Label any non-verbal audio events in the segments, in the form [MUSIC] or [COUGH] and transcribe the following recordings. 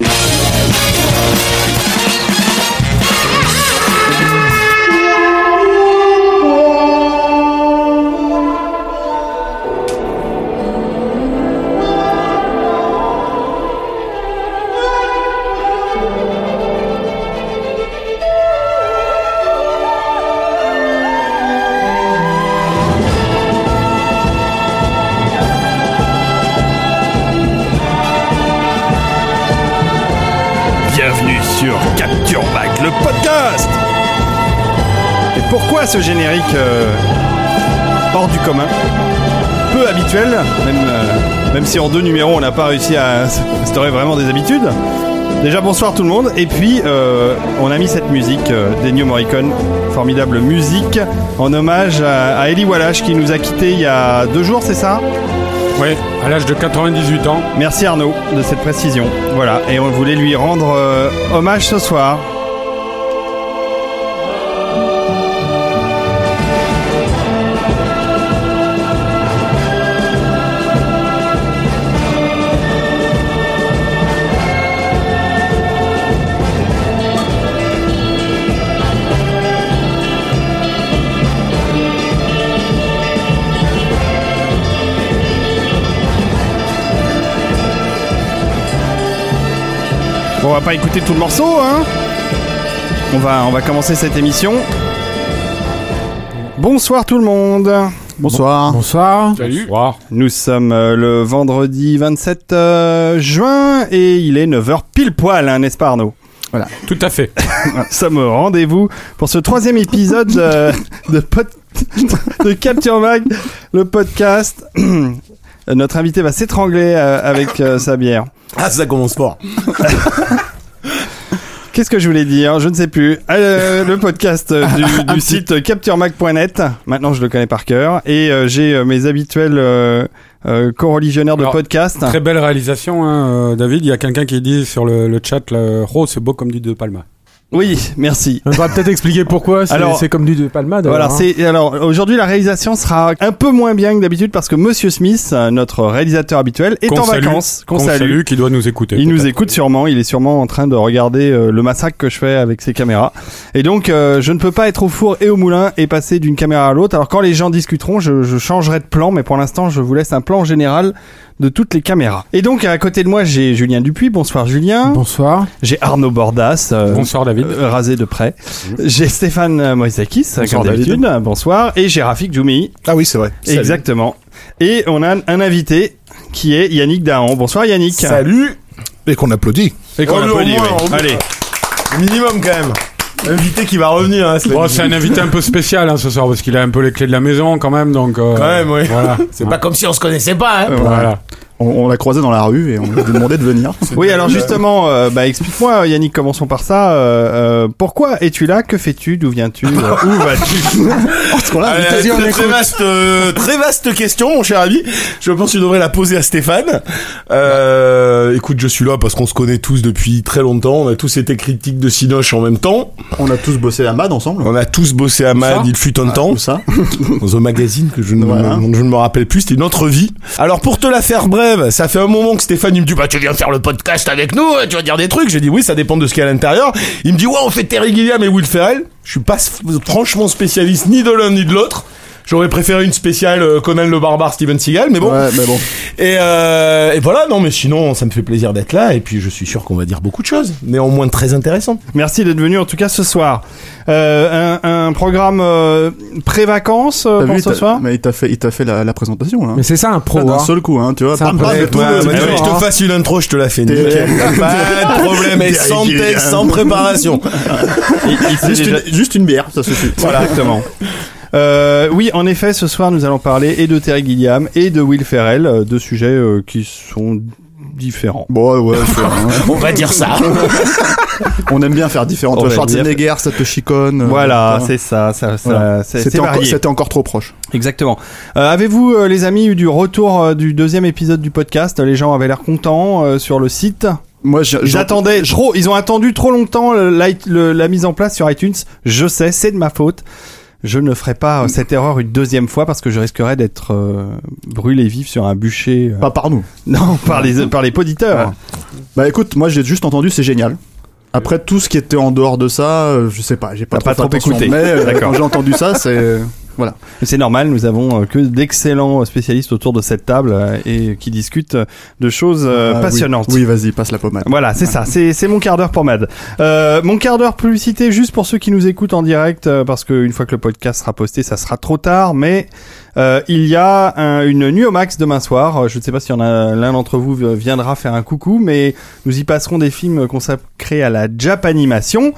Yeah. Pourquoi ce générique euh, hors du commun Peu habituel, même, euh, même si en deux numéros on n'a pas réussi à [LAUGHS] instaurer vraiment des habitudes. Déjà bonsoir tout le monde, et puis euh, on a mis cette musique euh, d'Ennio Morricone, formidable musique, en hommage à, à Eli Wallach qui nous a quittés il y a deux jours, c'est ça? Oui, à l'âge de 98 ans. Merci Arnaud de cette précision. Voilà, et on voulait lui rendre euh, hommage ce soir. On va pas écouter tout le morceau, hein On va, on va commencer cette émission. Bonsoir tout le monde. Bonsoir. Bonsoir. Salut. Bonsoir. Nous sommes euh, le vendredi 27 euh, juin et il est 9h pile poil, hein, n'est-ce pas Arnaud? Tout à fait. [LAUGHS] Nous sommes au rendez-vous pour ce troisième épisode euh, de, pod- [LAUGHS] de Capture Mag, le podcast. [CLEARS THROAT] Notre invité va s'étrangler euh, avec euh, sa bière. Ah, ça commence fort. [LAUGHS] Qu'est-ce que je voulais dire? Je ne sais plus. Euh, le podcast euh, du, du [LAUGHS] site capturemag.net. Maintenant, je le connais par cœur. Et euh, j'ai euh, mes habituels euh, euh, co-religionnaires de Alors, podcast. Très belle réalisation, hein, euh, David. Il y a quelqu'un qui dit sur le, le chat, le rose, c'est beau comme du De Palma. Oui, merci. On va peut-être expliquer pourquoi c'est Alors- c'est comme du de Palma. Voilà, hein. c'est alors aujourd'hui la réalisation sera un peu moins bien que d'habitude parce que Monsieur Smith, euh, notre réalisateur habituel, est en salue. vacances. Qu'on Qu'on salue. salue, qui doit nous écouter. Il nous écoute sûrement, il est sûrement en train de regarder euh, le massacre que je fais avec ses caméras. Et donc euh, je ne peux pas être au four et au moulin et passer d'une caméra à l'autre. Alors quand les gens discuteront, je, je changerai de plan, mais pour l'instant je vous laisse un plan général de toutes les caméras. Et donc à côté de moi j'ai Julien Dupuis, bonsoir Julien. Bonsoir. J'ai Arnaud Bordas. euh, Bonsoir, David. euh, rasé de près. J'ai Stéphane euh, Moïsakis, Bonsoir, comme d'habitude. Bonsoir. Et j'ai Rafik Djoumi. Ah oui, c'est vrai. Exactement. Et on a un invité qui est Yannick Dahan. Bonsoir Yannick. Salut. Et qu'on applaudit. Et qu'on Oh, applaudit, moins, oui. Allez. Minimum quand même. Invité qui va revenir. Hein, Bon, c'est un invité un peu spécial hein, ce soir parce qu'il a un peu les clés de la maison quand même, donc. euh, Quand même, oui. Voilà. [LAUGHS] C'est pas comme si on se connaissait pas. Hein. Voilà. On, on l'a croisé dans la rue et on lui a demandé de venir. [LAUGHS] Oui, alors justement, euh, bah, explique-moi, Yannick, commençons par ça. Euh, euh, pourquoi es-tu là? Que fais-tu? D'où viens-tu? Euh, [LAUGHS] Où vas-tu? [LAUGHS] Parce qu'on l'a Allez, vas-y, on très, écoute. vaste, euh, très vaste question, mon cher ami. Je pense que tu devrais la poser à Stéphane. Euh, écoute, je suis là parce qu'on se connaît tous depuis très longtemps. On a tous été critiques de Sinoche en même temps. On a tous bossé à MAD ensemble. On a tous bossé à MAD, il fut un temps. Tout ça. dans un magazine que je ne, Voilà. dont je ne me rappelle plus, c'était une autre vie. Alors pour te la faire brève, ça fait un moment que Stéphane il me dit bah tu viens faire le podcast avec nous, tu vas dire des trucs. J'ai dit oui, ça dépend de ce qu'il y a à l'intérieur. Il me dit ouais, on fait Terry Gilliam et Will Ferrell. Je suis pas franchement spécialiste ni de l'un ni de l'autre. J'aurais préféré une spéciale euh, Conan le barbare Steven Seagal, mais bon. Ouais, mais bon. [LAUGHS] Et, euh, et voilà, non mais sinon ça me fait plaisir d'être là et puis je suis sûr qu'on va dire beaucoup de choses, néanmoins très intéressantes. Merci d'être venu en tout cas ce soir. Euh, un, un programme euh, pré-vacances euh, pour vu, ce soir mais il t'a fait, il t'a fait la, la présentation là. Mais c'est ça un pro. D'un hein. seul coup, hein, tu vois. Bam, Ouais, tout, Ouais, le- tu veux que je hein. te fasse une intro, je te la fais. [LAUGHS] Pas de problème, [LAUGHS] et sans Gilliam. test, sans préparation. Il- il s'est Juste, déjà- une, juste une bière, ça suffit. Voilà, exactement. Euh, oui, en effet, ce soir, nous allons parler et de Terry Gilliam et de Will Ferrell, euh, deux sujets euh, qui sont différent. Bon, ouais, hein. [LAUGHS] On va dire ça. [LAUGHS] on aime bien faire différent. Toi, Schwarzenegger, Satoshi Kon. euh, Voilà, c'est ça, ça, ça Voilà. C'était encore, trop proche. Exactement. Euh, Avez-vous, euh, les amis, eu du retour euh, du deuxième épisode du podcast? Les gens avaient l'air contents euh, sur le site. Moi, attendaient trop, ils ont attendu trop longtemps le- l'i- le- la mise en place sur iTunes. Je sais, c'est de ma faute. Je ne ferai pas euh, cette erreur une deuxième fois parce que je risquerais d'être euh, brûlé vif sur un bûcher. euh, Pas par nous. [LAUGHS] Non, par les par les poditeurs. Bah écoute, moi j'ai juste entendu, c'est génial. Après tout ce qui était en dehors de ça, je sais pas, j'ai pas, T'as pas trop écouté. Mais euh, [LAUGHS] D'accord. quand j'ai entendu ça, c'est voilà. Mais C'est normal, nous avons euh, que d'excellents spécialistes autour de cette table euh, et qui discutent de choses euh, Ah, passionnantes. Oui, vas-y, passe la pommade. Voilà, c'est ça, c'est mon quart d'heure pour Mad. Euh, mon quart d'heure publicité juste pour ceux qui nous écoutent en direct, parce qu'une fois que le podcast sera posté, ça sera trop tard, mais euh, il y a un- une nuit au max demain soir. Je ne sais pas a l'un d'entre vous viendra faire un coucou, mais nous y passerons des films consacrés à la Japanimation.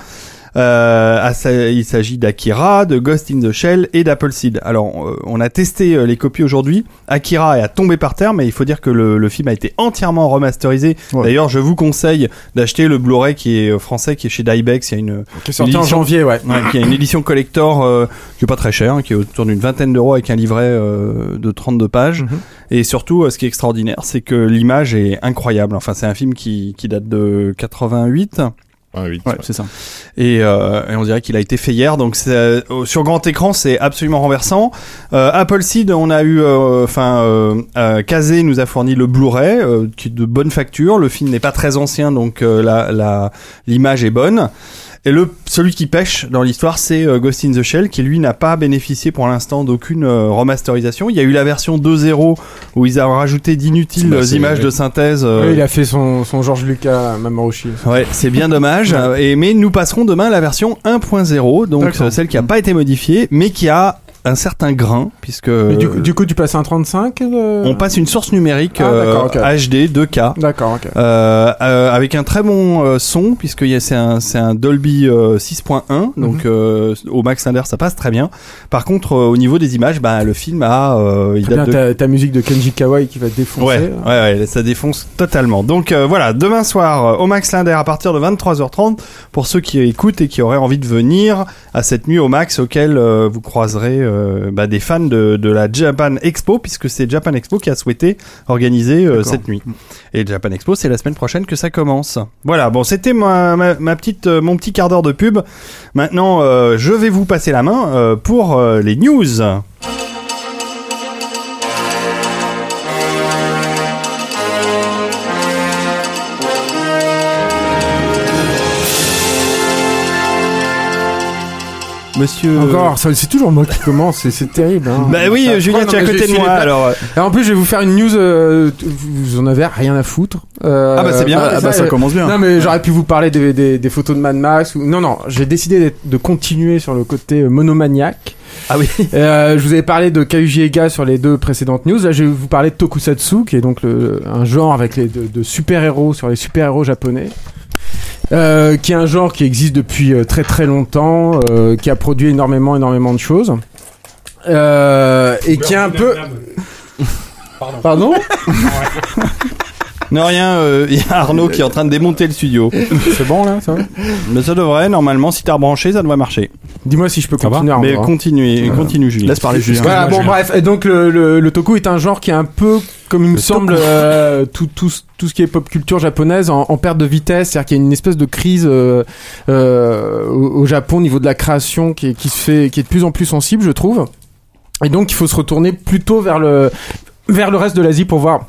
Euh, il s'agit d'Akira, de Ghost in the Shell et d'Appleseed. Alors, euh, on a testé euh, les copies aujourd'hui. Akira est à tomber par terre, mais il faut dire que le, le film a été entièrement remasterisé. Ouais. D'ailleurs, je vous conseille d'acheter le Blu-ray qui est euh, français, qui est chez Dybex. Il y a une, Qui est sorti en janvier, ouais. ouais, qui a une édition collector euh, qui est pas très chère, hein, qui est autour d'une vingtaine d'euros avec un livret euh, de 32 pages. Mhm. Et surtout, ce qui est extraordinaire, c'est que l'image est incroyable. Enfin, c'est un film qui, qui date de 88. Ouais, c'est ça. Et, euh, et on dirait qu'il a été fait hier. Donc euh, sur grand écran, c'est absolument renversant. Euh, Apple Seed, on a eu, euh, enfin, euh, euh, Kazé nous a fourni le Blu-ray, euh, qui est de bonne facture. Le film n'est pas très ancien, donc euh, la, la, l'image est bonne. Et le celui qui pêche dans l'histoire, c'est euh, Ghost in the Shell, qui lui n'a pas bénéficié pour l'instant d'aucune euh, remasterisation. Il y a eu la version 2.0 où ils ont rajouté d'inutiles Bah, euh, images de synthèse. euh, Oui, il a fait son, son George Lucas Mamoroshi. Ouais, c'est bien dommage. [LAUGHS] Et mais nous passerons demain à la version 1.0, donc celle qui a pas été modifiée, mais qui a un certain grain, puisque du, euh, coup- du coup, tu passes un 35 euh, on passe une source numérique Ah, euh, d'accord, ok. HD 2K. D'accord, ok. Euh, avec un très bon son puisque c'est un, Dolby euh, 6.1 donc Mhm. au Max Linder ça passe très bien par contre au niveau des images bah, le film a il bien, date de ta, musique de Kenji Kawai qui va te défoncer. Ouais, ouais, ouais, ça défonce totalement. Donc voilà, demain soir au Max Linder à partir de 23h30 pour ceux qui écoutent et qui auraient envie de venir à cette nuit au Max auquel vous croiserez euh, bah, des fans de, de la Japan Expo puisque c'est Japan Expo qui a souhaité organiser euh, cette nuit. Et Japan Expo, c'est la semaine prochaine que ça commence. Voilà, bon, c'était ma, ma, ma petite, euh, mon petit quart d'heure de pub. Maintenant, je vais vous passer la main pour les news. Monsieur. Encore, c'est toujours moi qui commence, c'est- terrible. Hein. Bah oui, Ça- Julien, tu es à côté de moi, alors. euh, Et en plus, je vais vous faire une news. euh, vous en avez rien à foutre. Euh, Ah bah, c'est bien. Ah, bah ça commence bien. Non, mais j'aurais pu vous parler des, des, des photos de Mad Max. Ou... Non, non, j'ai décidé de continuer sur le côté monomaniaque. Ah oui. [LAUGHS] Euh, je vous avais parlé de Ega sur les deux précédentes news. Là, je vais vous parler de Tokusatsu, qui est donc le, un genre avec les de, de super-héros sur les super-héros japonais. Euh, qui est un genre qui existe depuis euh, très très longtemps, euh, qui a produit énormément énormément de choses. Euh, et qui est un peu... [LAUGHS] Pardon [LAUGHS] Non, rien, euh, il y a Arnaud qui est en train de démonter le studio. [LAUGHS] C'est bon là ça va? Mais ça devrait, normalement, si t'as rebranché, ça devrait marcher. Dis-moi si je peux continuer. Mais Arnaud, hein. continue, continue, Julien. Laisse parler Julien. Voilà, bon, bref. Et donc, le, le, le toku est un genre qui est un peu, comme il me semble, euh, tout, tout, tout ce qui est pop culture japonaise en, en perte de vitesse. C'est-à-dire qu'il y a une espèce de crise euh, euh, au, au Japon au niveau de la création qui, est- qui se fait, qui est de plus en plus sensible, je trouve. Et donc, il faut se retourner plutôt vers le, vers le reste de l'Asie pour voir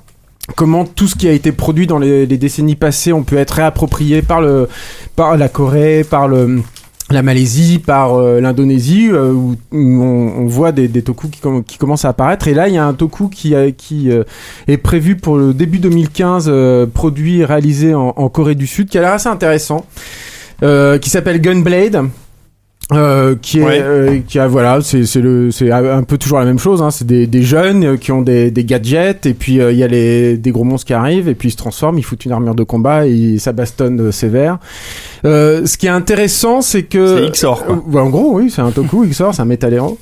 comment tout ce qui a été produit dans les, décennies passées on peut être réapproprié par le par la Corée par le la Malaisie par euh, l'Indonésie euh, où, on, voit des, tokus qui, comm- qui commencent à apparaître. Et là il y a un toku qui, euh, est prévu pour le début 2015 euh, produit et réalisé en, Corée du Sud qui a l'air assez intéressant qui s'appelle Gunblade Euh, qui est Ouais. euh, qui a voilà c'est c'est le c'est un peu toujours la même chose hein. c'est des, des jeunes euh, qui ont des, des gadgets et puis euh, il y a les des gros monstres qui arrivent et puis ils se transforment ils foutent une armure de combat et ça bastonne euh, sévère euh, ce qui est intéressant c'est que C'est XOR, quoi. Ouais, en gros oui c'est un Toku [LAUGHS] XOR c'est un Metal Hero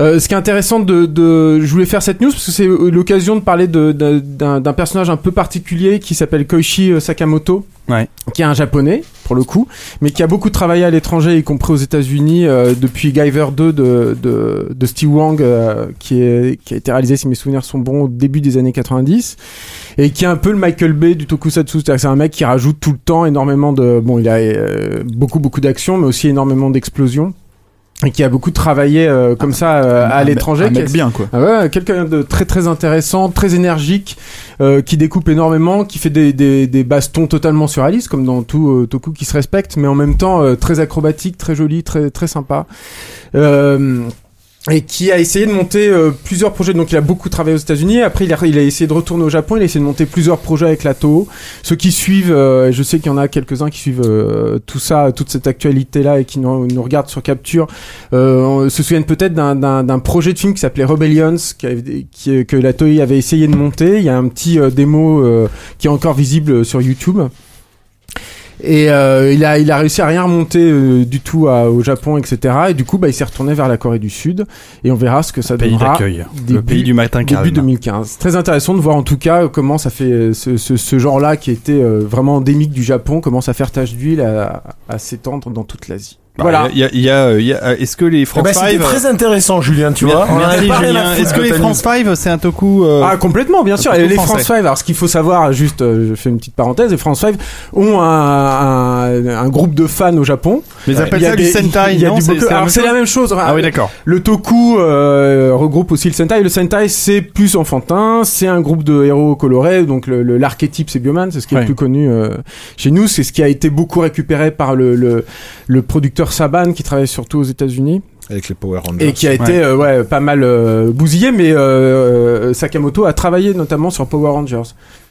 euh, ce qui est intéressant de, de je voulais faire cette news parce que c'est l'occasion de parler de d'un personnage un peu particulier qui s'appelle Koichi Sakamoto Ouais. qui est un japonais pour le coup, mais qui a beaucoup travaillé à l'étranger, y compris aux États-Unis euh, depuis Guyver 2 de, de, de Steve Wang, euh, qui, est, qui a été réalisé, si mes souvenirs sont bons, au début des années 90, et qui est un peu le Michael Bay du tokusatsu. C'est-à-dire c'est un mec qui rajoute tout le temps énormément de, bon, il a euh, beaucoup beaucoup d'action, mais aussi énormément d'explosions. Et qui a beaucoup travaillé euh, comme ça euh, à l'étranger. Qui bien, quoi. ah ouais, quelqu'un de très très intéressant, très énergique, euh, qui découpe énormément, qui fait des, des, des bastons totalement surréalistes, comme dans tout euh, Toku qui se respecte, mais en même temps euh, très acrobatique, très joli, très très sympa. Euh, et qui a essayé de monter euh, plusieurs projets. Donc il a beaucoup travaillé aux États-Unis. Après il a, il a essayé de retourner au Japon. Il a essayé de monter plusieurs projets avec la Toho. Ceux qui suivent, euh, je sais qu'il y en a quelques-uns qui suivent euh, tout ça, toute cette actualité-là et qui nous, regardent sur Capture, euh, se souviennent peut-être d'un- projet de film qui s'appelait Rebellions, qui qui- que la Toei avait essayé de monter. Il y a un petit euh, démo euh, qui est encore visible sur YouTube. Et euh, il, a, il a réussi à rien remonter euh, du tout à- au Japon, etc. Et du coup, bah, il s'est retourné vers la Corée du Sud. Et on verra ce que ça Pays donnera. d'accueil. début- Le pays du matin Début calme. 2015. Très intéressant de voir en tout cas comment ça fait euh, ce, ce, ce genre-là qui était euh, vraiment endémique du Japon, commence à faire tache d'huile, à, à s'étendre dans toute l'Asie. Bah, voilà. Il y a, il y a, euh, il y a- euh, est-ce que les Eh France ben, C'était 5 très intéressant, Julien, tu vois. On Merci Julien. Est-ce que les France 5 c'est un toku euh, Ah complètement bien sûr et les français. France 5 alors ce qu'il faut savoir juste euh, je fais une petite parenthèse les France 5 ont un, un, un groupe de fans au Japon Mais ils appellent ça du Sentai, il y a non du C'est- la alors même c'est chose la même chose Ah oui d'accord. Le Toku euh, regroupe aussi le Sentai. Le Sentai, c'est plus enfantin. C'est un groupe de héros colorés. Donc le- le- l'archétype, c'est Bioman. C'est ce qui est Ouais. le plus connu euh, chez nous. C'est ce qui a été beaucoup récupéré par le, le, Saban qui travaille surtout aux États-Unis Avec les Power Rangers. et qui a été euh, ouais, pas mal euh, bousillé. Mais euh, Sakamoto a travaillé notamment sur Power Rangers.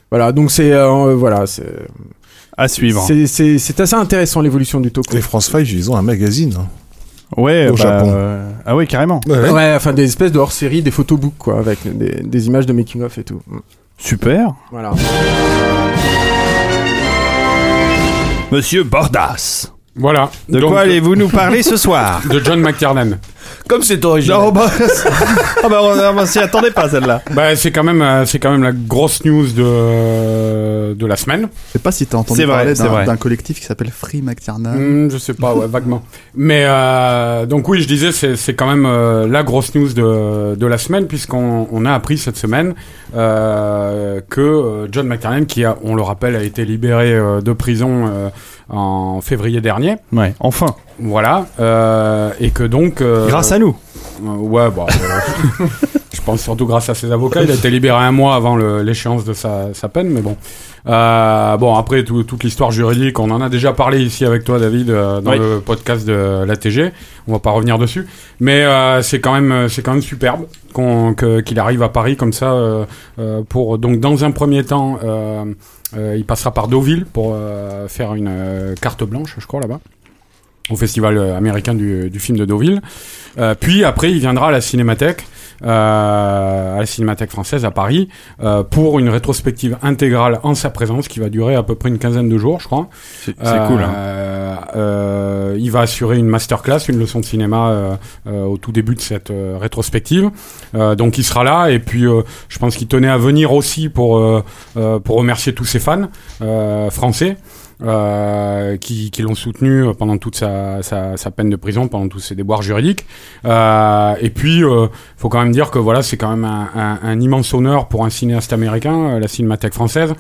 Voilà. Donc c'est euh, voilà, c'est À suivre. c'est- c'est c'est assez intéressant l'évolution du Toku. Les France 5, ils ont un magazine. hein. Ouais, Au bah, Japon. euh, Ah oui, carrément. Ouais, enfin des espèces de hors-série, des photobooks quoi, avec des, des images de making of et tout. Super. Voilà. Monsieur Bordas. Voilà. De Donc, quoi allez-vous nous parler ce [LAUGHS] soir De John McTiernan. Comme c'est original. Non, bah, [LAUGHS] ah bah, on, on s'y attendait pas celle-là. Bah, c'est quand même, euh, c'est quand même la grosse news de de la semaine. Je sais pas si t'as entendu parler c'est d'un collectif qui s'appelle Free McTiernan. Hmm, je sais pas, ouais, vaguement. Mais euh, donc oui, je disais, c'est c'est quand même euh, la grosse news de de la semaine puisqu'on on a appris cette semaine euh, que euh, John McTiernan, qui a, on le rappelle, a été libéré euh, de prison euh, en février dernier. Ouais, enfin. Voilà, euh, et que donc euh, Grâce à nous. Euh, ouais, bah, euh, [LAUGHS] je pense surtout grâce à ses avocats. Il a été libéré un mois avant l'échéance de sa, sa peine, mais bon. Euh, bon, après, tout- toute l'histoire juridique, on en a déjà parlé ici avec toi, David, euh, dans Oui. le podcast de l'ATG. On va pas revenir dessus. Mais euh, c'est quand même, c'est quand même superbe qu'il arrive à Paris comme ça. pour donc dans un premier temps, il passera par Deauville pour euh, faire une euh, carte blanche, je crois là-bas, au festival euh, américain du, du film de Deauville. Euh, puis après, il viendra à la Cinémathèque, euh, à la Cinémathèque française à Paris, euh, pour une rétrospective intégrale en sa présence qui va durer à peu près une quinzaine de jours, je crois. C'est cool. Hein. Euh, euh, il va assurer une masterclass, une leçon de cinéma au tout début de cette rétrospective. Euh, donc il sera là et puis euh, je pense qu'il tenait à venir aussi pour pour remercier tous ses fans euh, français. Euh, qui, qui l'ont soutenu pendant toute sa, sa, sa peine de prison, pendant tous ses déboires juridiques. Euh, et puis, euh, faut quand même dire que voilà, c'est quand même un, un, un immense honneur pour un cinéaste américain, euh, la Cinémathèque française.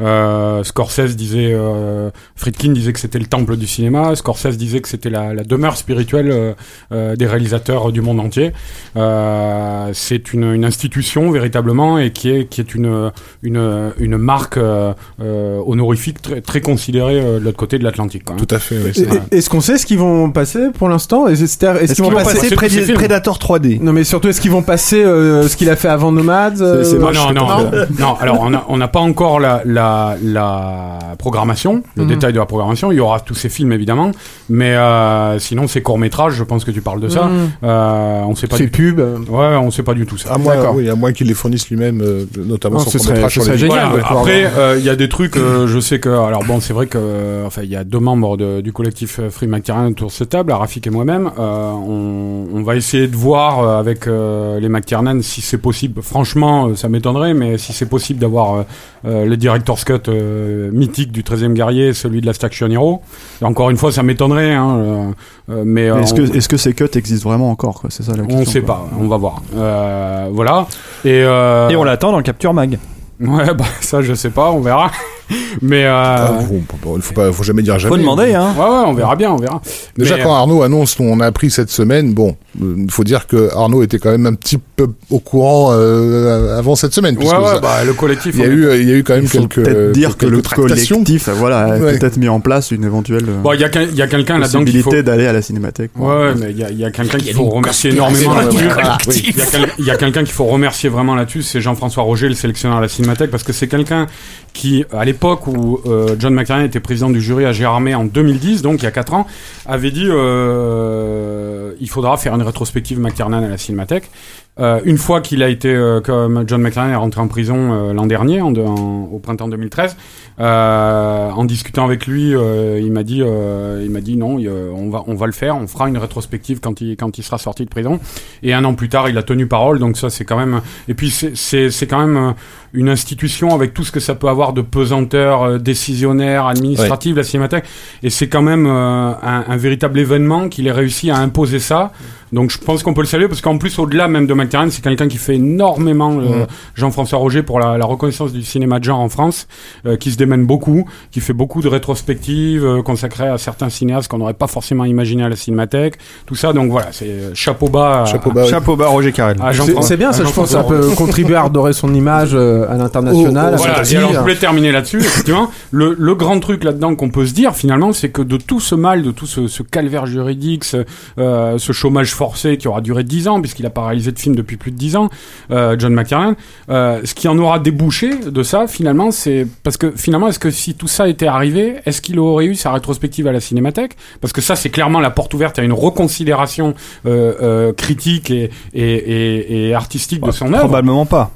Euh, Scorsese disait, euh, Friedkin disait que c'était le temple du cinéma. Scorsese disait que c'était la, la demeure spirituelle euh, euh, des réalisateurs du monde entier. Euh, c'est une, une institution véritablement et qui est qui est une une, une marque euh, euh, honorifique très, très considérée euh, de l'autre côté de l'Atlantique. quand même. Tout à fait, oui. Est-ce qu'on sait ce qu'ils vont passer pour l'instant? Est-ce qu'ils vont passer. Predator 3D Non, mais surtout, est-ce qu'ils vont passer euh, ce qu'il a fait avant Nomads euh, C'est- c'est Non, non, non, non, alors on n'a on n'a pas encore la, la, la, la programmation, le Mhm. détail de la programmation. Il y aura tous ces films évidemment, mais euh, sinon ces courts métrages, je pense que tu parles de ça. Mhm. Euh, on sait pas. Ces Du... pubs. Ouais, on sait pas du tout ça. À moins, oui, à moins qu'il les fournisse lui-même, euh, notamment Non, son serait- sur les génial. De pouvoir après, euh, il y a des trucs, euh, je sais que, alors bon, c'est vrai que, enfin, il y a deux membres de- du collectif Free McTiernan autour de cette table, Rafik et moi-même. Euh, on, on va essayer de voir euh, avec euh, les McTiernan si c'est possible. Franchement, euh, ça m'étonnerait, mais si c'est possible d'avoir euh, euh, le director's cut euh, mythique du 13e guerrier, celui de la Action Hero. Et encore une fois, ça m'étonnerait, hein, euh, euh, mais, Mais Est-ce que, est-ce que ces cuts existent vraiment encore quoi? C'est ça la question. on, on sait quoi. pas, on va voir. Euh, voilà. Et, euh, Et on l'attend dans Capture Mag. Ouais, bah ça, je sais pas, on verra. [LAUGHS] Mais euh, Ah, bon, faut pas, faut jamais dire jamais. Faut demander, hein. Ouais, ouais, on verra bien, on verra. Déjà, Mais, quand Arnaud annonce, on a appris cette semaine, bon, il faut dire que Arnaud était quand même un petit peu au courant euh, avant cette semaine. Ouais, ouais, bah, le collectif. il y a eu, il y a eu quand même quelques, peut-être dire que le collectif, voilà, a Ouais. peut-être mis en place une éventuelle euh, Bon, il y a, quel- il y a quelqu'un là-dedans qu'il faut. possibilité d'aller à la cinémathèque. Ouais, ouais, mais il y a, il y a quelqu'un qu'il faut remercier énormément là-dessus. Oui, Il y a quel- il y a quelqu'un qu'il faut remercier vraiment là-dessus, c'est Jean-François Roger, le sélectionneur à la Cinémathèque, parce que c'est quelqu'un qui, à l'époque où euh, John McTiernan était président du jury à Gérardmer en 2010, donc il y a 4 ans, avait dit euh, il faudra faire une rétrospective McTiernan à la Cinémathèque. Euh, une fois qu'il a été, euh, comme John McTiernan est rentré en prison euh, l'an dernier, au printemps 2013, euh, en discutant avec lui, il m'a dit, il m'a dit non, on va, on va le faire, on fera une rétrospective quand il, quand il sera sorti de prison. Et un an plus tard, il a tenu parole, donc ça c'est quand même. Et puis c'est, c'est, c'est quand même une institution avec tout ce que ça peut avoir de pesanteur euh, décisionnaire, administrative, la Cinémathèque. Et c'est quand même euh, un, un véritable événement qu'il ait réussi à imposer ça. Donc je pense qu'on peut le saluer parce qu'en plus au-delà même de McTiernan, c'est quelqu'un qui fait énormément euh, Mhm. Jean-François Roger pour la, la reconnaissance du cinéma de genre en France, euh, qui se démène beaucoup, qui fait beaucoup de rétrospectives euh, consacrées à certains cinéastes qu'on n'aurait pas forcément imaginé à la Cinémathèque, tout ça. Donc voilà, c'est euh, chapeau bas. à- Chapeau bas. Chapeau bas, Roger Carrel. à C'est bien, à ça, je pense, ça peut contribuer à redorer son image euh, à l'international. à voilà, et alors je voulais terminer là-dessus, effectivement. [LAUGHS] Le, le grand truc là-dedans qu'on peut se dire, finalement, c'est que de tout ce mal, de tout ce, ce calvaire juridique, ce, euh, ce chômage forcé qui aura duré 10 ans, puisqu'il a pas réalisé de film depuis plus de 10 ans, euh, John McTiernan, euh, ce qui en aura débouché de ça, finalement, c'est... Parce que, finalement, est-ce que si tout ça était arrivé, est-ce qu'il aurait eu sa rétrospective à la Cinémathèque? Parce que ça, c'est clairement la porte ouverte à une reconsidération euh, euh, critique et, et, et, et artistique de son œuvre. Probablement pas.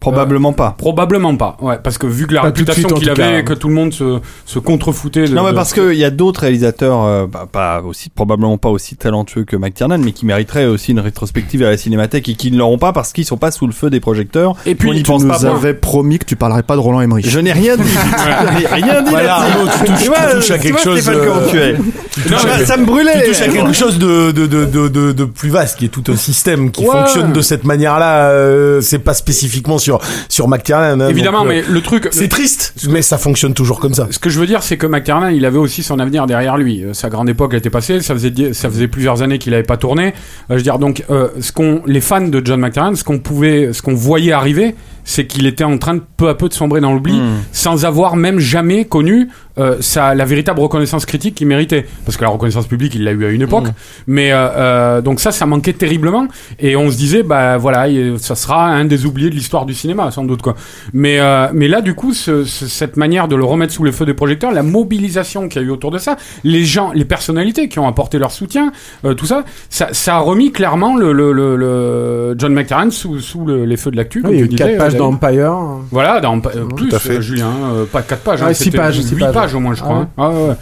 Probablement pas. Probablement pas, ouais, parce que vu que la Pas de réputation qu'il avait, cas. et que tout le monde se, se contrefoutait de. Non, mais de- parce qu'il y a d'autres réalisateurs, euh, bah, pas aussi, probablement pas aussi talentueux que McTiernan, mais qui mériteraient aussi une rétrospective à la cinémathèque et qui ne l'auront pas parce qu'ils sont pas sous le feu des projecteurs. Et puis, on n'y Tu pense nous pas. avais promis que tu parlerais pas de Roland Emmerich. Je n'ai rien dit. [LAUGHS] Je rien dit Voilà. Arnaud, tu touches- tu touches à tu quelque chose, Stéphane, comment tu es. touches Ça- me brûlait. Tu touches à quelque chose de, de, de, de, de, de plus vaste, qui est tout un système qui Ouais. fonctionne de cette manière-là. euh, c'est pas spécifiquement sur, sur McTiernan. hein, Évidemment, donc, euh, mais le truc. C'est triste, mais ça fonctionne toujours comme ça. Ce que je veux dire, c'est que McTiernan, il avait aussi son avenir derrière lui. Euh, Sa grande époque était passée. Ça faisait, di- ça faisait plusieurs années qu'il n'avait pas tourné. Euh, je veux dire, donc, euh, ce qu'on, les fans de John McTiernan, ce qu'on pouvait, ce qu'on voyait arriver, c'est qu'il était en train de peu à peu de sombrer dans l'oubli, sans avoir même jamais connu euh, la véritable reconnaissance critique qu'il méritait. Parce que la reconnaissance publique, il l'a eu à une époque. Mais euh, euh, donc ça, ça manquait terriblement. Et on se disait, bah voilà, il- ça sera un des oubliés de l'histoire du cinéma, sans doute quoi. Mais mais là, du coup, ce- ce- cette manière de le remettre sous les feux des projecteurs, la mobilisation qu'il y a eu autour de ça, les gens, les personnalités qui ont apporté leur soutien, tout ça, ça, ça a remis clairement le, le, le, le John McTiernan sous, sous le- les feux de l'actu. Oui, il y a eu 4 disais, pages euh, dans Empire. voilà, dans, plus, à fait. Julien, pas 4 pages, Ouais, hein, six c'était pages, six 8 pages. pages au moins, je crois. Ah. Ouais, ouais.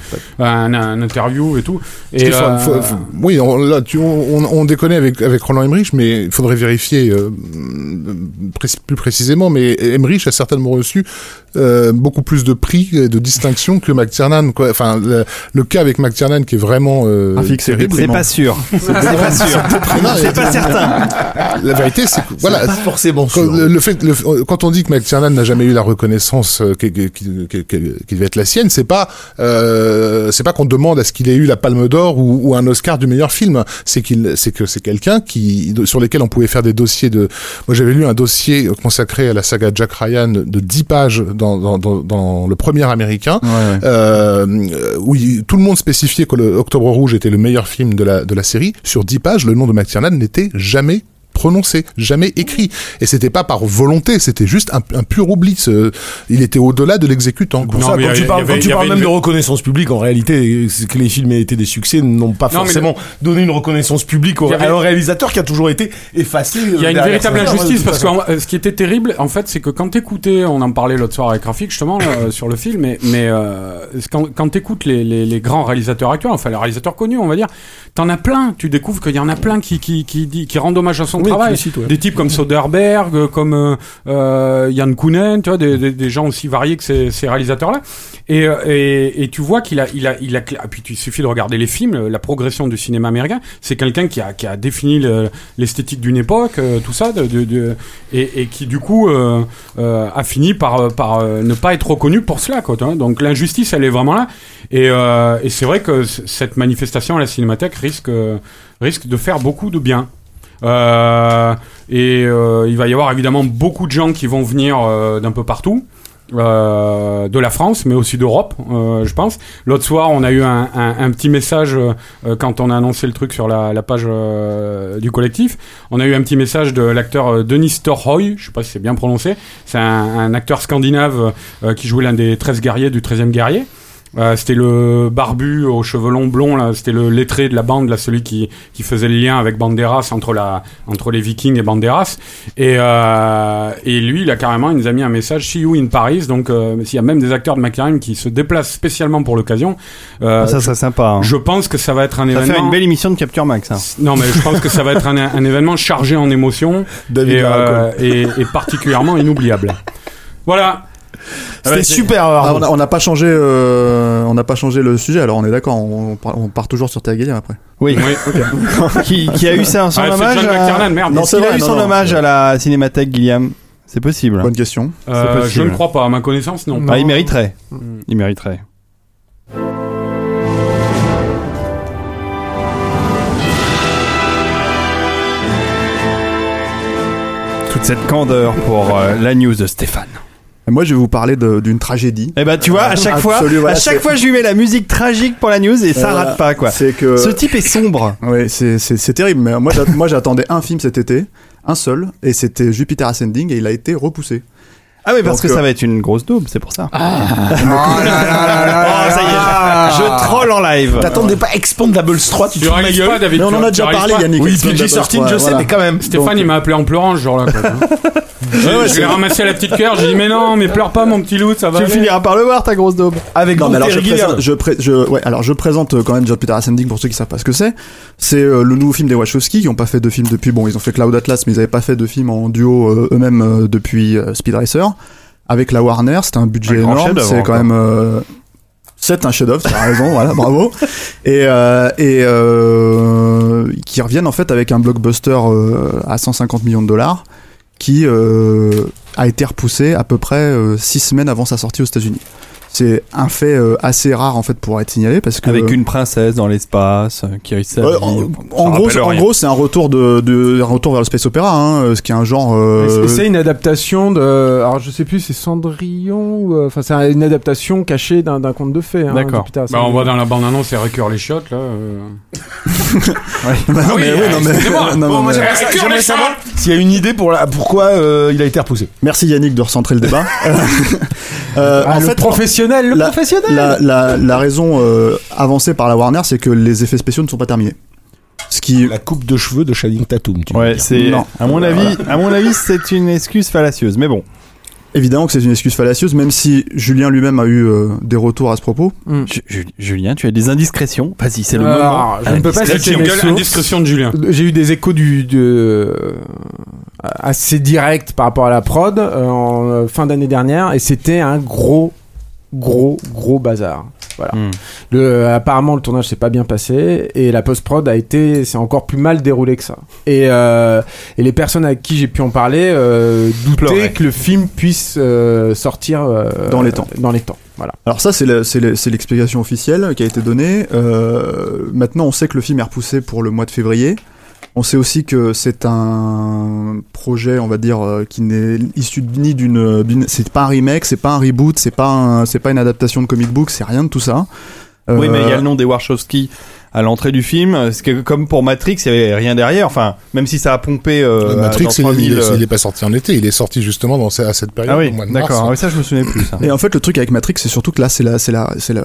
Un, un interview et tout. Et, euh, faut- faut- oui, on, là, tu, on, on déconne avec, avec Roland Emmerich, mais il faudrait vérifier euh, pré- plus précisément. Mais Emmerich a certainement reçu euh, beaucoup plus de prix et de distinctions que McTiernan. Quoi. Enfin, le, le cas avec McTiernan qui est vraiment euh, [LAUGHS] c'est pas sûr. C'est pas sûr. C'est pas certain. La vérité, c'est que voilà, Forcément Quand, sûr. le, le fait, le- quand on dit que McTiernan n'a jamais eu la reconnaissance euh, qui, qui, qui- qui- qui devait être la sienne, c'est pas euh, c'est pas qu'on demande à ce qu'il ait eu la Palme d'Or ou, ou un Oscar du meilleur film. C'est qu'il c'est que c'est quelqu'un qui sur lesquels on pouvait faire des dossiers de. Moi, j'avais lu un dossier consacré à la saga Jack Ryan de 10 pages dans, dans, dans, dans le premier américain, euh, où il- tout le monde spécifiait que le Octobre Rouge était le meilleur film de la de la série. Sur 10 pages, le nom de McTiernan n'était jamais prononcé, jamais écrit. Et c'était pas par volonté, c'était juste un, un pur oubli. Ce- il était au-delà de l'exécutant. Quand tu a- parles, quand tu même une- de reconnaissance publique, en réalité, que les films aient été des succès n'ont pas Non, mais forcément donné une reconnaissance publique au, Il y avait- à un réalisateur qui a toujours été effacé. Il y a une véritable injustice parce que euh, ce qui était terrible, en fait, c'est que quand t'écoutais, on en parlait l'autre soir avec Rafik justement là, euh, sur le film, mais, mais euh, quand, quand t'écoutes les, les, les grands réalisateurs actuels, enfin les réalisateurs connus, on va dire, t'en as plein. Tu découvres qu'il y en a plein qui qui qui rendent hommage à son Travail. ouais. Des types comme Soderbergh, euh, comme euh, euh, Yann Kounen, tu vois, des, des, des gens aussi variés que ces, ces réalisateurs-là. Et, euh, et, et tu vois qu'il a, il a, il a, et puis il suffit de regarder les films, euh, la progression du cinéma américain. C'est quelqu'un qui a, qui a défini le- l'esthétique d'une époque, euh, tout ça, de, de, de- et, et qui du coup euh, euh, a fini par, euh, par euh, ne pas être reconnu pour cela. Quoi, vois. Donc l'injustice, elle est vraiment là. Et, euh, et c'est vrai que cette manifestation à la Cinémathèque risque, euh, risque de faire beaucoup de bien. Euh, et euh, il va y avoir évidemment beaucoup de gens qui vont venir euh, d'un peu partout. de la France, mais aussi d'Europe, je pense. L'autre soir, on a eu un, petit message quand on a annoncé le truc sur la, page du collectif. On a eu un petit message de l'acteur Denis Storhoy, je sais pas si c'est bien prononcé. C'est un, un acteur scandinave qui jouait l'un des 13 guerriers du 13e guerrier. Euh, c'était le barbu aux cheveux longs blonds là, c'était le lettré de la bande là, celui qui, qui faisait le lien avec Banderas entre la entre les Vikings et Banderas. Et euh, et lui, il a carrément, il nous a mis un message See you in Paris. Donc euh, s'il y a même des acteurs de McLaren qui se déplacent spécialement pour l'occasion, euh, Ah, ça serait sympa. hein. je pense que ça va être un Ça va événement. faire une belle émission de Capture Max. hein. Non, mais je pense que ça va être un, un événement chargé en émotions [LAUGHS] David et, euh, et, et particulièrement inoubliable. Voilà. C'était super. Ah, on n'a pas changé, euh, on n'a pas changé le sujet. Alors on est d'accord, on, part- on part toujours sur Terre après. Oui. [LAUGHS] qui, qui a eu ça, son Ah, hommage à... Merde. Non, c'est a vrai, eu non, son non. hommage à la Cinémathèque, Guillaume. C'est possible. Bonne question. Euh, je ne crois pas, à ma connaissance, non. Ah, il mériterait. Il mériterait. Toute cette candeur pour euh, la news de Stéphane. Et moi, je vais vous parler d'une tragédie. Eh ben, tu vois, à chaque fois, voilà, à chaque fois, je lui mets la musique tragique pour la news et ça Euh, rate pas, quoi. C'est que. Ce type est sombre. [LAUGHS] Ouais, c'est terrible. Mais moi, moi, j'attendais un film cet été, un seul, et c'était Jupiter Ascending, et il a été repoussé. Ah oui, parce Donc, que ça euh, va être une grosse daube, c'est pour ça. Ah. [LAUGHS] Oh, ça y est, je troll en live. T'attendais pas Expandables 3, tu te Tu fous de ma réalises gueule pas, David. Mais on en a déjà parlé. Yannick. Oui, PJ Sorting, 3, je sais, mais quand même. Stéphane, il m'a appelé en pleurant ce jour-là. quoi. [LAUGHS] je l'ai ramassé à la petite cœur. J'ai dit, mais non, mais pleure pas, mon petit loup, ça va. Tu aller. finiras par le voir, ta grosse daube. Avec Non, mais alors je présente, je, pré- je- ouais, alors je présente euh, quand même Jupiter Ascending pour ceux qui savent pas ce que c'est. C'est euh, le nouveau film des Wachowski qui ont pas fait de film depuis. Bon, ils ont fait Cloud Atlas, mais ils avaient pas fait de film en duo euh, eux-mêmes euh, depuis euh, Speed Racer. Avec la Warner, c'était un budget Un énorme. C'est quand même. euh, c'est un chef-d'œuvre, t'as raison, [LAUGHS] voilà, bravo. Et, euh, et euh, qui reviennent en fait avec un blockbuster à 150 millions de dollars qui a été repoussé à peu près 6 semaines avant sa sortie aux États-Unis. C'est un fait euh, assez rare en fait pour être signalé parce que Avec une princesse dans l'espace euh, qui Ouais, vie. en, Ça en gros, en c'est un retour de, de un retour vers le space opéra, hein, ce qui est un genre. euh, Et C'est une adaptation de. Alors je sais plus, c'est Cendrillon ou. euh, Enfin, c'est une adaptation cachée d'un conte de fées. hein, D'accord. Bah, on voit dans la bande-annonce, c'est Récure les chiottes, là. euh. [LAUGHS] bah non, Ah oui, mais, oui, non, mais- [LAUGHS] non, Bon, moi, mais- j'aimerais savoir s'il y a une idée pour la, pourquoi euh, il a été repoussé. Merci Yannick de recentrer le débat. [LAUGHS] Euh, Ah, en le fait, professionnel, le la- professionnel. la, la, la raison euh, avancée par la Warner, c'est que les effets spéciaux ne sont pas terminés. Ce qui La coupe de cheveux de Channing Tatum. Tu Ouais, c'est Non. à mon avis, à mon avis, c'est une excuse fallacieuse. Mais bon, évidemment que c'est une excuse fallacieuse, même si Julien lui-même a eu euh, des retours à ce propos. Ju- Julien, tu as des indiscrétions? Vas-y, c'est le Alors, moment. je ne peux pas citer mes indiscrétion de Julien. J'ai eu des échos du, de, euh, assez directs par rapport à la prod euh, en euh, fin d'année dernière et c'était un gros, gros, gros bazar. Voilà. Hmm. Le, euh, apparemment, le tournage s'est pas bien passé et la post-prod a été, c'est encore plus mal déroulé que ça. Et, euh, et les personnes avec qui j'ai pu en parler euh, doutaient que le film puisse euh, sortir euh, Dans les temps. Dans les temps. Voilà. Alors ça, c'est le- c'est le- c'est l'explication officielle qui a été donnée. Euh, maintenant, on sait que le film est repoussé pour le mois de février. On sait aussi que c'est un projet, on va dire, euh, qui n'est issu ni d'une, d'une- c'est pas un remake, c'est pas un reboot, c'est pas, un- c'est pas une adaptation de comic book, c'est rien de tout ça. Oui, mais il y a Euh, le nom des Warshawski à l'entrée du film. C'est que, comme pour Matrix, il y avait rien derrière. Enfin, même si ça a pompé. Euh, Matrix, dans il, 3000, il, est- euh, il est pas sorti en été, il est sorti justement dans, ce- à cette période. Ah oui, d'accord. Ah oui, ça, je me souvenais plus. Ça. Et en fait, le truc avec Matrix, c'est surtout que là, c'est la, c'est la, c'est le,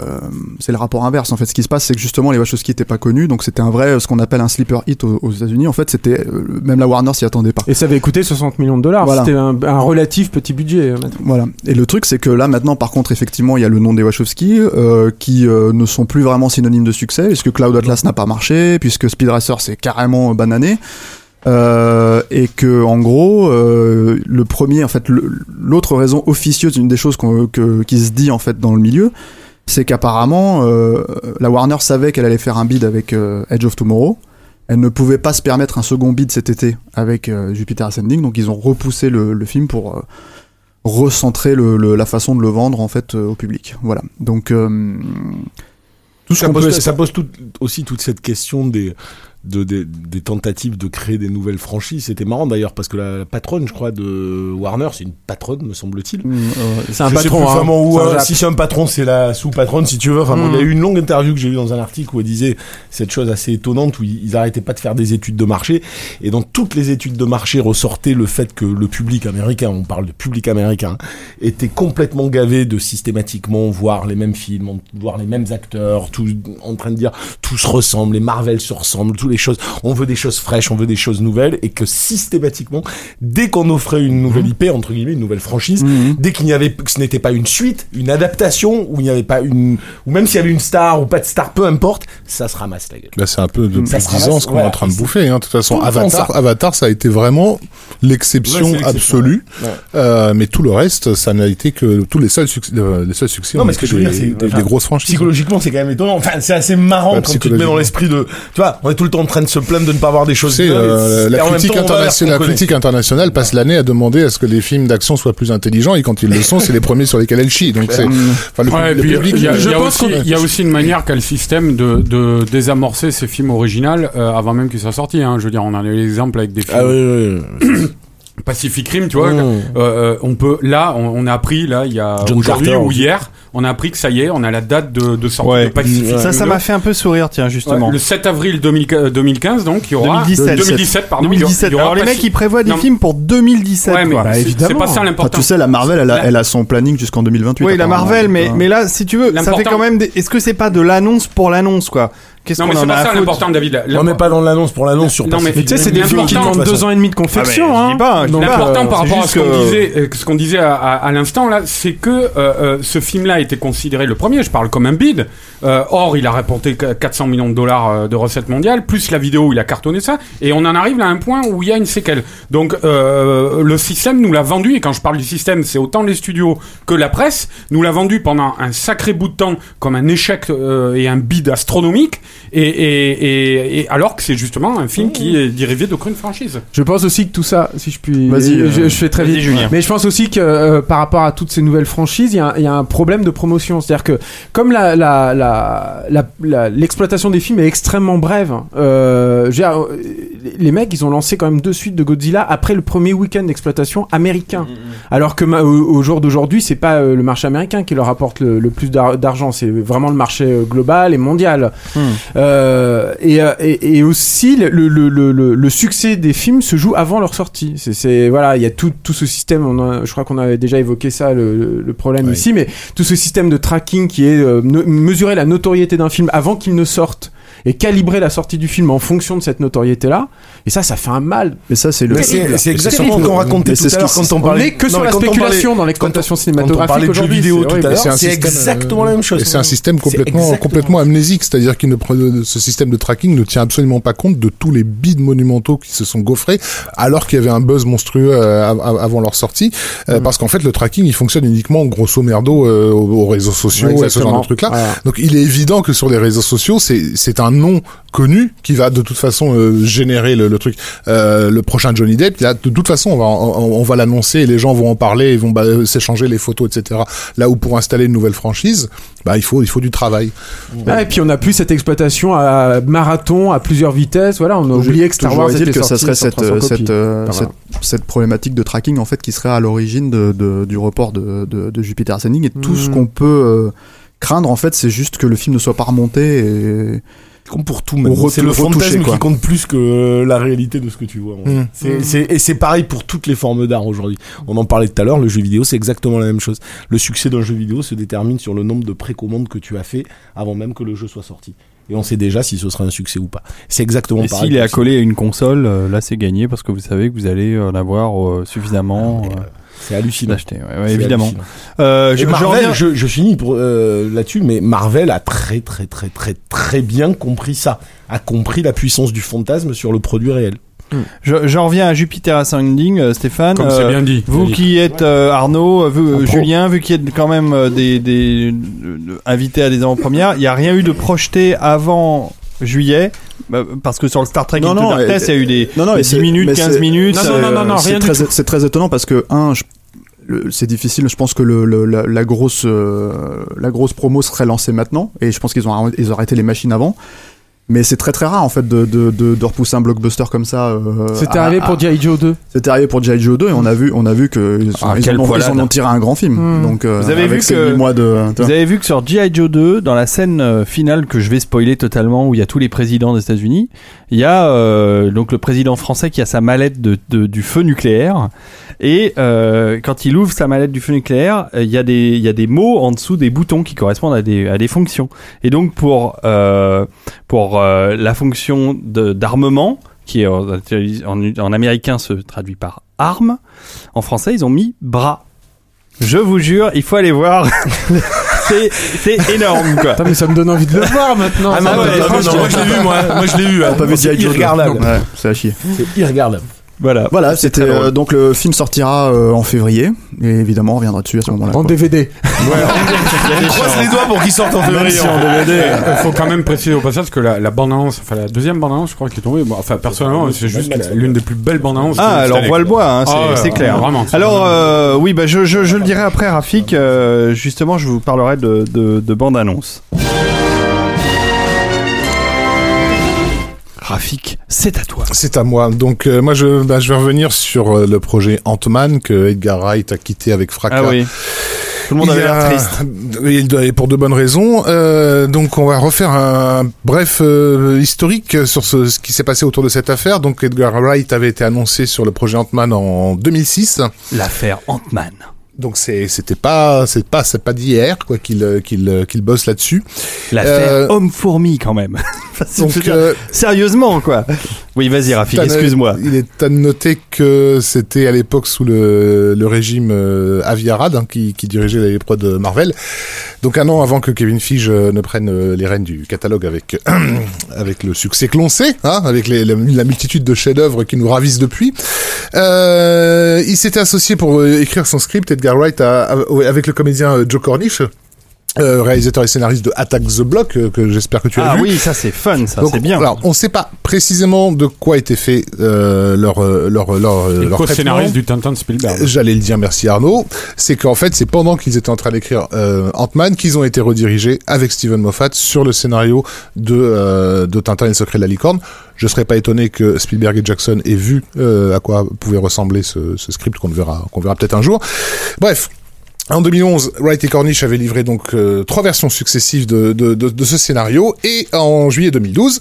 c'est le rapport inverse. En fait, ce qui se passe, c'est que justement, les Wachowski étaient pas connus, donc c'était un vrai, ce qu'on appelle un sleeper hit aux, aux États-Unis. En fait, c'était euh, même la Warner s'y attendait pas. Et ça avait coûté 60 millions de dollars. Voilà. C'était un, un relatif petit budget. euh. Voilà. Et le truc, c'est que là, maintenant, par contre, effectivement, il y a le nom des Wachowski euh, qui euh, ne sont plus vraiment synonymes de succès, puisque Cloud Atlas n'a pas marché, puisque Speed Racer c'est carrément banané. Euh, et que en gros euh, le premier en fait l'autre raison officieuse une des choses qu'on- que, qui se dit en fait dans le milieu c'est qu'apparemment euh, la Warner savait qu'elle allait faire un bid avec Edge of Tomorrow. Elle ne pouvait pas se permettre un second bid cet été avec Jupiter Ascending. Donc ils ont repoussé le, film pour recentrer le, la façon de le vendre en fait au public. Voilà. Donc tout ce Ça pose, peut ça pose tout- aussi toute cette question des, de, des, des tentatives de créer des nouvelles franchises. C'était marrant d'ailleurs parce que la, la patronne, je crois, de Warner, c'est une patronne, me semble-t-il. C'est un Je sais patron. plus hein. vraiment où, hein. Si c'est un patron, c'est la sous-patronne, si tu veux. Enfin, bon, Mm. il y a eu une longue interview que j'ai eue dans un article où elle disait cette chose assez étonnante où ils, ils arrêtaient pas de faire des études de marché. Et dans toutes les études de marché ressortait le fait que le public américain, on parle de public américain, était complètement gavé de systématiquement voir les mêmes films, voir les mêmes acteurs, tout, en train de dire tout se ressemble, les Marvel se ressemblent, toutes les choses. On veut des choses fraîches, on veut des choses nouvelles, et que systématiquement, dès qu'on offrait une nouvelle IP, entre guillemets, une nouvelle franchise, dès qu'il n'y avait, que ce n'était pas une suite, une adaptation, ou il n'y avait pas une, ou même s'il y avait une star ou pas de star, peu importe, ça se ramasse la gueule. Bah, c'est un peu depuis Ça se 10 ans ramasse, ce qu'on est en train de bouffer. Hein. De toute façon, Tout Avatar, ça. Avatar, ça a été vraiment l'exception Ouais, absolue. ouais. Euh, mais tout le reste, ça n'a été que tous les seuls succès. euh, les seuls succès Non, mais ce que je veux dire, c'est des- enfin, des grosses franchises. Psychologiquement, c'est quand même étonnant. Enfin, c'est assez marrant Ouais, quand tu te mets dans l'esprit de, tu vois, on est tout le temps en train de se plaindre de ne pas avoir des choses bien, euh, la, critique internationale, la connaît. critique internationale passe l'année à demander à ce que les films d'action soient plus intelligents et quand ils le sont, c'est les premiers sur lesquels elle chie. Donc c'est, enfin, le, Ouais, le public. il y a, y aussi, qu'on- il y a aussi une manière qu'a le système de, de désamorcer ces films originaux euh, avant même qu'ils soient sortis. Hein. Je veux dire, on en a eu l'exemple avec des films Ah oui, oui, oui. [COUGHS] Pacific Rim, tu vois. Mmh. euh, on peut, là, on, on a appris, là, il y a John aujourd'hui Carter ou aussi. hier, on a appris que ça y est, on a la date de, de sortie Ouais. de Pacific Ça, Rim ça 2. m'a fait un peu sourire, tiens, justement. Ouais, le 7 avril 2000 euh, 2015, donc, il y aura 2017. 2017, pardon. il y aura- 2017. il y aura Alors les mecs, ils prévoient des Non, films pour 2017. Ouais, bah, c'est- pas ça Enfin, l'important. tu sais, la Marvel, elle a, elle a son planning jusqu'en 2028. Oui, la. Marvel, mais, Enfin, mais là, si tu veux, ça fait quand même. des- Est-ce que c'est pas de l'annonce pour l'annonce, quoi? Qu'est-ce Non, mais c'est pas ça l'important, David. Non, mais pas dans l'annonce pour l'annonce sur Non, mais- Pacific Mais tu sais, c'est des films qui demandent deux ans et demi de confection. Ah, hein. L'important euh, par rapport à ce qu'on disait, euh, ce qu'on disait à, l'instant là, c'est que euh, euh, ce film-là été considéré le premier. Je parle comme un bid. Euh, or, il a rapporté qu- 400 millions de dollars euh, de recettes mondiales, plus la vidéo, il a cartonné ça. Et on en arrive à un point où il y a une séquelle. Donc, euh, le système nous l'a vendu. Et quand je parle du système, c'est autant les studios que la presse nous l'a vendu pendant un sacré bout de temps comme un échec euh, et un bid astronomique. Et, et, et, et alors que c'est justement un film qui est dérivé d'aucune franchise. Je pense aussi que tout ça, si je puis, Vas-y, je, euh, je fais très vite. Julien. Mais je pense aussi que euh, par rapport à toutes ces nouvelles franchises, y, il y a un problème de promotion. C'est-à-dire que comme la, l'exploitation des films est extrêmement brève, euh, euh, les mecs, ils ont lancé quand même deux suites de Godzilla après le premier week-end d'exploitation américain. Alors que au, au jour d'aujourd'hui, c'est pas euh, le marché américain qui leur apporte le, le plus d'ar- d'argent, c'est vraiment le marché global et mondial. Euh, et, et, et aussi, le, succès des films se joue avant leur sortie. C'est, voilà, il y a tout, tout ce système. On a- je crois qu'on avait déjà évoqué ça, le, problème Oui. ici, mais tout ce système de tracking qui est euh, mesurer la notoriété d'un film avant qu'il ne sorte et calibrer la sortie du film en fonction de cette notoriété-là. Et ça, ça fait un mal. Mais ça, c'est le. Mais c'est exactement ce qu'on racontait tout c'est ce à l'heure quand on parlait. est que sur la spéculation dans l'exploitation Quand on cinématographique parlait de jeux vidéo tout à l'heure, C'est système, exactement la même chose. Et c'est un système C'est complètement, complètement amnésique, c'est-à-dire qu'il ne pre- ce système de tracking ne tient absolument pas compte de tous les bids monumentaux qui se sont gaufrés, alors qu'il y avait un buzz monstrueux euh, av- av- avant leur sortie, euh, Mm. parce qu'en fait le tracking il fonctionne uniquement grosso merdo euh, aux, aux réseaux sociaux et ce genre de trucs là. Voilà. Donc il est évident que sur les réseaux sociaux c'est c'est un nom connu qui va de toute façon euh, générer le, le truc. Euh, le prochain Johnny Depp, là, de toute façon on va on, on va l'annoncer, et les gens vont en parler, ils vont bah, s'échanger les photos, etc. Là où pour installer une nouvelle franchise, bah il faut il faut du travail. Ouais, et puis on n'a plus cette exploitation à marathon, à plusieurs vitesses. Voilà, on a oublié que Star Wars était que ça serait cette, 300 cette, euh, Enfin, cette, cette problématique de tracking en fait qui serait à l'origine de, de- du report de, de, de Jupiter Ascending et tout ce Mhm. qu'on peut euh, craindre en fait c'est juste que le film ne soit pas remonté et, Comme pour tout, retour- c'est le fantasme quoi. qui compte plus que la réalité de ce que tu vois. Mm. C'est- c'est- et c'est pareil pour toutes les formes d'art aujourd'hui. On en parlait tout à l'heure, le jeu vidéo, c'est exactement la même chose. Le succès d'un jeu vidéo se détermine sur le nombre de précommandes que tu as fait avant même que le jeu soit sorti. Et on sait déjà si ce sera un succès ou pas. C'est exactement Et pareil. s'il est accolé à une console, euh, là c'est gagné parce que vous savez que vous allez en avoir euh, suffisamment Ah, mais, euh, C'est hallucinant. d'acheter. Ouais, ouais, C'est évidemment. hallucinant. Euh, je, Marvel, reviens- je, je finis pour euh, là-dessus, mais Marvel a très très très très très bien compris ça, a compris la puissance du fantasme sur le produit réel. je- j'en reviens à Jupiter Ascending, euh, Stéphane. Comme Euh, c'est bien dit. Vous qui êtes euh, Arnaud, vous. Julien, vu qu'il y a quand même euh, des, des euh, invités à des avant-premières, il n'y a rien eu de projeté avant juillet bah, parce que sur le Star Trek Non, Into non, Darkness, il y a eu des, non, non, des et 10 c'est- minutes, mais 15 c'est- minutes. Non, non, non, non, non, c'est rien du tout. c'est très étonnant parce que un, je- c'est difficile. Je pense que le, le- la, la grosse euh, la grosse promo serait lancée maintenant et je pense qu'ils ont ils ont arrêté les machines avant. Mais c'est très très rare en fait de, de, de, de repousser un blockbuster comme ça. euh, C'était arrivé à- pour G.I. Joe 2. C'était arrivé pour G.I. Joe 2 et on a vu on a vu que ils, sont- Ah, ils ont, ils en ont tiré un grand film. Hmm. Donc euh, Vous avez vu que- mois de Vous avez vu que sur G.I. Joe 2, dans la scène euh, finale que je vais spoiler totalement, où il y a tous les présidents des États-Unis, il y a euh, donc le président français qui a sa mallette de, de- du feu nucléaire. Et euh, quand il ouvre sa mallette du feu nucléaire, euh, il y, a des- il y a des mots en dessous des boutons qui correspondent à des, à des fonctions. Et donc pour, euh, pour euh, la fonction d'armement, qui est en, en- en américain se traduit par arme, en français ils ont mis bras. Je vous jure, il faut aller voir. [LAUGHS] c'est énorme quoi. Putain, mais ça me donne envie de le voir maintenant. Ah non, non, non, moi je l'ai vu, moi, moi je l'ai vu. Joe 2. irregardable. Ouais, c'est à chier. C'est irregardable. Voilà. Voilà, c'était euh, donc le film sortira euh, en février et évidemment on reviendra dessus à ce moment-là. En quoi. DVD. On [LAUGHS] croise les doigts pour qu'il sorte en février. si en DVD. Il faut quand même préciser au passage que la, la bande-annonce, enfin la deuxième bande-annonce, je crois, qui est tombée. bon, enfin, personnellement, c'est juste l'une des plus belles bandes-annonces. Ah, alors année, voit le quoi. bois, hein, c'est Ah ouais, c'est clair. Vraiment. c'est Alors, euh, oui, bah, je, je, je le dirai après, Rafik. euh, justement, je vous parlerai de, de, de bande-annonce. Rafik, c'est à toi. C'est à moi. Donc euh, moi je, bah, je vais revenir sur euh, le projet Ant-Man que Edgar Wright a quitté avec fracas. Ah oui. Tout le monde avait l'air triste. [LAUGHS] Oui, Et pour de bonnes raisons. Euh, donc on va refaire un bref euh, historique sur ce, ce qui s'est passé autour de cette affaire. Donc Edgar Wright avait été annoncé sur le projet Ant-Man en 2006. L'affaire Ant-Man. Donc c'était pas c'est pas c'est pas d'hier quoi qu'il euh, qu'il euh, qu'il bosse là-dessus. L'affaire Euh, Homme-Fourmi, quand même. [LAUGHS] Donc dire, euh, Sérieusement, quoi. Oui, vas-y, Rafik, excuse-moi. Il est à noter que c'était à l'époque sous le, le régime euh, Avi Arad hein, qui, qui dirigeait les prods de Marvel. Donc un an avant que Kevin Feige ne prenne les rênes du catalogue avec [CLEARS THROAT] avec le succès que l'on sait, hein, avec les, la, la multitude de chefs-d'œuvre qui nous ravissent depuis. Il s'était associé pour écrire son script Edgar Wright avec le comédien euh, Joe Cornish. Euh, réalisateur et scénariste de Attack the Block, euh, que j'espère que tu as Ah vu. oui, ça c'est fun, ça Donc, c'est bien. Alors, on ne sait pas précisément de quoi était fait euh, leur euh, leur leur Et le leur co-scénariste du Tintin de Spielberg. J'allais le dire, merci Arnaud. C'est qu'en fait, c'est pendant qu'ils étaient en train d'écrire euh, Ant-Man qu'ils ont été redirigés avec Steven Moffat sur le scénario de euh, de Tintin et le secret de la licorne. Je serais pas étonné que Spielberg et Jackson aient vu euh, à quoi pouvait ressembler ce, ce script qu'on verra qu'on verra peut-être un jour. Bref. En 2011, Wright et Cornish avaient livré donc euh, trois versions successives de, de, de, de ce scénario et en juillet 2012,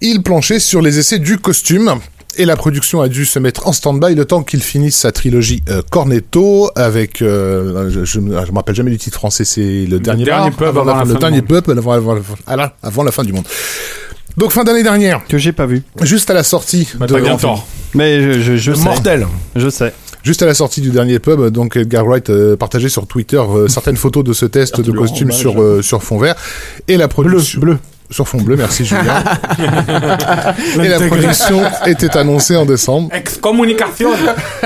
ils planchaient sur les essais du costume. Et la production a dû se mettre en stand-by le temps qu'il finisse sa trilogie euh, Cornetto avec, euh, je, je, me je me rappelle jamais du titre français, c'est le, dernier, dernier bar, pub avant la fin- fin le du dernier monde. pub avant, avant- avant- avant la fin du monde. Donc fin d'année dernière, Que j'ai pas vu. juste à la sortie Bah, de bien tort. Mais je, je, je sais. Mortel. Je sais. Juste à la sortie du dernier pub, donc Edgar Wright euh, partageait sur Twitter euh, [LAUGHS] certaines photos de ce test de costume sur euh, sur fond vert et la production bleu. sur fond bleu. Merci Julien. [LAUGHS] et la production était annoncée en décembre Excommunication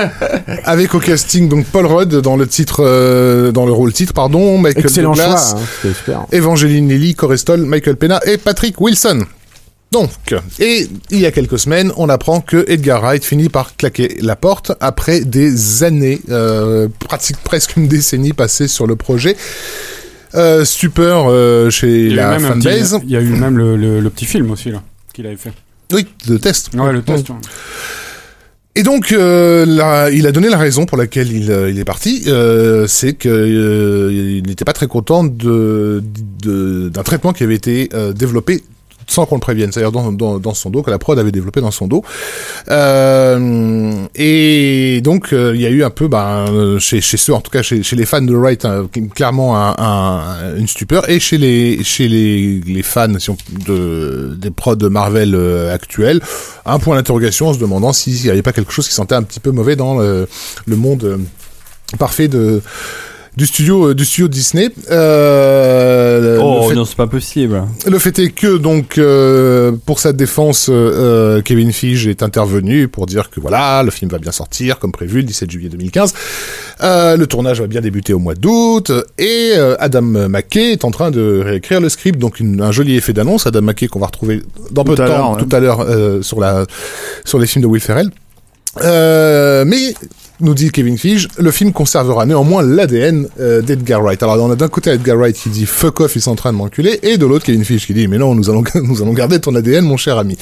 [LAUGHS] avec au casting donc Paul Rudd dans le titre euh, dans le rôle titre pardon, Michael Excellent Douglas, choix. hein, C'était super. Evangeline Lilly, Corey Stoll, Michael Pena et Patrick Wilson. Donc, et il y a quelques semaines, on apprend que Edgar Wright finit par claquer la porte après des années, euh, pratique presque une décennie passée sur le projet. Euh, stupeur euh, chez la fanbase. il y a eu même le, le- le petit film aussi, là, qu'il avait fait. Oui, de test. Ouais, le test. ouais. Et donc, euh, là, il a donné la raison pour laquelle il, euh, il est parti, euh, c'est que euh, il n'était pas très content de d'un traitement qui avait été développé sans qu'on le prévienne, c'est-à-dire dans, dans, dans son dos, que la prod avait développé dans son dos. Euh, et donc euh, il y a eu un peu, ben, chez, chez ceux, en tout cas chez, chez les fans de Wright, un- clairement un, un- une stupeur, et chez les chez les, les fans de des prods de Marvel euh, actuels, un point d'interrogation en se demandant s'il n'y avait pas quelque chose qui sentait un petit peu mauvais dans le, le monde euh, parfait de du studio euh, du studio Disney. Euh, Oh fait- non, c'est pas possible. le fait est que donc euh, pour sa défense, Kevin Feige est intervenu pour dire que voilà, le film va bien sortir comme prévu le 17 juillet 2015. Euh, le tournage va bien débuter au mois d'août et euh, Adam McKay est en train de réécrire le script. Donc une- un joli effet d'annonce. Adam McKay qu'on va retrouver dans peu de temps, tout à l'heure euh, sur la sur les films de Will Ferrell. Euh, mais nous dit Kevin Feige, le film conservera néanmoins l'ADN euh, d'Edgar Wright. Alors on a d'un côté Edgar Wright qui dit fuck off, ils sont en train de m'enculer, et de l'autre Kevin Feige qui dit mais non, nous allons [LAUGHS] nous allons garder ton ADN, mon cher ami.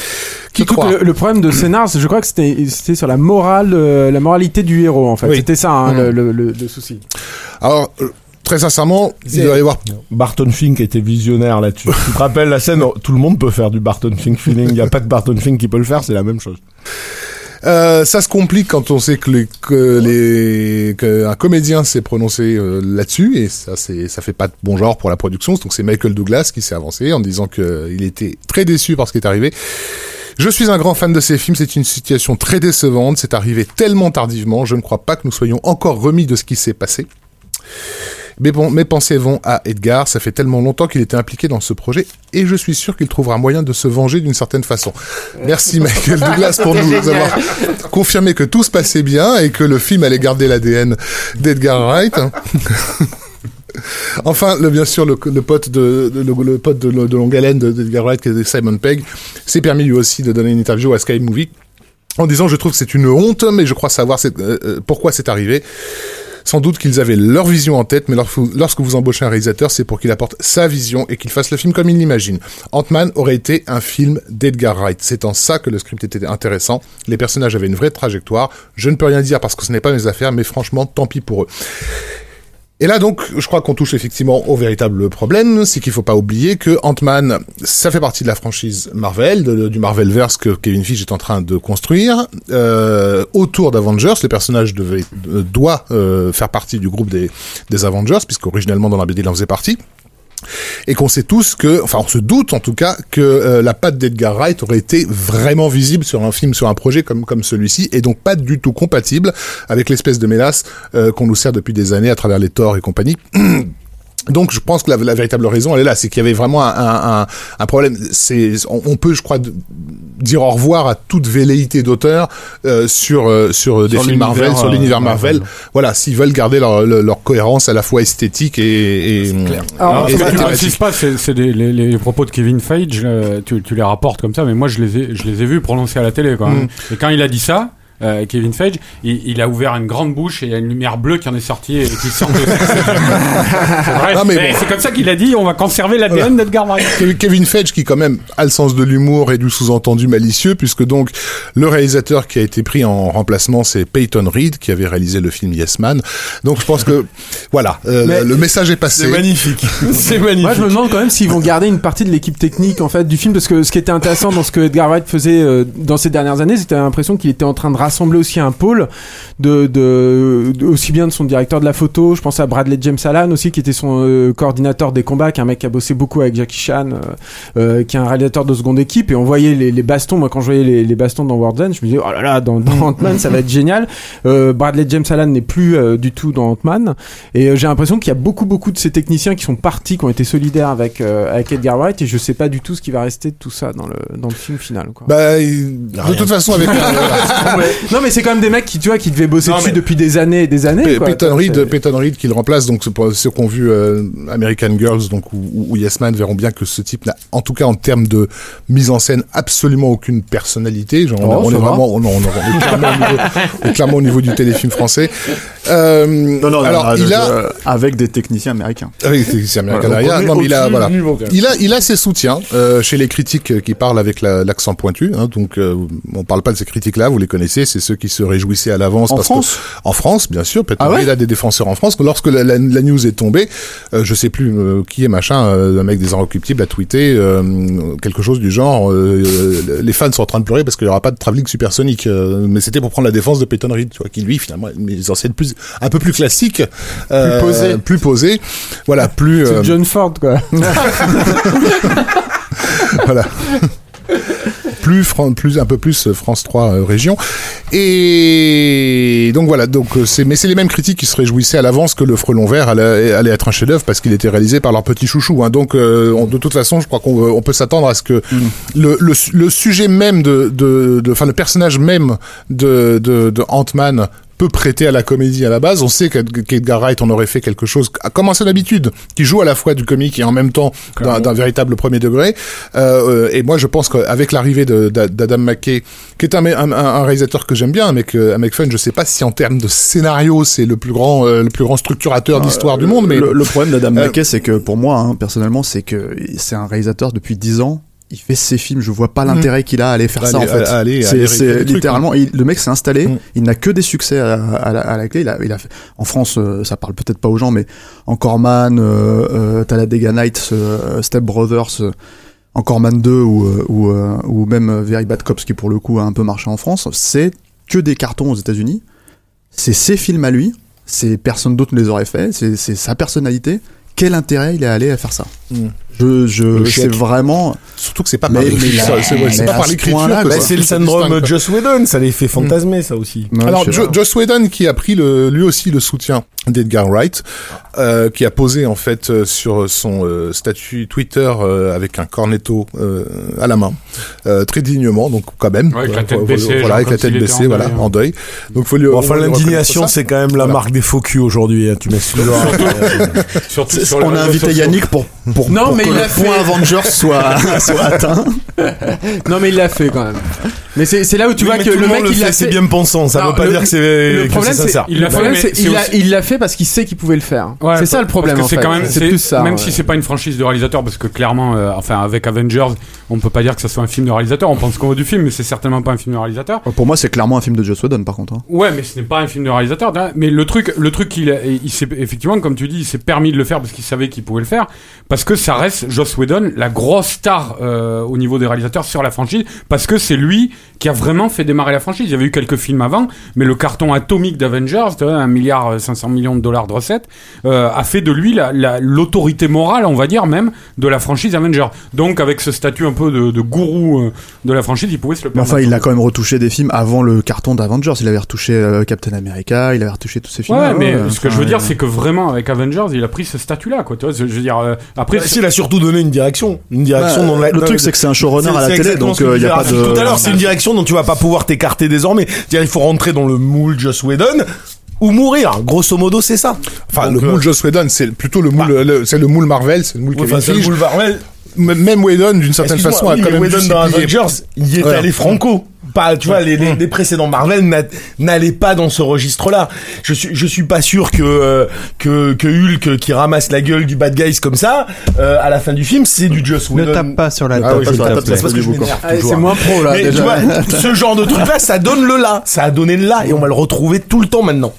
Qui croit le, le problème de scénar, c'est- je crois que c'était c'était sur la morale, euh, la moralité du héros en fait. Oui. C'était ça hein, Mhm. le, le- le- le souci. Alors euh, très sincèrement, il doit y avoir Barton Fink était visionnaire là-dessus. tu te rappelles la scène Tout le monde peut faire du Barton Fink feeling. Il n'y a pas que Barton Fink qui peut le faire, c'est la même chose. Euh, ça se complique quand on sait que les, que les qu'un comédien s'est prononcé euh, là-dessus et ça c'est ça fait pas de bon genre pour la production. Donc c'est Michael Douglas qui s'est avancé en disant que il était très déçu par ce qui est arrivé. Je suis un grand fan de ces films, c'est une situation très décevante, c'est arrivé tellement tardivement, je ne crois pas que nous soyons encore remis de ce qui s'est passé. Mais bon, mes pensées vont à Edgar, ça fait tellement longtemps qu'il était impliqué dans ce projet, et je suis sûr qu'il trouvera moyen de se venger d'une certaine façon. Merci Michael Douglas pour nous avoir confirmé que tout se passait bien et que le film allait garder l'ADN d'Edgar Wright. [LAUGHS] Enfin, le, bien sûr, le, le pote de, de- le, le pote de, de longue haleine de- d'Edgar Wright, qui est Simon Pegg, s'est permis lui aussi de donner une interview à Sky Movie en disant je trouve que c'est une honte, mais je crois savoir euh, euh, pourquoi c'est arrivé. Sans doute qu'ils avaient leur vision en tête, mais lorsque vous, embauchez un réalisateur, c'est pour qu'il apporte sa vision et qu'il fasse le film comme il l'imagine. Ant-Man aurait été un film d'Edgar Wright. C'est en ça que le script était intéressant. Les personnages avaient une vraie trajectoire. Je ne peux rien dire parce que ce n'est pas mes affaires, mais franchement, tant pis pour eux. Et là donc, je crois qu'on touche effectivement au véritable problème, c'est qu'il faut pas oublier que Ant-Man, ça fait partie de la franchise Marvel, de- du Marvelverse que Kevin Feige est en train de construire. Euh, autour d'Avengers, les personnages devaient, euh, doivent euh, faire partie du groupe des, des Avengers, puisqu'originellement dans la BD il en faisait partie. Et qu'on sait tous que, enfin on se doute en tout cas que euh, la patte d'Edgar Wright aurait été vraiment visible sur un film, sur un projet comme comme celui-ci, et donc pas du tout compatible avec l'espèce de mélasse euh, qu'on nous sert depuis des années à travers les Thor et compagnie. [CLEARS THROAT] Donc je pense que la, la véritable raison elle est là, c'est qu'il y avait vraiment un, un, un- problème. C'est on, on peut, je crois, dire au revoir à toute velléité d'auteur euh, sur euh, sur des Sur films Marvel, sur euh, l'univers Marvel. Marvel. Voilà, s'ils veulent garder leur, leur, leur cohérence à la fois esthétique et, et, Alors, et ce que tu thématique. précises pas, c'est c'est des- les, les propos de Kevin Feige, euh, tu, tu les rapportes comme ça, mais moi je les ai, je les ai vus prononcer à la télé quand même. Mm. Et quand il a dit ça, euh, Kevin Feige, il, il a ouvert une grande bouche et il y a une lumière bleue qui en est sortie et qui sort de [LAUGHS] C'est bon. Comme ça qu'il a dit on va conserver l'ADN d'Edgar Wright. Kev- Kevin Feige qui quand même a le sens de l'humour et du sous-entendu malicieux puisque donc le réalisateur qui a été pris en remplacement c'est Peyton Reed qui avait réalisé le film Yes Man. Donc je pense que voilà, euh, Mais- le message est passé. C'est magnifique. [LAUGHS] c'est magnifique. Moi, je me demande quand même s'ils vont garder une partie de l'équipe technique en fait du film, parce que ce qui était intéressant dans ce que Edgar Wright faisait euh, dans ces dernières années, c'était l'impression qu'il était en train de rassembler aussi un pôle de, de, de- aussi bien de son directeur de la photo. Je pense à Bradley James Allen aussi, qui était son euh, coordinateur des combats, qui est un mec qui a bossé beaucoup avec Jackie Chan, euh, euh, qui est un réalisateur de seconde équipe. Et on voyait les, les bastons. Moi, quand je voyais les, les bastons dans World's End, je me disais oh là là, dans, dans Ant-Man, ça va être génial. Euh, Bradley James Allen n'est plus euh, du tout dans Ant-Man. Et euh, j'ai l'impression qu'il y a beaucoup, beaucoup de ces techniciens qui sont partis, qui ont été solidaires avec, euh, avec Edgar Wright, et je sais pas du tout ce qui va rester de tout ça dans le, dans le film final. Quoi. Bah, il- de toute façon avec [LAUGHS] non, mais c'est quand même des mecs qui, tu vois, qui devaient bosser Non, dessus mais- depuis des années et des années. Quoi. Peyton Reed, C'est- Peyton Reed qui le remplace, donc ceux qui ont vu euh, American Girls, donc ou, ou- Yes Man verront bien que ce type n'a, en tout cas en termes de mise en scène, absolument aucune personnalité. Genre, on, Oh, on est va. vraiment, on, on- on est clairement, au niveau, on est clairement au niveau du téléfilm français. Euh, Non, non, alors non, il je- a, euh, avec des techniciens américains. avec c'est American Voilà, derrière. Non, mais il a, voilà. Il a, il a ses soutiens euh, chez les critiques euh, qui parlent avec la- l'accent pointu. Hein, donc, euh, on parle pas de ces critiques-là, vous les connaissez. C'est ceux qui se réjouissaient à l'avance. En parce France que, En France, bien sûr. Peut-être Ah ouais il a des défenseurs en France. Lorsque la, la- la news est tombée, euh, je sais plus euh, qui est machin, euh, un mec des Inrecuptibles a tweeté euh, quelque chose du genre les fans sont en train de pleurer parce qu'il y aura pas de travelling supersonique. Mais c'était pour prendre la défense de Peyton Reed, tu vois, qui lui finalement en scène plus un peu plus classique, euh, posé. plus posé. Voilà, plus. John Ford, quoi. [LAUGHS] [LAUGHS] voilà. Plus, Fran- plus un peu plus euh, France 3 euh, région et donc voilà donc euh, c'est mais c'est les mêmes critiques qui se réjouissaient à l'avance que le frelon vert allait, allait être un chef-d'œuvre parce qu'il était réalisé par leur petit chouchou hein. donc on- de toute façon je crois qu'on on peut s'attendre à ce que le, le, su- le sujet même de de de- enfin le personnage même de de, de Ant-Man peut prêter à la comédie à la base. On sait qu'Ed- qu'Edgar Wright en aurait fait quelque chose, à commencer d'habitude, qui joue à la fois du comique et en même temps d'un véritable premier degré. Euh, euh, et moi, je pense qu'avec l'arrivée d'Adam McKay, qui est un, un, un réalisateur que j'aime bien, un mec, euh, un mec fun, je sais pas si en termes de scénario, c'est le plus grand, euh, le plus grand structurateur d'histoire du monde, mais le, le problème d'Adam McKay, c'est que pour moi, hein, personnellement, c'est que c'est un réalisateur depuis 10 ans. Il fait ses films, je vois pas l'intérêt qu'il a à aller faire ça en fait. aller- C'est- aller c'est réécrire des trucs, littéralement, il- le mec s'est installé, Mm. il n'a que des succès à, à la, à la clé. Il a, il a fait, en France, euh, ça parle peut-être pas aux gens, mais Encore Man, euh, euh, Talladega Nights, euh, Step Brothers, euh, Encore Man 2 ou, euh, ou, euh, ou même euh, Very Bad Cops qui pour le coup a un peu marché en France, c'est que des cartons aux États-Unis. C'est ses films à lui, c'est personne d'autre ne les aurait fait, c'est c'est sa personnalité. Quel intérêt il est allé à faire ça? Mm. Je, je, c'est vraiment. surtout que c'est pas par l'écriture, bah, c'est le syndrome. Joss Whedon, ça les fait fantasmer, ça aussi. Alors, Jo-. Joss Whedon qui a pris le, lui aussi le soutien d'Edgar Wright, euh, qui a posé en fait euh, sur son euh, statut Twitter euh, avec un cornetto euh, à la main, euh, très dignement, donc quand même, Ouais, avec la tête voilà, baissée, voilà, avec la tête baissée, en voilà, hein. en deuil. Donc faut lui. Bon, enfin, l'indignation, c'est quand même la marque des faux culs aujourd'hui, hein, tu m'excuseras. Surtout on a invité. Yannick pour, pour, Non, mais que il le point fait. Avengers soit, [LAUGHS] soit atteint. Non, mais il l'a fait quand même. Mais c'est c'est là où tu Oui, vois que le mec il fait, l'a c'est bien pensant, ça Non, veut pas le- dire que c'est Le que problème, c'est c'est sincère. Il le l'a fait, il a aussi- il l'a fait parce qu'il sait qu'il pouvait le faire. Ouais, c'est ça le problème. Que c'est quand même, c'est c'est- plus ça. Même ouais. si c'est pas une franchise de réalisateur, parce que clairement, euh, enfin avec Avengers, on peut pas dire que ça soit un film de réalisateur. On pense qu'on veut du film, mais c'est certainement pas un film de réalisateur. Pour moi, c'est clairement un film de Joss Whedon, par contre. hein. Ouais, mais ce n'est pas un film de réalisateur. hein. Mais le truc, le truc qu'il, il s'est effectivement, comme tu dis, il s'est permis de le faire parce qu'il savait qu'il pouvait le faire, parce que ça reste Joss Whedon, la grosse star euh, au niveau des réalisateurs sur la franchise, parce que c'est lui qui a vraiment fait démarrer la franchise. Il y avait eu quelques films avant, mais le carton atomique d'Avengers, vois, un milliard euh, 500 millions de dollars de recettes, euh, a fait de lui la- la- l'autorité morale, on va dire même, de la franchise Avengers. Donc avec ce statut un peu de, de gourou euh, de la franchise, il pouvait se le Mais permettre. enfin, il a quand même retouché des films avant le carton d'Avengers. Il avait retouché euh, Captain America, il avait retouché tous ces films. Ouais, mais ce que je veux dire, c'est que vraiment, avec Avengers, il a pris ce statut-là, quoi. Tu vois, je veux dire, euh, après, Après, il a surtout donné une direction. Une direction Ouais, dont la- le dans- truc, c'est que c'est un showrunner C'est- à la télé, donc euh, il je y a pas de. Tout à l'heure, c'est une direction dont tu vas pas pouvoir t'écarter désormais. C'est-à-dire, il faut rentrer dans le moule Joss Whedon ou mourir. Grosso modo, c'est ça. Enfin, Donc, le moule euh, Joss Whedon, c'est plutôt le moule, le- c'est le moule Marvel, c'est le moule ouais, Kevin c'est le Feige. moule Marvel. Même Whedon, d'une certaine façon, a quand même Whedon dans. Avengers, il était Ouais. allé franco. Pas, tu vois, les, les, les précédents Marvel n'a- n'allaient pas dans ce registre-là. Je suis, je suis pas sûr que, euh, que, que Hulk qui ramasse la gueule du bad guys comme ça, euh, à la fin du film, c'est du Joss Ne Whedon. tape pas sur la Ah oui, C'est moins pro là. Mais tu vois, ce genre de truc-là, ça donne le là. Ça a donné le là et on va le retrouver tout le temps maintenant.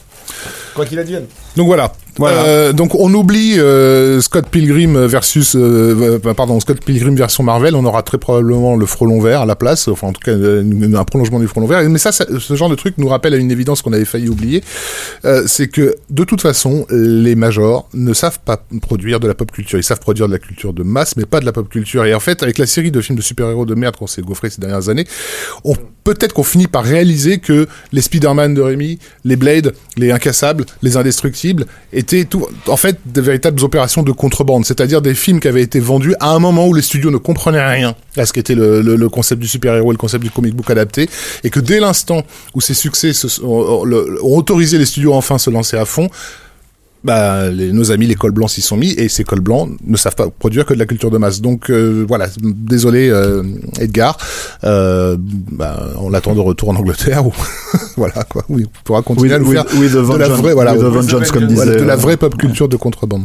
Quoi qu'il advienne. Donc voilà. Voilà. Euh, donc on oublie euh, Scott Pilgrim versus euh, euh, pardon Scott Pilgrim version Marvel. On aura très probablement le frelon vert à la place, enfin en tout cas euh, un prolongement du frelon vert. Mais ça, ce genre de truc nous rappelle à une évidence qu'on avait failli oublier, euh, c'est que de toute façon les majors ne savent pas produire de la pop culture. Ils savent produire de la culture de masse, mais pas de la pop culture. Et en fait, avec la série de films de super-héros de merde qu'on s'est gaufré ces dernières années, on peut-être qu'on finit par réaliser que les Spider-Man de Rémi, les Blade, les Incassables, les Indestructibles étaient tout, en fait, des véritables opérations de contrebande. C'est-à-dire des films qui avaient été vendus à un moment où les studios ne comprenaient rien à ce qu'était le, concept du super-héros et le concept du comic book adapté. Et que dès l'instant où ces succès ont- ont autorisé les studios à enfin se lancer à fond, bah, les- nos amis les cols blancs s'y sont mis et ces cols blancs ne savent pas produire que de la culture de masse. Donc euh, voilà, désolé euh, Edgar, euh, bah, on l'attend de retour en Angleterre ou [LAUGHS] voilà quoi, oui, on pourra continuer à nous faire the de la vraie voilà, disait. de la euh, vraie pop culture de contrebande.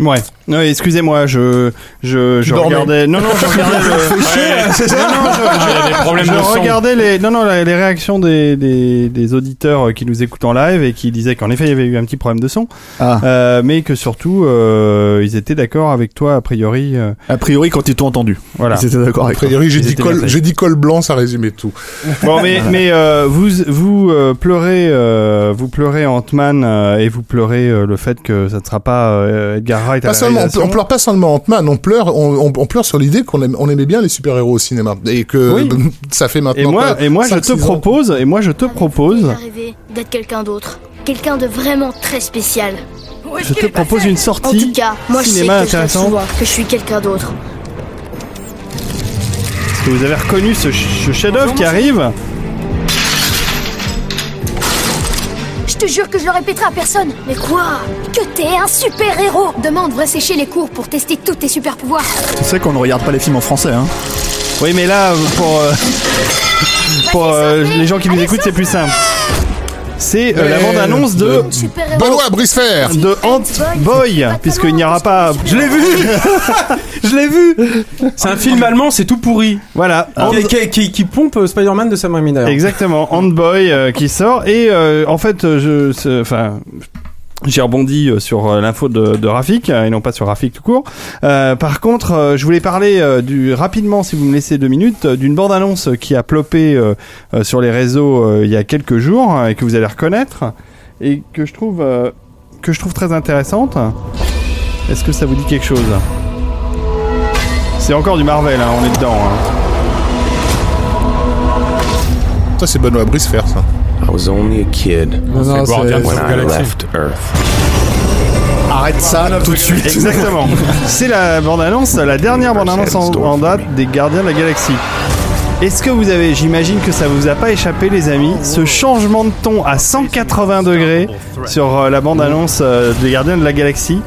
Ouais. Non, excusez-moi, je je je dormais. regardais. Non non, je regardais [LAUGHS] le. c'est Non, non, je, Ah, a des problèmes je de son. regardais les non non les réactions des, des des auditeurs qui nous écoutent en live et qui disaient qu'en effet il y avait eu un petit problème de son, Ah. euh, mais que surtout euh, ils étaient d'accord avec toi a priori. euh, A priori, quand ils t'ont entendu. voilà. Ils étaient d'accord A priori, j'ai dit, col, j'ai dit col blanc, ça résumait tout. Bon, mais, mais euh, vous, vous euh, pleurez, euh, vous pleurez Ant-Man euh, et vous pleurez euh, le fait que ça ne sera pas euh, Edgar Wright à Pas la seulement, on, pleure pas seulement Ant-Man, on pleure, on, on- on pleure sur l'idée qu'on aime- on aimait bien les super-héros au cinéma. Et que Oui. [LAUGHS] ça fait maintenant. Et moi, quoi, et moi, je te propose, et moi, je te propose, d'être quelqu'un d'autre. Quelqu'un de vraiment très spécial. je te propose une En tout sortie cas, moi je sais cinéma que je que je suis quelqu'un d'autre. Est-ce que vous avez reconnu ce, ch- ce chef-d'œuvre qui arrive? Te jure que je le répéterai à personne. Mais quoi? Que t'es un super héros Demande, va sécher les cours pour tester tous tes super pouvoirs. Tu sais qu'on ne regarde pas les films en français, hein. Oui, mais là, pour euh, pour euh, les gens qui nous écoutent, c'est plus simple. C'est euh, la bande-annonce de héros. Benoît Bricefer de Ant Boy, puisqu'il n'y aura pas. Je l'ai vu [LAUGHS] Je l'ai vu C'est un film allemand, c'est tout pourri. Voilà. Ant- Qui, qui- qui- qui pompe euh, Spider-Man de Sam Raimi d'ailleurs. Exactement, Handboy euh, qui sort et euh, en fait euh, je c'est- enfin j'ai rebondi euh, sur euh, l'info de, Rafik euh, et non pas sur Rafik tout court. Par contre, je voulais parler du rapidement, si vous me laissez deux minutes, d'une bande-annonce qui a plopé sur les réseaux il y a quelques jours euh, et que vous allez reconnaître et que je trouve que je trouve très intéressante. Est-ce que ça vous dit quelque chose? C'est encore du Marvel, hein, on est dedans. hein. Ça, c'est Benoît Bricefer, ça. I was only a kid Non, non, C'est Guardians c'est- of when the I Galaxy. left Earth. Arrête ça tout de suite. Exactement. [LAUGHS] C'est la bande-annonce, la dernière bande-annonce en, en date des Gardiens de la Galaxie. Est-ce que vous avez, j'imagine que ça vous a pas échappé les amis, ce changement de ton à 180 degrés sur euh, la bande-annonce euh, des Gardiens de la Galaxie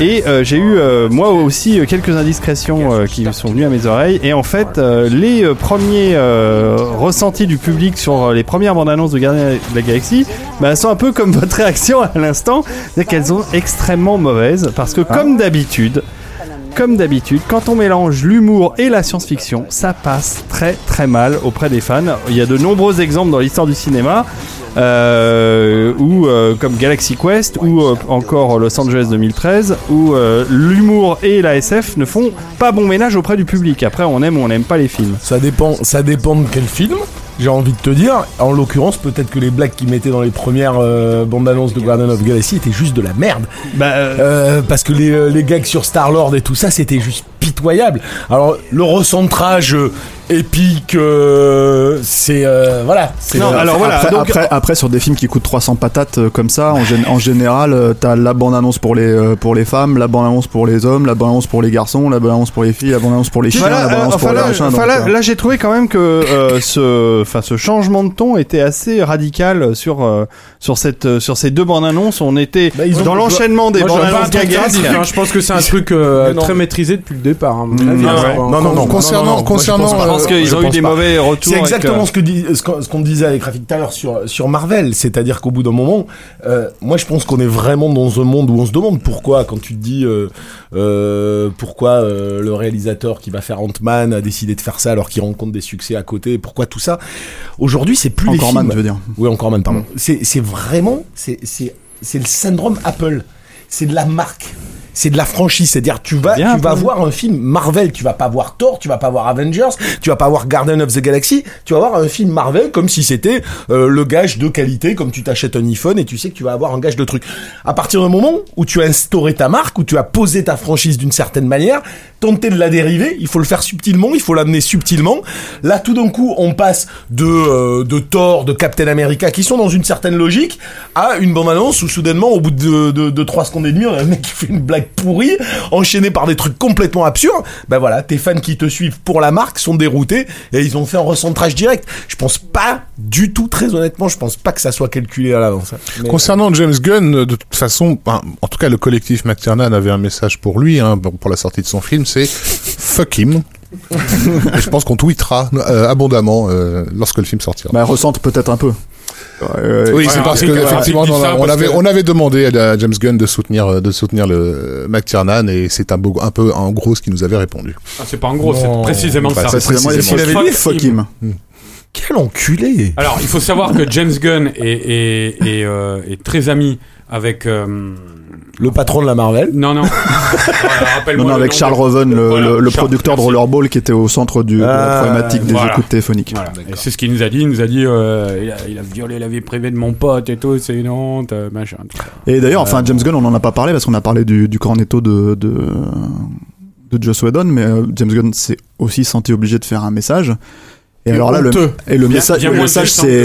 Et euh, j'ai eu euh, moi aussi euh, quelques indiscrétions euh, qui sont venues à mes oreilles. Et en fait les premiers ressentis du public sur les premières bandes annonces de Gardiens de la Galaxie bah, sont un peu comme votre réaction à l'instant, c'est qu'elles sont extrêmement mauvaises parce que comme d'habitude comme d'habitude, quand on mélange l'humour et la science-fiction, ça passe très très mal auprès des fans. Il y a de nombreux exemples dans l'histoire du cinéma, euh, où, euh, comme Galaxy Quest, ou euh, encore Los Angeles 2013, où l'humour et la SF ne font pas bon ménage auprès du public. Après, on aime ou on n'aime pas les films. Ça dépend, ça dépend de quel film. J'ai envie de te dire, en l'occurrence, peut-être que les blagues qu'ils mettaient dans les premières euh, bandes annonces de Guardian of Galaxy étaient juste de la merde. Bah, euh, Euh, parce que les, euh, les gags sur Star-Lord et tout ça, c'était juste pitoyable. Alors, le recentrage euh, épique, euh, c'est... euh, voilà. c'est Non, euh, alors voilà, après, donc- après, après, sur des films qui coûtent 300 patates euh, comme ça, en, gén- en général, euh, t'as la bande-annonce pour les, euh, pour les femmes, la bande-annonce pour les hommes, la bande-annonce pour les garçons, la bande-annonce pour les filles, la bande-annonce pour les chiens, Voilà, la euh, bande-annonce enfin pour les là, machins. enfin donc, là, là, j'ai trouvé quand même que euh, ce, enfin ce changement de ton était assez radical sur euh, sur cette euh, sur ces deux bandes annonces. On était Bah, ils ont- dans l'enchaînement des bandes annonces hein. Je pense que c'est un truc euh, très maîtrisé depuis le départ. hein, Mmh, ah hein. ouais. Non, non, non. Concernant- moi, je concernant, euh, Je pense qu'ils ont eu des pas. mauvais retours. C'est avec, exactement euh, ce que dit, ce qu'on disait avec Rafik tout à l'heure sur sur Marvel, c'est-à-dire qu'au bout d'un moment, euh, moi je pense qu'on est vraiment dans un monde où on se demande pourquoi quand tu te dis euh, euh, pourquoi euh, le réalisateur qui va faire Ant-Man a décidé de faire ça alors qu'il rencontre des succès à côté, pourquoi tout ça. Aujourd'hui, c'est plus les Encore films. man, je veux dire. Oui, encore man, pardon. C'est c'est vraiment c'est c'est c'est le syndrome Apple. C'est de la marque. C'est de la franchise, c'est-à-dire tu vas Bien, tu vas voir un film Marvel, tu vas pas voir Thor, tu vas pas voir Avengers, tu vas pas voir Garden of the Galaxy, tu vas voir un film Marvel comme si c'était euh, le gage de qualité, comme tu t'achètes un iPhone et tu sais que tu vas avoir un gage de truc. À partir du moment où tu as instauré ta marque, où tu as posé ta franchise d'une certaine manière, tenter de la dériver, il faut le faire subtilement, il faut l'amener subtilement. Là, tout d'un coup, on passe de euh, de Thor, de Captain America, qui sont dans une certaine logique, à une bande-annonce où soudainement, au bout de, de, de 3 secondes et demie, on a un mec qui fait une blague pourrie, enchaîné par des trucs complètement absurdes. Ben voilà, tes fans qui te suivent pour la marque sont déroutés et ils ont fait un recentrage direct. Je pense pas du tout, très honnêtement, je pense pas que ça soit calculé à l'avance. hein. Concernant James Gunn, de toute façon, ben, en tout cas, le collectif McTiernan avait un message pour lui, hein, pour la sortie de son film, c'est [LAUGHS] fuck him. Je pense qu'on tweetera euh, abondamment euh, lorsque le film sortira. bah, ressente peut-être un peu. Euh, Oui, c'est parce que effectivement, on, avait que- on avait demandé à James Gunn de soutenir euh, de soutenir le McTiernan et c'est un, beau- un peu en gros ce qu'il nous avait répondu. Ah, c'est pas en gros, c'est précisément Bah, ça. c'est précisément, il ce qu'il faut- avait dit. fuck him. Quel enculé Alors, il faut savoir que James Gunn est, est, est, euh, est très ami avec. euh, Le patron de la Marvel. Non, non. [LAUGHS] Voilà, rappelle-moi Non, non, le avec nom Charles de- Roven, le, Voilà, le- le Charles, producteur de merci. Rollerball qui était au centre du, de la Ah, problématique des voilà. écoutes téléphoniques. Voilà. Et c'est ce qu'il nous a dit. Il nous a dit euh, il, a, il a violé la vie privée de mon pote et tout, c'est une honte, euh, machin. tout ça. Et d'ailleurs, enfin, James Gunn, on n'en a pas parlé parce qu'on a parlé du, du cornetto de, de, de Joss Whedon, mais euh, James Gunn s'est aussi senti obligé de faire un message. Et alors là, le, et le Bien- message, le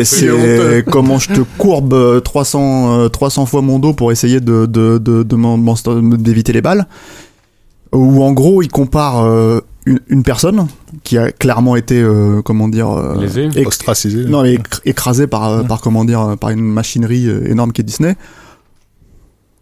c'est, [LAUGHS] comment je te courbe euh, 300, euh, 300 fois mon dos pour essayer de, de, de, de d'éviter les balles. Où en gros, il compare euh, une, une personne qui a clairement été, euh, comment dire, euh, Lésée. ex- Ostracisé. non, mais écr- écrasé par, euh, par comment dire, euh, par une machinerie euh, énorme qui est Disney,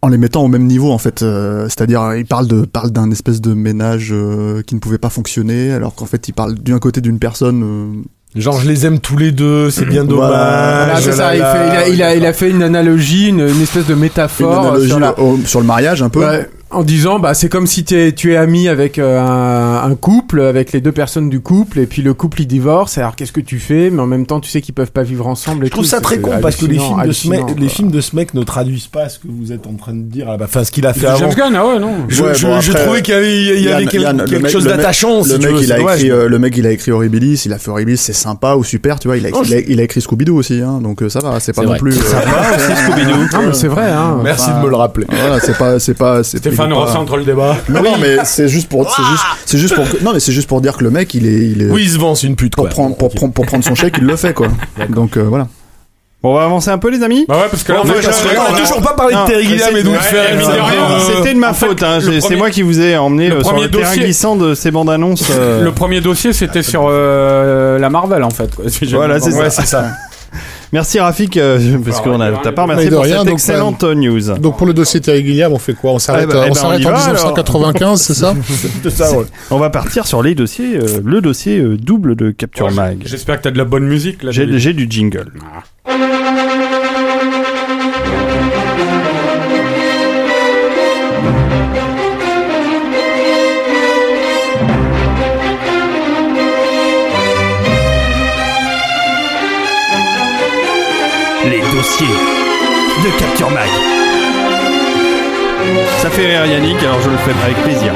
en les mettant au même niveau en fait. Euh, C'est-à-dire, il parle de parle d'un espèce de ménage euh, qui ne pouvait pas fonctionner, alors qu'en fait, il parle d'un côté d'une personne. euh, Genre, je les aime tous les deux, c'est bien dommage. Voilà, Voilà, c'est ça, il, fait- il a, il, a, il a fait une analogie, une, une espèce de métaphore analogie sur, la- au- sur le mariage un peu. Ouais, en disant bah c'est comme si t'es- tu es ami avec euh, un, un couple avec les deux personnes du couple et puis le couple il divorce alors qu'est-ce que tu fais? Mais en même temps tu sais qu'ils peuvent pas vivre ensemble et Je trouve tout, ça c'est- très con parce que les films, de ce mec, les films de ce mec ne traduisent pas ce que vous êtes en train de dire. Enfin, ce qu'il a fait avant. James Gunn, ah ouais, non. Je, Ouais, je- bon, je après, trouvais qu'il y avait, il y avait Yann- quel- Yann, le quelque mec- chose d'attachant. si le tu mec, veux, il a écrit, euh, le mec, il a écrit Horribilis, il a fait Horribilis, c'est sympa ou super, tu vois. Il a, Non, il a, il a écrit Scooby-Doo aussi, hein, donc euh, ça va, c'est pas non plus. Non, mais c'est vrai hein Merci de me le rappeler. C'est pas, c'est pas, pas- recentre le débat. Non, non, mais c'est juste pour, c'est juste, c'est juste pour, non, mais c'est juste pour dire que le mec, il est, il est, Oui, il se vend, c'est une pute, pour quoi. prendre, pour, prendre- pour prendre son chèque, il le fait, quoi. Donc, euh, voilà. Bon, on va avancer un peu, les amis Bah ouais, parce que là, on moi, a je- cassé- on On a- a toujours pas parlé Non, de Terry mais Gilliam et d'où ouais, il rien, C'était de ma en faute, hein. le C'est- moi qui vous ai emmené le euh, sur premier le terrain glissant de ces bandes annonces. euh, Le premier dossier, c'était sur euh, la Marvel, en fait. quoi, si j'ai Voilà, c'est ça. [LAUGHS] Merci Rafik, euh, parce qu'on a, remercié Mais de pour rien, cette donc, excellente news. Donc pour le dossier Terry Gilliam, on fait quoi? On s'arrête Eh ben, euh, eh on ben, on en va, alors. 1995, c'est ça? [LAUGHS] Ça, ouais. On va partir sur les dossiers, euh, le dossier euh, double de Capture Ouais, Mag. J'espère que t'as de la bonne musique, là. J'ai du jingle. Les Capture Mag. Ça fait rire Yannick, alors je le fais avec plaisir.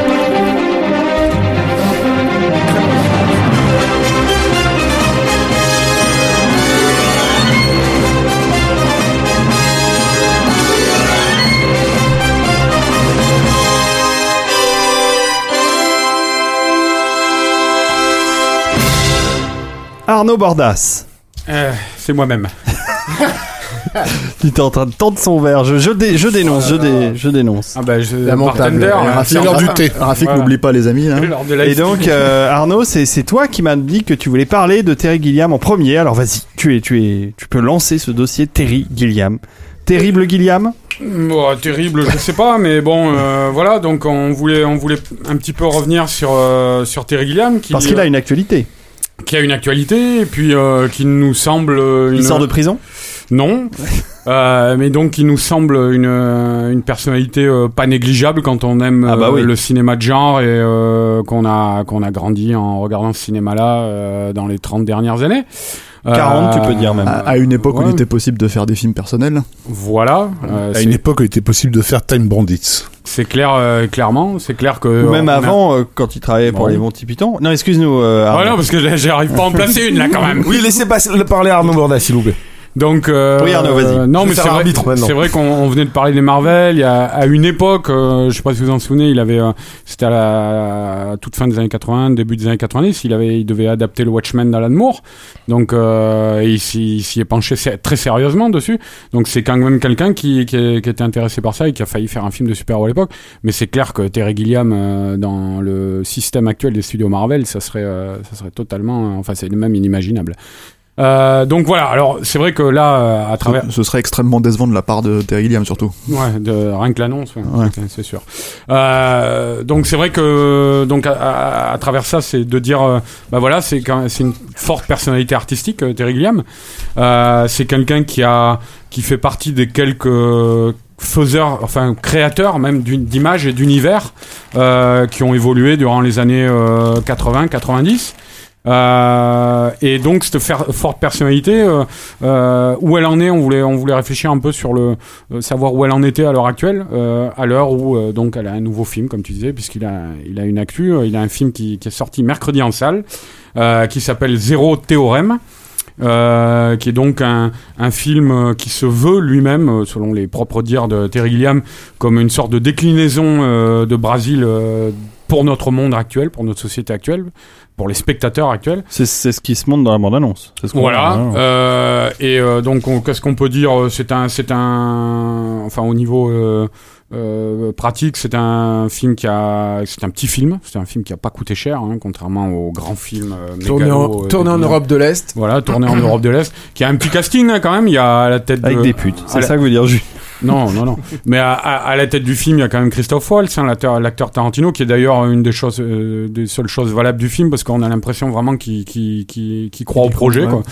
Arnaud Bordas. Euh, c'est moi-même. [LAUGHS] [LAUGHS] Il était en train de tendre son verre. Je, je, dé- je dénonce, je, dé- je dénonce. Ah bah, je, Lamentable. bartender, hein. Rafik, l'heure du thé. Rafik, Voilà. n'oublie pas les amis, hein. Lors de la Et donc, euh, Arnaud, c'est c'est toi qui m'as dit que tu voulais parler de Terry Gilliam en premier. Alors vas-y, tu, es, tu, es, tu peux lancer ce dossier Terry Gilliam. Terrible Gilliam? Bon, terrible, je sais pas, mais bon, euh, voilà. Donc, on voulait, on voulait un petit peu revenir sur euh, sur Terry Gilliam, qui Parce qu'il a une actualité. qui a une actualité et puis euh, qui nous semble une Il sort de prison? Non, Euh, mais donc qui nous semble une euh, une personnalité euh, pas négligeable quand on aime Ah bah euh, oui. le cinéma de genre et euh, qu'on a qu'on a grandi en regardant ce cinéma-là euh, dans les 30 dernières années. 40, tu peux dire même. À, à une époque où il était possible de faire des films personnels. Voilà, euh, À une époque, il était possible de faire Time Bandits. c'est clair, euh, clairement, c'est clair que Ou même a- avant, euh, quand il travaillait pour les Monty Python. Non, excuse-nous. euh, Ah Arnaud. non, parce que j'arrive pas à en placer une là quand même. Oui, laissez le parler à Arnaud Bordas, s'il vous plaît. Donc, euh, Oui, Arnaud, vas-y. euh, non, mais c'est vrai, c'est qu'on on venait de parler des Marvel. Il y a, à une époque, euh, je sais pas si vous vous en souvenez, il avait, euh, c'était à la à toute fin des années 80, début des années 90, il avait, il devait adapter le Watchmen d'Alan Moore. Donc, euh, il s'y est penché très sérieusement dessus. Donc, c'est quand même quelqu'un qui, qui, qui était intéressé par ça et qui a failli faire un film de super-héros à l'époque. Mais c'est clair que Terry Gilliam, euh, dans le système actuel des studios Marvel, ça serait, euh, ça serait totalement, enfin, c'est même inimaginable. Euh, donc voilà. Alors c'est vrai que là, euh, à travers, Ce serait extrêmement décevant de la part de Terry Gilliam surtout. Ouais, de, rien que l'annonce, ouais, c'est sûr. Euh, donc c'est vrai que donc à, à- à travers ça, c'est de dire, euh, bah voilà, c'est une forte personnalité artistique, euh, Terry Gilliam. Euh, c'est quelqu'un qui a qui fait partie des quelques faiseurs, enfin créateurs même d'images et d'univers euh, qui ont évolué durant les années 80-90. Euh, et donc cette forte personnalité, euh, euh, où elle en est, on voulait, on voulait réfléchir un peu sur le euh, savoir où elle en était à l'heure actuelle, euh, à l'heure où donc elle a un nouveau film, comme tu disais, puisqu'il a, il a une actu, il a un film qui, qui est sorti mercredi en salle, qui s'appelle Zéro Théorème. euh, qui est donc un, un film qui se veut lui-même, selon les propres dires de Terry Gilliam, comme une sorte de déclinaison euh, de Brésil euh, pour notre monde actuel, pour notre société actuelle, pour les spectateurs actuels. C'est c'est ce qui se montre dans la bande-annonce. C'est ce qu'on Voilà. euh, et euh, donc, on- qu'est-ce qu'on peut dire C'est un, c'est un, enfin, au niveau euh, euh, pratique, c'est un film qui a, c'est un petit film. C'est un film qui a pas coûté cher, hein, contrairement aux grands films euh, Tourné en, euh, tourné Europe de l'Est. Voilà, tourné en Europe de l'Est, qui a un petit casting hein, quand même. Il y a à la tête Avec de- des putes. C'est la- ça que veut dire Jules? Non, non, non. Mais à, à- à la tête du film, il y a quand même Christophe Waltz, hein, l'acteur, l'acteur Tarantino, qui est d'ailleurs une des choses, euh, des seules choses valables du film, parce qu'on a l'impression vraiment qu'il, qu'il, qu'il, qu'il croit au projet, quoi.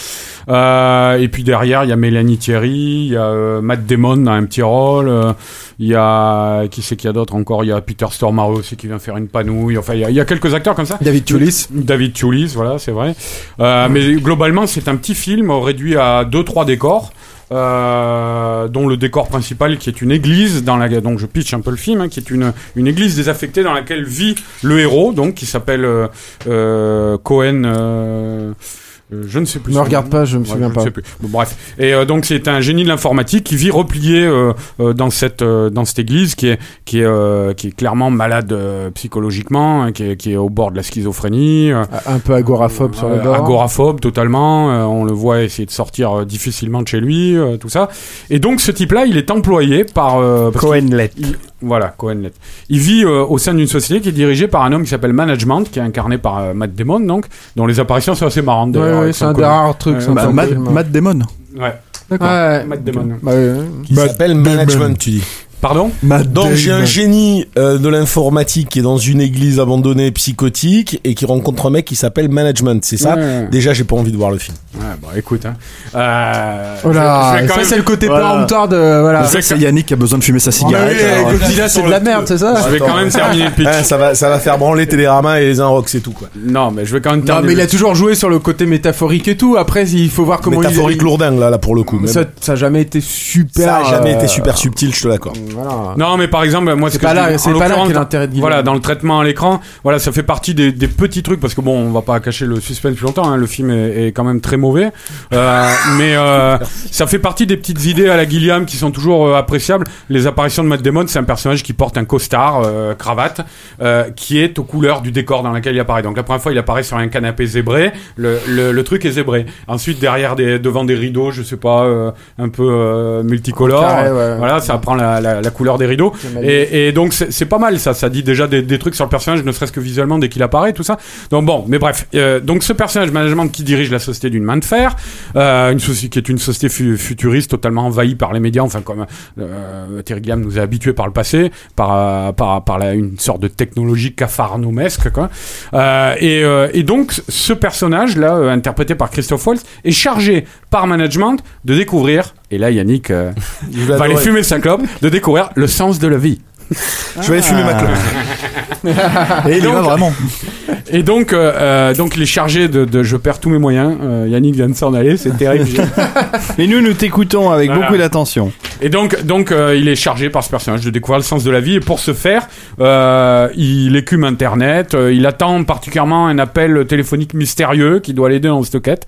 Euh, et puis derrière, il y a Mélanie Thierry, il y a euh, Matt Damon dans un petit rôle, euh, il y a qui c'est qu'il y a d'autres encore, il y a Peter Stormare aussi qui vient faire une panouille. Enfin, il y a, il y a quelques acteurs comme ça. David Toulis. David Toulis, voilà, c'est vrai. Euh, mais globalement, c'est un petit film réduit à deux trois décors. Euh, dont le décor principal qui est une église dans la donc je pitch un peu le film hein, qui est une une église désaffectée dans laquelle vit le héros donc qui s'appelle euh, euh, Cohen je ne sais plus. Ne regarde nom. pas, je me Ouais, souviens ne pas. sais plus. Bon, bref. Et euh, donc c'est un génie de l'informatique qui vit replié euh, euh, dans cette euh, dans cette église qui est qui est euh, qui est clairement malade euh, psychologiquement, hein, qui est qui est au bord de la schizophrénie. euh, Un peu agoraphobe sur le euh, bord. agoraphobe totalement. euh, on le voit essayer de sortir euh, difficilement de chez lui, euh, tout ça. Et donc ce type-là, il est employé par euh, Cohenlet. il- Voilà, Cohenlet. Il vit euh, au sein d'une société qui est dirigée par un homme qui s'appelle Management, qui est incarné par euh, Matt Damon, donc, dont les apparitions sont assez marrantes. Ouais, d'ailleurs, ouais, c'est un des rares trucs Euh. Bah, Matt. Matt Damon. Ouais. D'accord. Ouais. Matt Damon. Bah. Qui s'appelle Management, tu dis. Pardon Matt Donc j'ai un génie euh, de l'informatique qui est dans une église abandonnée psychotique et qui rencontre un mec qui s'appelle Management, c'est ça? Ouais. Déjà j'ai pas envie de voir le film. Ouais, bon, écoute. Hein. Euh, Oh là, je- je vais quand ça même- c'est le côté Voilà. péremptoire de voilà. Ça, c'est Yannick qui a besoin de fumer sa Ah cigarette. oui, alors, Godzilla c'est de la merde, c'est ça? Je vais quand même terminer le pitch. Hein, ça va, ça va faire branler Télérama et les Inrocks c'est tout quoi. Non, mais je vais quand même Non, terminer. mais il a toujours joué sur le côté métaphorique et tout. Après, il faut voir comment Métaphorique il lourdingue là, là pour le coup. Ça, ça a jamais été super. Ça a jamais euh, été super subtil, je te l'accorde. Voilà. Non, mais par exemple, moi, ce C'est pas là- c'est pas là l'intérêt de. Voilà, dans le traitement à l'écran, voilà, ça fait partie des, des petits trucs parce que bon, on va pas cacher le suspense plus longtemps. hein, le film est, est quand même très mauvais, euh, [LAUGHS] mais euh, ça fait partie des petites idées à la Gilliam qui sont toujours euh, appréciables. Les apparitions de Matt Damon, c'est un personnage qui porte un costard, euh, cravate, euh, qui est aux couleurs du décor dans lequel il apparaît. Donc la première fois, il apparaît sur un canapé zébré. Le, le, le truc est zébré. Ensuite, derrière des, devant des rideaux, je sais pas, euh, un peu euh, multicolores. Carré, ouais. Voilà, ça prend la, la, la couleur des rideaux. Et, et donc c'est pas mal ça, ça dit déjà des, des trucs sur le personnage, ne serait-ce que visuellement dès qu'il apparaît, tout ça. Donc bon, mais bref, euh, donc ce personnage management qui dirige la société d'une main de fer, euh, une société qui est une société fu- futuriste totalement envahie par les médias, enfin comme euh, Terry Gilliam nous a habitués par le passé, par euh, par par la, une sorte de technologie cafarnomesque quoi. Et, et donc ce personnage là, interprété par Christophe Waltz, est chargé par management de découvrir. Et là, Yannick euh, [LAUGHS] va aller fumer sa clope, de découvrir le sens de la vie. Je vais aller fumer ma clope. Et il y va vraiment. [LAUGHS] Et donc, euh, euh, donc il est chargé de, de je perds tous mes moyens. Euh, Yannick vient de s'en aller, c'est terrible. [LAUGHS] Et nous, nous t'écoutons avec Voilà. beaucoup d'attention. Et donc, donc euh, il est chargé par ce personnage de découvrir le sens de la vie. Et pour ce faire, euh, il écume Internet. euh, il attend particulièrement un appel téléphonique mystérieux qui doit l'aider dans cette quête.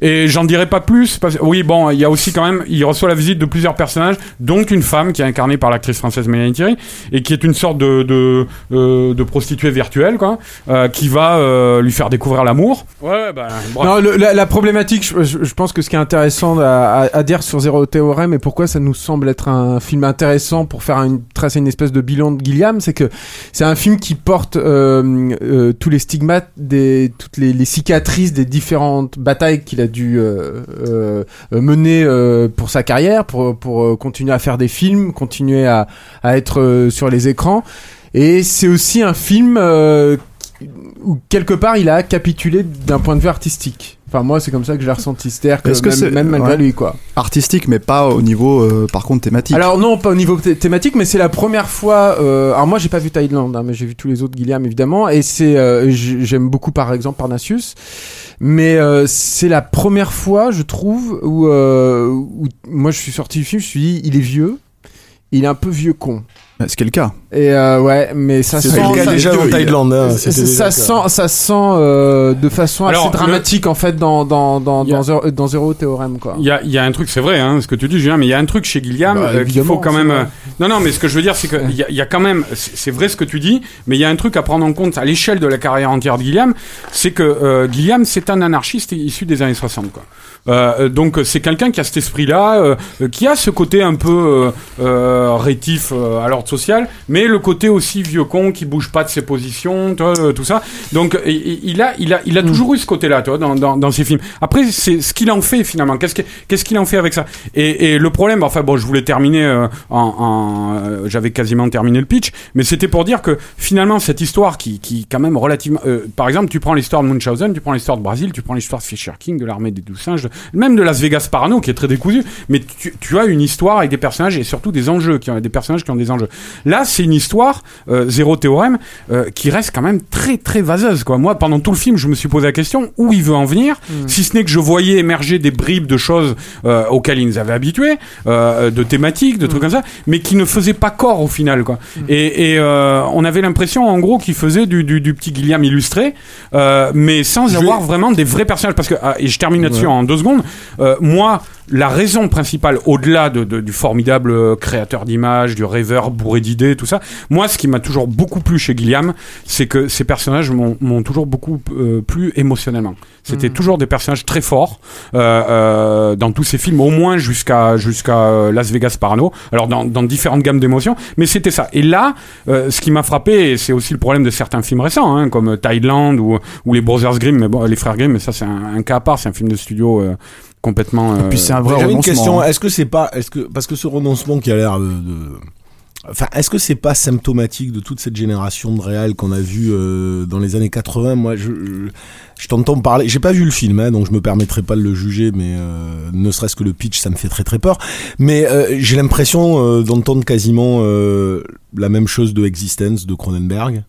Et j'en dirai pas plus. Parce... Oui, bon, il y a aussi quand même, il reçoit la visite de plusieurs personnages, dont une femme qui est incarnée par l'actrice française Mélanie Thierry, et qui est une sorte de de, euh, de prostituée virtuelle, quoi, euh, qui va euh, lui faire découvrir l'amour. Ouais, bah. Non, le- la, la problématique, je, je- je pense que ce qui est intéressant à, à- à dire sur Zéro Théorème et pourquoi ça nous semble être un film intéressant pour faire une, tracer une espèce de bilan de Gilliam, c'est que c'est un film qui porte euh, euh, tous les stigmates, des, toutes les, les cicatrices des différentes batailles qu'il a dû euh, euh, mener euh, pour sa carrière, pour, pour euh, continuer à faire des films, continuer à, à être euh, sur les écrans. Et c'est aussi un film euh, où quelque part il a capitulé d'un point de vue artistique. Enfin moi c'est comme ça que je l'ai ressenti, c'est-à-dire que, même, malgré ouais. lui quoi. Artistique, mais pas au niveau, euh, par contre, thématique. Alors non pas au niveau thé- thématique mais c'est la première fois. euh, alors moi j'ai pas vu Thaïlande hein, mais j'ai vu tous les autres Gilliam évidemment et c'est euh, j'aime beaucoup par exemple Parnassus. Mais c'est la première fois, je trouve, où, où moi je suis sorti du film, je me suis dit, il est vieux, il est un peu vieux con. Ce qui est le cas. Et euh, ouais, mais ça sent le cas ça- déjà en Thaïlande, hein, ça, déjà le cas. sent, ça sent euh, de façon Alors, assez dramatique en fait dans dans dans Il y a- dans, Zéro- dans Zéro Théorème quoi. Il y a, il y a un truc, c'est vrai, hein, ce que tu dis, Julien, mais il y a un truc chez Gilliam Bah, euh, qu'il faut quand même. vrai. euh, Non, non, mais ce que je veux dire, c'est qu'il y, a- il y a quand même. C'est c'est vrai ce que tu dis, mais il y a un truc à prendre en compte à l'échelle de la carrière entière de Gilliam, c'est que euh, Gilliam, c'est un anarchiste issu des années 60, quoi. Euh, donc euh, c'est quelqu'un qui a cet esprit-là, euh, euh, qui a ce côté un peu euh, euh, rétif euh, à l'ordre social, mais le côté aussi vieux con qui bouge pas de ses positions, tu vois, euh, tout ça. Donc euh, il a, il a, il a toujours eu ce côté-là, tu vois, dans, dans, dans ses films. Après, c'est ce qu'il en fait finalement. Qu'est-ce que- qu'est-ce qu'il en fait avec ça? Et, et le problème, enfin bon, je voulais terminer euh, en, en- euh, j'avais quasiment terminé le pitch, mais c'était pour dire que finalement cette histoire qui, qui quand même relativement, euh, par exemple, tu prends l'histoire de Munchausen, tu prends l'histoire de Brésil, tu prends l'histoire de Fisher King, de l'armée des douze singes, même de Las Vegas Parano qui est très décousu, mais tu, tu as une histoire avec des personnages et surtout des enjeux, qui ont des personnages qui ont des enjeux. Là, c'est une histoire euh, zéro théorème euh, qui reste quand même très très vaseuse quoi. Moi, pendant tout le film, je me suis posé la question où il veut en venir, si ce n'est que je voyais émerger des bribes de choses euh, auxquelles il nous avait habitués, de thématiques, de trucs comme ça, mais qui ne faisaient pas corps au final quoi. Et, et, on avait l'impression en gros qu'il faisait du, du, du petit Gilliam illustré, mais sans avoir vraiment des vrais personnages. Parce que ah, et je termine là-dessus Ouais. en deux secondes. Euh, moi, la raison principale, au-delà de, de- du formidable euh, créateur d'images, du rêveur bourré d'idées, tout ça, moi, ce qui m'a toujours beaucoup plu chez Gilliam, c'est que ces personnages m'ont toujours beaucoup euh, plu émotionnellement. C'était toujours des personnages très forts euh, dans tous ces films, au moins jusqu'à jusqu'à Las Vegas Parano. Alors dans, dans différentes gammes d'émotions, mais c'était ça. Et là, ce qui m'a frappé, et c'est aussi le problème de certains films récents, hein, comme Thailand ou, ou les Brothers Grimm, mais bon, les frères Grimm, mais ça c'est un, un cas à part, c'est un film de studio euh, complètement. euh, J'avais une question. Est-ce que c'est pas, est-ce que parce que ce renoncement qui a l'air de, de- enfin, est-ce que c'est pas symptomatique de toute cette génération de réals qu'on a vu euh, dans les années 80 Moi, je, je, t'entends parler. J'ai pas vu le film, hein, donc je me permettrai pas de le juger, mais euh, ne serait-ce que le pitch, ça me fait très très peur. Mais euh, j'ai l'impression euh, d'entendre quasiment euh, la même chose de Existence de Cronenberg,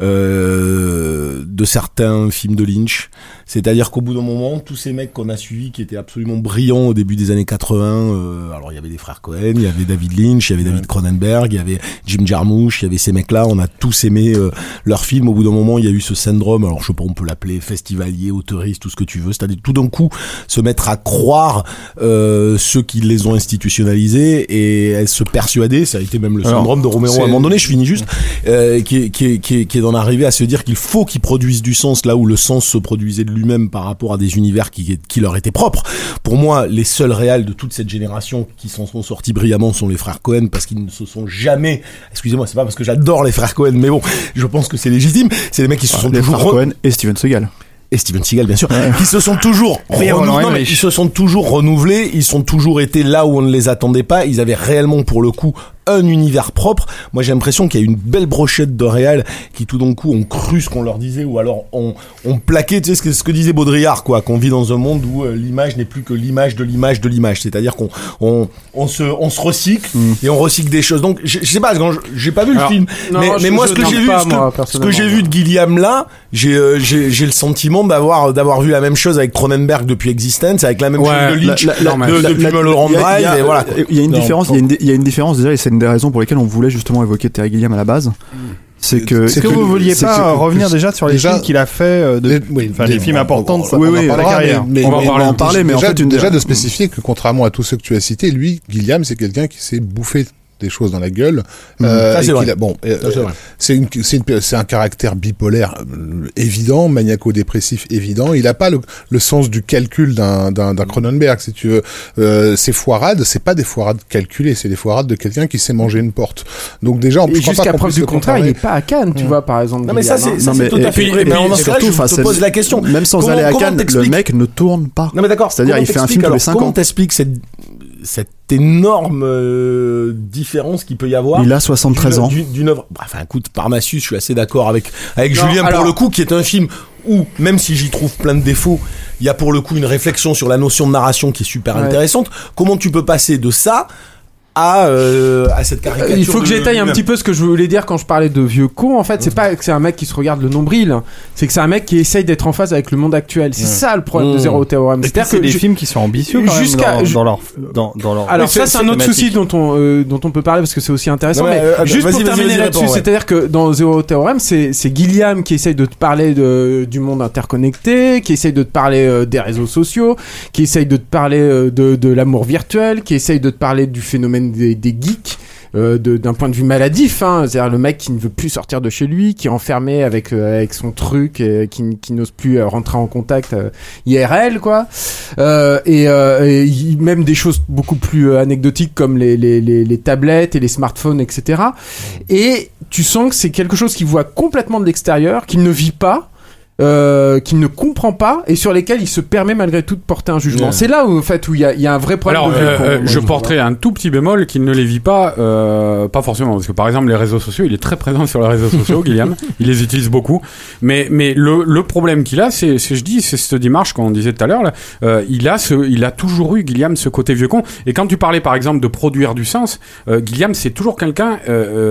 euh, de certains films de Lynch. C'est-à-dire qu'au bout d'un moment, tous ces mecs qu'on a suivis, qui étaient absolument brillants au début des années 80, euh, alors il y avait des frères Cohen, il y avait David Lynch, il y avait David Cronenberg, il y avait Jim Jarmusch, il y avait ces mecs-là, on a tous aimé euh, leurs films. Au bout d'un moment, il y a eu ce syndrome, alors je sais pas, on peut l'appeler festivalier, autoriste, tout ce que tu veux, c'est-à-dire tout d'un coup se mettre à croire euh, ceux qui les ont institutionnalisés et se persuader, ça a été même le Alors, syndrome de Romero à un moment donné, je finis juste, euh, qui, est, qui, est, qui, est, qui est d'en arriver à se dire qu'il faut qu'ils produisent du sens là où le sens se produisait de lui-même par rapport à des univers qui, qui leur étaient propres. Pour moi, les seuls réals de toute cette génération qui s'en sont sortis brillamment sont les frères Cohen parce qu'ils ne se sont jamais, excusez-moi, c'est pas parce que j'adore les frères Cohen, mais bon, je pense que c'est légitime. C'est des mecs qui se sont les toujours frères re- Cohen et Steven Seagal. Et Steven Seagal bien sûr, qui se sont toujours [LAUGHS] renouvelés, non, mais ils se sont toujours renouvelés, ils sont toujours été là où on ne les attendait pas, ils avaient réellement pour le coup un univers propre. Moi j'ai l'impression qu'il y a une belle brochette de réal qui tout d'un coup ont cru ce qu'on leur disait ou alors ont, ont plaqué, tu sais ce que, ce que disait Baudrillard quoi, qu'on vit dans un monde où euh, l'image n'est plus que l'image de l'image de l'image, c'est-à-dire qu'on on, on se on se recycle et on recycle des choses. Donc je, je sais pas, j'ai pas vu le film, non, mais, je- mais moi ce que j'ai vu, pas, ce que, moi, ce que j'ai vu de Gilliam là, j'ai euh, j'ai le sentiment d'avoir d'avoir vu la même chose avec Cronenberg depuis Existence, avec la même Ouais, chose de Lynch La- la- de- la- depuis la- Mulholland il y a- Drive et voilà. Il y a une différence. Il y a une, il y a une différence déjà, et c'est une des raisons pour lesquelles on voulait justement évoquer Terry Gilliam à la base. C'est que. Est-ce que que- vous vouliez pas que- euh, revenir plus- déjà sur les déjà- films qu'il a fait euh, de, Les- oui, enfin, les films importants de sa, en carrière mais- On va en mais- parler. en parler, mais en déjà, fait, une déjà de spécifier que contrairement à tous ceux que tu as cités, lui, Guillaume, c'est quelqu'un qui s'est bouffé des choses dans la gueule. Mmh. Euh, c'est bon, euh, c'est vrai. c'est une, c'est une- c'est un caractère bipolaire euh, évident, maniaco-dépressif évident. Il a pas le, le sens du calcul d'un d'un d'un Cronenberg, si tu veux. Euh, ces foirades, c'est pas des foirades calculées, c'est des foirades de quelqu'un qui sait manger une porte. Donc déjà, on jusqu'à preuve du contraire, il comparer. est pas à Cannes, tu vois, par exemple. Non, mais ça, c'est hein. ça, c'est tout à fait et- vrai. ce cas-là, surtout, je te pose la question. Même sans Comment- aller à comment Cannes, le mec ne tourne pas. Non mais d'accord. C'est-à-dire, comment il fait un film tous les alors, 5 Comment ans. t'expliques cette cette énorme euh, différence qu'il peut y avoir Il a 73 d'une- ans. d'une- d'une œuvre. Bah, Enfin, écoute, Parnassus, je suis assez d'accord avec avec Non, Julien alors- pour le coup, qui est un film où même si j'y trouve plein de défauts, il y a pour le coup une réflexion sur la notion de narration qui est super Ouais. intéressante. Comment tu peux passer de ça à euh, à cette caricature Il faut que de j'étaille un petit peu ce que je voulais dire quand je parlais de vieux con. En fait, c'est pas que c'est un mec qui se regarde le nombril, c'est que c'est un mec qui essaye d'être en phase avec le monde actuel. C'est ça le problème de Mmh. Zéro Théorème. C'est-à-dire c'est que des films qui sont ambitieux Jusqu'à- dans, leur dans, dans leur Alors ça c'est un autre souci dont on euh, dont on peut parler parce que c'est aussi intéressant. Mais, euh, juste vas-y, pour vas-y, terminer là-dessus, c'est-à-dire que dans Zéro Théorème, c'est c'est Gilliam qui essaye de te parler de, du monde interconnecté, qui essaye de te parler des réseaux sociaux, qui essaye de te parler de, de l'amour virtuel, qui essaye de te parler du phénomène des, geeks. euh, d'un point de vue maladif, hein, c'est-à-dire le mec qui ne veut plus sortir de chez lui, qui est enfermé avec euh, avec son truc, et qui, qui n'ose plus euh, rentrer en contact euh, IRL, quoi. Euh, et, euh, même des choses beaucoup plus euh, anecdotiques comme les, les, les, les tablettes et les smartphones, etc. Et tu sens que c'est quelque chose qu'il voit complètement de l'extérieur, qu'il ne vit pas. Euh, qu'il ne comprend pas et sur lesquels il se permet malgré tout de porter un jugement. Ouais. C'est là où en fait où il y y a un vrai problème Alors, de euh, euh, je porterai un tout petit bémol qu'il ne les vit pas, euh, pas forcément, parce que par exemple les réseaux sociaux, il est très présent sur les réseaux sociaux, [LAUGHS] Guillaume, il les utilise beaucoup, mais mais le, le problème qu'il a, c'est je dis, c'est cette démarche qu'on disait tout à l'heure, là, euh, il a ce, il a toujours eu Guillaume ce côté vieux con, et quand tu parlais par exemple de produire du sens, euh, Guillaume c'est toujours quelqu'un,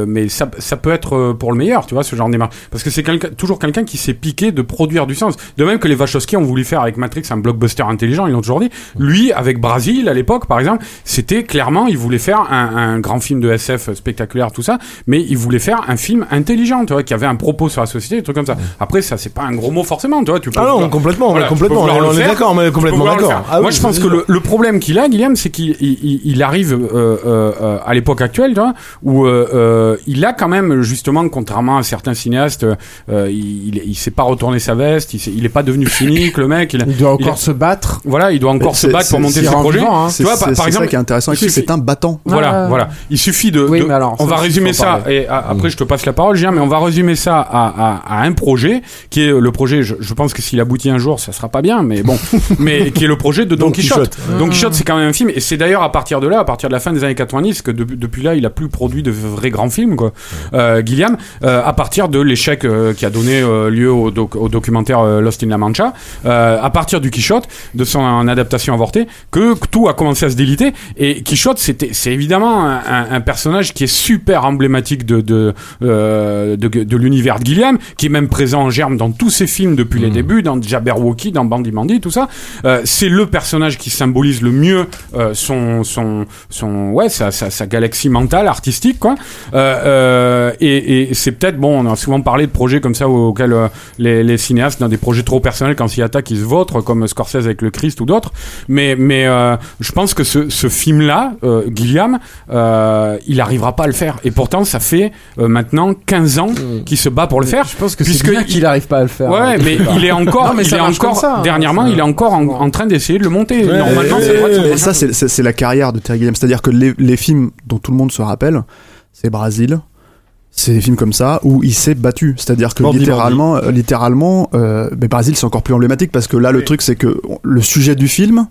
mais ça ça peut être pour le meilleur, tu vois, ce genre de démarche, parce que c'est quelqu'un, toujours quelqu'un qui s'est piqué de produire du sens, de même que les Wachowski ont voulu faire avec Matrix un blockbuster intelligent, ils l'ont toujours dit. Lui, avec Brasil, à l'époque, par exemple, c'était clairement, il voulait faire un, un grand film de SF spectaculaire, tout ça, mais il voulait faire un film intelligent, tu vois, qui avait un propos sur la société, des trucs comme ça. Après, ça, c'est pas un gros mot forcément, tu vois, tu peux Ah non, vouloir- complètement, voilà, complètement, on est d'accord, mais complètement d'accord. Ah Moi, oui, je pense que le, le problème qu'il a, Guillaume, c'est qu'il il, il- il arrive euh, euh, euh, à l'époque actuelle, tu vois, où euh, il a quand même, justement, contrairement à certains cinéastes, il, il, il sait pas retourner sa veste, il, il est pas devenu cynique, le mec. Il, Il doit encore il- se battre. Voilà, il doit encore se battre pour monter ses projets. hein. Tu C'est vois, par, exemple, ça qui est intéressant avec c'est un battant. Voilà, voilà. Il suffit de. Oui, de- mais alors, on ça va résumer ça. parler. Et a- après, je te passe la parole, Julien, mais on va résumer ça à, à, à un projet qui est le projet. Je, je pense que s'il aboutit un jour, ça sera pas bien, mais bon, [LAUGHS] mais qui est le projet de Don, Quichotte. Don Quichotte, c'est quand même un film, et c'est d'ailleurs à partir de là, à partir de la fin des années 90, que de- depuis là, il a plus produit de vrais grands films, quoi. Euh, Guillaume, euh, à partir de l'échec euh, qui a donné lieu au, au documentaire euh, Lost in La Mancha, euh, à partir du Quichotte, de son adaptation avortée, que, tout a commencé à se déliter. Et Quichotte, c'était, c'est évidemment un, un- un personnage qui est super emblématique de de, euh, de, de l'univers de Gilliam, qui est même présent en germe dans tous ses films depuis les débuts, dans Jabberwocky, dans Bandy Mandy, tout ça. C'est le personnage qui symbolise le mieux son son son ouais sa, sa, sa galaxie mentale artistique quoi. Euh, euh, et et c'est peut-être bon, on a souvent parlé de projets comme ça auxquels euh, les, les cinéastes dans des projets trop personnels quand s'y attaquent ils se vautrent comme Scorsese avec le Christ ou d'autres. Mais mais euh, je pense que ce, ce film là, euh, Gilliam, euh, il arrivera pas à le faire. Et pourtant ça fait euh, maintenant 15 ans qu'il se bat pour le faire. Je pense que c'est Puisque bien il- qu'il arrive pas à le faire. Ouais, mais il est encore, [LAUGHS] Non, mais il est encore, ça, hein. dernièrement, Ça- il est encore en, en train d'essayer de le monter. Normalement, c'est vrai que Et ça, c'est- c'est c'est la carrière de Terry Gilliam. C'est-à-dire que les, les films dont tout le monde se rappelle, c'est Brasil. C'est des films comme ça où il s'est battu. C'est-à-dire que littéralement, euh, littéralement, euh, mais Brasil c'est encore plus emblématique parce que là le truc c'est que le sujet du film,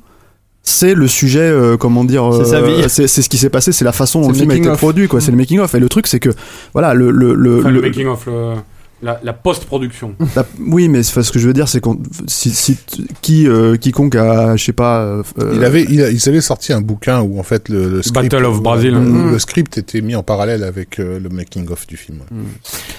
c'est le sujet, euh, comment dire, vie. c'est ce qui s'est passé, c'est la façon dont le film a été of. produit, quoi. C'est le making of. Et le truc c'est que, voilà, le le le, Enfin, le le- making of, le- la, la post-production. la- oui, mais c'est- ce que je veux dire, c'est qu'on, si, si qui, euh, quiconque a, je sais pas, euh, Il avait, il, a- ils avaient sorti un bouquin où en fait le, le script, Battle of Brazil. où Mm. le script était mis en parallèle avec euh, le making of du film.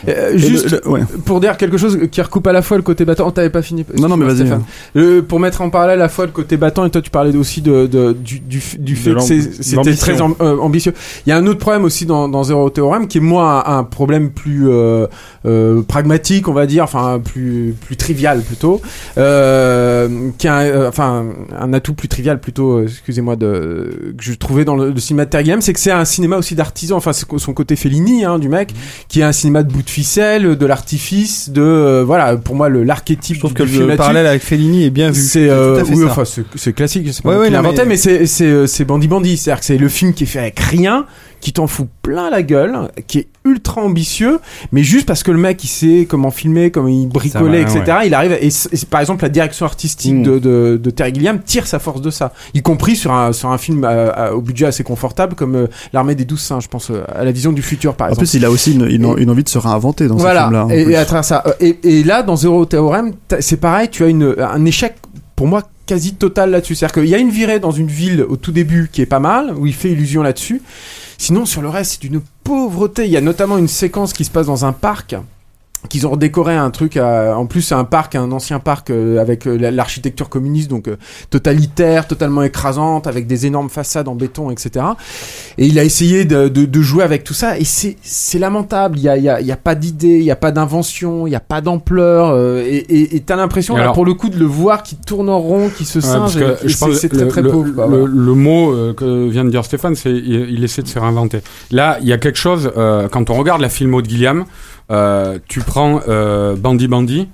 Euh, Et juste le- le- ouais. pour dire quelque chose qui recoupe à la fois le côté battant. Oh, t'avais pas fini. Non, non, mais vas-y. Le- pour mettre en parallèle à la fois le côté battant et toi tu parlais aussi de, de- du, du, du fait que c'était l'ambition. très am- euh, ambitieux. Il y a un autre problème aussi dans, dans Zero Theorem qui est moi un, un problème plus euh, euh, pragmatique, on va dire, enfin plus plus trivial plutôt, euh, qui a euh, enfin un atout plus trivial plutôt, euh, excusez-moi de que je trouvais dans le, le cinéma de Terry c'est que c'est un cinéma aussi d'artisan, enfin son côté Fellini hein, du mec, qui est un cinéma de bout de ficelle, de l'artifice, de voilà pour moi le l'archétype Sauf que film le parallèle avec Fellini est bien vu. C'est euh, oui, enfin c'est classique, c'est pas Ouais, ouais, inventé, mais- mais, c'est c'est euh, c'est Bandi Bandi, c'est-à-dire que c'est le film qui est fait avec rien, qui t'en fout plein la gueule, qui est ultra ambitieux, mais juste parce que le mec il sait comment filmer, comment il bricolait, va, etc. Il arrive et, par exemple la direction artistique de, de, de Terry Gilliam tire sa force de ça, y compris sur un sur un film euh, à- au budget assez confortable comme euh, l'armée des douze singes, je pense euh, à la vision du futur par En exemple. plus, il a aussi une, une- une envie de se réinventer dans Voilà, ce film-là. en et, et à travers ça. Euh, Et, et là, dans Zero Theorem, c'est pareil, tu as une, un échec, pour moi, quasi total là-dessus. C'est-à-dire qu'il y a une virée dans une ville au tout début qui est pas mal, où il fait illusion là-dessus. Sinon, sur le reste, c'est d'une pauvreté. Il y a notamment une séquence qui se passe dans un parc qu'ils ont redécoré un truc à- en plus c'est un parc un ancien parc euh, avec euh, la- l'architecture communiste donc euh, totalitaire totalement écrasante avec des énormes façades en béton etc et il a essayé de, de- de jouer avec tout ça et c'est c'est lamentable il y a, y a, y a pas d'idée il y a pas d'invention il y a pas d'ampleur euh, et t'as l'impression pour le coup de le voir qui tourne en rond qui se Ouais, singe et je pense c'est très le, très le- le- voilà. le mot euh, que vient de dire Stéphane, c'est il, il essaie de se réinventer. Là, il y a quelque chose. euh, quand on regarde la filmo de Gilliam, euh, tu prends euh, Bandy Bandy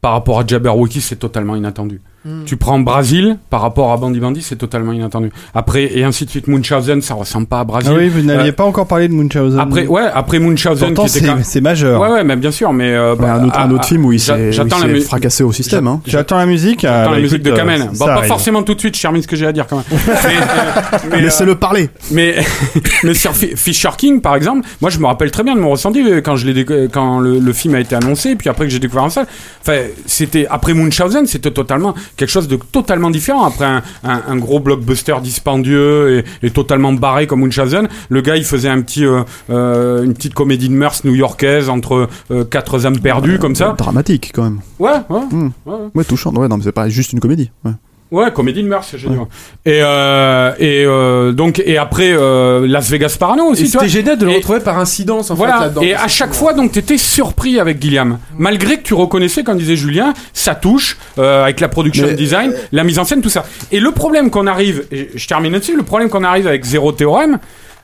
par rapport à Jabberwocky, c'est totalement inattendu. Hmm. Tu prends Brasil par rapport à Bandy Bandy, c'est totalement inattendu. Après et ainsi de suite, Munchausen, ça ressemble pas à Brasil. Ah oui, vous n'aviez Euh, pas encore parlé de Munchausen. après, ouais, après Munchausen, c'est c'est majeur. Ouais, ouais, mais bien sûr, mais euh, Ouais, bah, un autre, un autre film où il s'est mu- fracassé au système. Hein. J'attends la musique. J'attends bah, la musique de Kamen. euh, Bon, pas arrive. forcément tout de suite, je termine ce que j'ai à dire quand même. [LAUGHS] mais, euh, euh, Laissez-le parler. mais, [LAUGHS] mais sur Fi- Fisher King, par exemple, moi je me rappelle très bien de mon ressenti euh, quand, je l'ai quand le, le film a été annoncé, puis après que j'ai découvert en salle. Enfin, c'était après Munchausen, c'était totalement quelque chose de totalement différent. Après un, un, un gros blockbuster dispendieux et, et totalement barré comme Munchausen, le gars il faisait un petit, euh, euh, une petite comédie de mœurs new-yorkaise entre euh, quatre âmes perdues comme ça. Dramatique quand même. Ouais, ouais. Hmm. ouais, ouais. Ouais, touchant. Ouais, non, mais c'est pas juste une comédie. Ouais. Ouais, comédie de mœurs, c'est génial. Et, euh, et euh, donc et après euh, Las Vegas Parano aussi. Et tu vois. c'était génial de le Et- retrouver par incidence en fait Voilà. Et à chaque fois, donc, t'étais surpris avec Gilliam, malgré que tu reconnaissais, comme disait Julien, sa touche euh, avec la production Mais- design, la mise en scène, tout ça. Et le problème qu'on arrive, et je termine là-dessus, le problème qu'on arrive avec Zéro Théorème,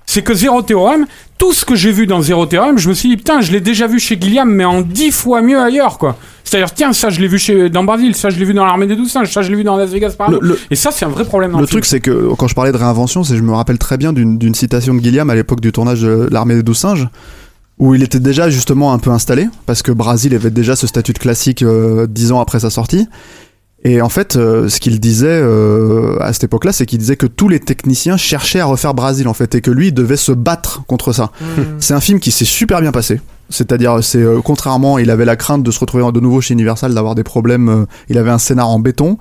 c'est que Zéro Théorème, tout ce que j'ai vu dans Zéro Théorème, je me suis dit putain, je l'ai déjà vu chez Gilliam, mais en dix fois mieux ailleurs, quoi. C'est-à-dire, tiens, ça je l'ai vu chez dans Brasil, ça je l'ai vu dans l'armée des douze singes, ça je l'ai vu dans Las Vegas. Le- le- Et ça, c'est un vrai problème. Dans Le truc, c'est que quand je parlais de réinvention, c'est je me rappelle très bien d'une d'une citation de Gilliam à l'époque du tournage de L'Armée des Douze Singes, où il était déjà justement un peu installé, parce que Brasil avait déjà ce statut de classique euh, dix ans après sa sortie. Et en fait, euh, ce qu'il disait euh, à cette époque-là, c'est qu'il disait que tous les techniciens cherchaient à refaire Brasil, en fait, et que lui il devait se battre contre ça. [LAUGHS] C'est un film qui s'est super bien passé. C'est-à-dire, c'est euh, contrairement, il avait la crainte de se retrouver de nouveau chez Universal, d'avoir des problèmes. euh, il avait un scénar en béton.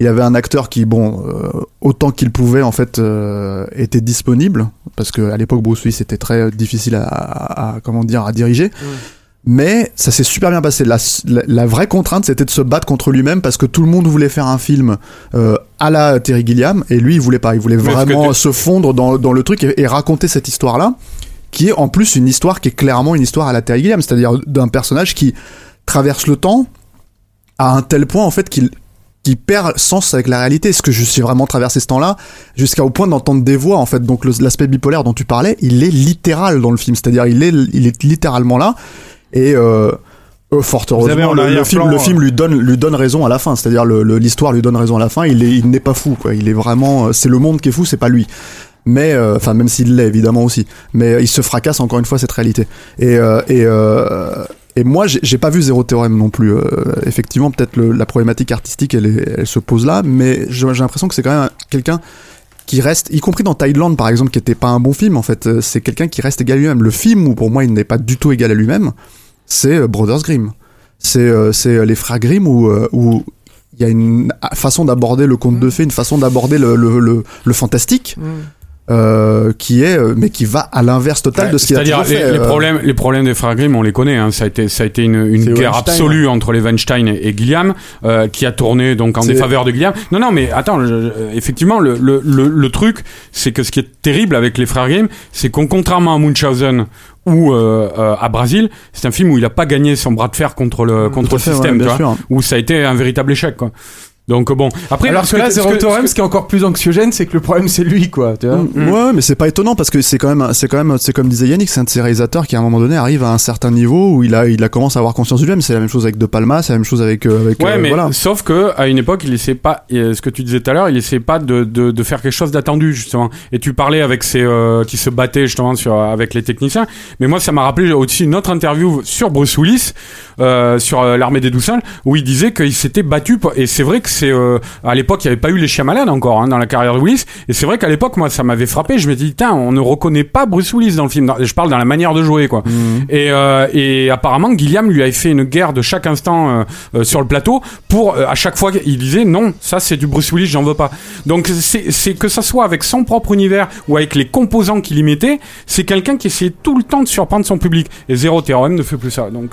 Il avait un acteur qui, bon, euh, autant qu'il pouvait, en fait, euh, était disponible parce que à l'époque Bruce Willis c'était très difficile à, à- à- comment dire à diriger. Mais ça s'est super bien passé. La, la, la vraie contrainte, c'était de se battre contre lui-même parce que tout le monde voulait faire un film euh, à la Terry Gilliam et lui, il voulait pas. Il voulait vraiment tu- se fondre dans, dans le truc et, et raconter cette histoire-là, qui est en plus une histoire qui est clairement une histoire à la Terry Gilliam, c'est-à-dire d'un personnage qui traverse le temps à un tel point en fait qu'il qui perd sens avec la réalité. Est-ce que je suis vraiment traversé ce temps-là jusqu'à au point d'entendre des voix en fait. Donc l'aspect bipolaire dont tu parlais, il est littéral dans le film, c'est-à-dire il est il est littéralement là et euh, euh, fort heureusement en le, film le euh, film lui donne lui donne raison à la fin, c'est-à-dire l'histoire lui donne raison à la fin. Il est il n'est pas fou quoi. Il est vraiment euh, c'est le monde qui est fou, c'est pas lui. Mais euh, enfin même s'il l'est évidemment aussi, mais euh, il se fracasse encore une fois cette réalité. Et euh, et euh, et moi, j'ai pas vu Zéro Théorème non plus. Euh, effectivement, peut-être la problématique artistique, elle, est- elle se pose là, mais j'ai l'impression que c'est quand même un- quelqu'un qui reste, y compris dans Thailand par exemple, qui était pas un bon film en fait. euh, C'est quelqu'un qui reste égal à lui-même. Le film où pour moi il n'est pas du tout égal à lui-même, c'est euh, Brothers Grimm. C'est euh, c'est euh, les frères Grimm où où il y a une façon d'aborder le conte de fées, une façon d'aborder le, le, le, le fantastique euh, qui est euh, mais qui va à l'inverse total de ce qu'il a toujours les, fait. les euh. problèmes, les problèmes des frères Grimm, on les connaît. Hein. Ça a été, ça a été une, une guerre Weinstein, absolue entre les Weinstein et, et Gilliam, euh, qui a tourné donc en défaveur de Gilliam. Non, non, mais attends. je- effectivement, le, le, le, le truc, c'est que ce qui est terrible avec les frères Grimm, c'est qu'on contrairement à Munchausen ou euh, euh, à Brésil, c'est un film où il a pas gagné son bras de fer contre le contre le fait, système, ouais, où ça a été un véritable échec. Quoi. Donc bon, après Alors ce que là, ce Zero que- Theorem, ce ce qui est encore plus anxiogène, c'est que le problème, c'est lui, quoi. Tu vois Mm, Ouais, mais c'est pas étonnant parce que c'est quand même, c'est quand même, c'est comme disait Yannick, c'est un de ces réalisateurs qui à un moment donné arrive à un certain niveau où il a, il a commencé à avoir conscience du lui-même. C'est la même chose avec De Palma, c'est la même chose avec, euh, avec. Ouais, euh, mais voilà. sauf que à une époque, il essaie pas. euh, Ce que tu disais tout à l'heure, il essaie pas de, de, de faire quelque chose d'attendu justement. Et tu parlais avec ces euh, qui se battaient justement sur avec les techniciens. Mais moi, ça m'a rappelé aussi une autre interview sur Bruce Willis euh, sur euh, l'armée des douze où il disait qu'il s'était battu. pour- Et c'est vrai que c'est euh, à l'époque, il n'y avait pas eu les chiens malades encore hein, dans la carrière de Willis. Et c'est vrai qu'à l'époque, moi, ça m'avait frappé. Je me dis, putain, on ne reconnaît pas Bruce Willis dans le film. Je parle dans la manière de jouer, quoi. Et, euh, et apparemment, Gilliam lui avait fait une guerre de chaque instant euh, sur le plateau pour à chaque fois il disait non, ça c'est du Bruce Willis, j'en veux pas. Donc c'est que ça soit avec son propre univers ou avec les composants qu'il y mettait, c'est quelqu'un qui essayait tout le temps de surprendre son public. Et Zero Theorem ne fait plus ça. Donc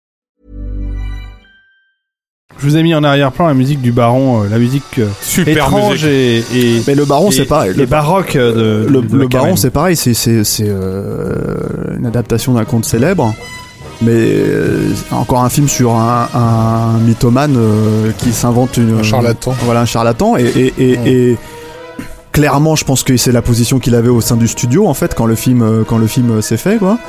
Je vous ai mis en arrière-plan la musique du Baron, euh, la musique euh, Super étrange et, et Mais le Baron, c'est pareil. Le- baroque euh, de le, de le Baron, c'est pareil, c'est euh, une adaptation d'un conte célèbre, mais euh, encore un film sur un, un mythomane euh, qui s'invente une Un charlatan. voilà, un charlatan et et, et, et clairement, je pense que c'est la position qu'il avait au sein du studio en fait quand le film euh, quand le film euh, s'est fait quoi.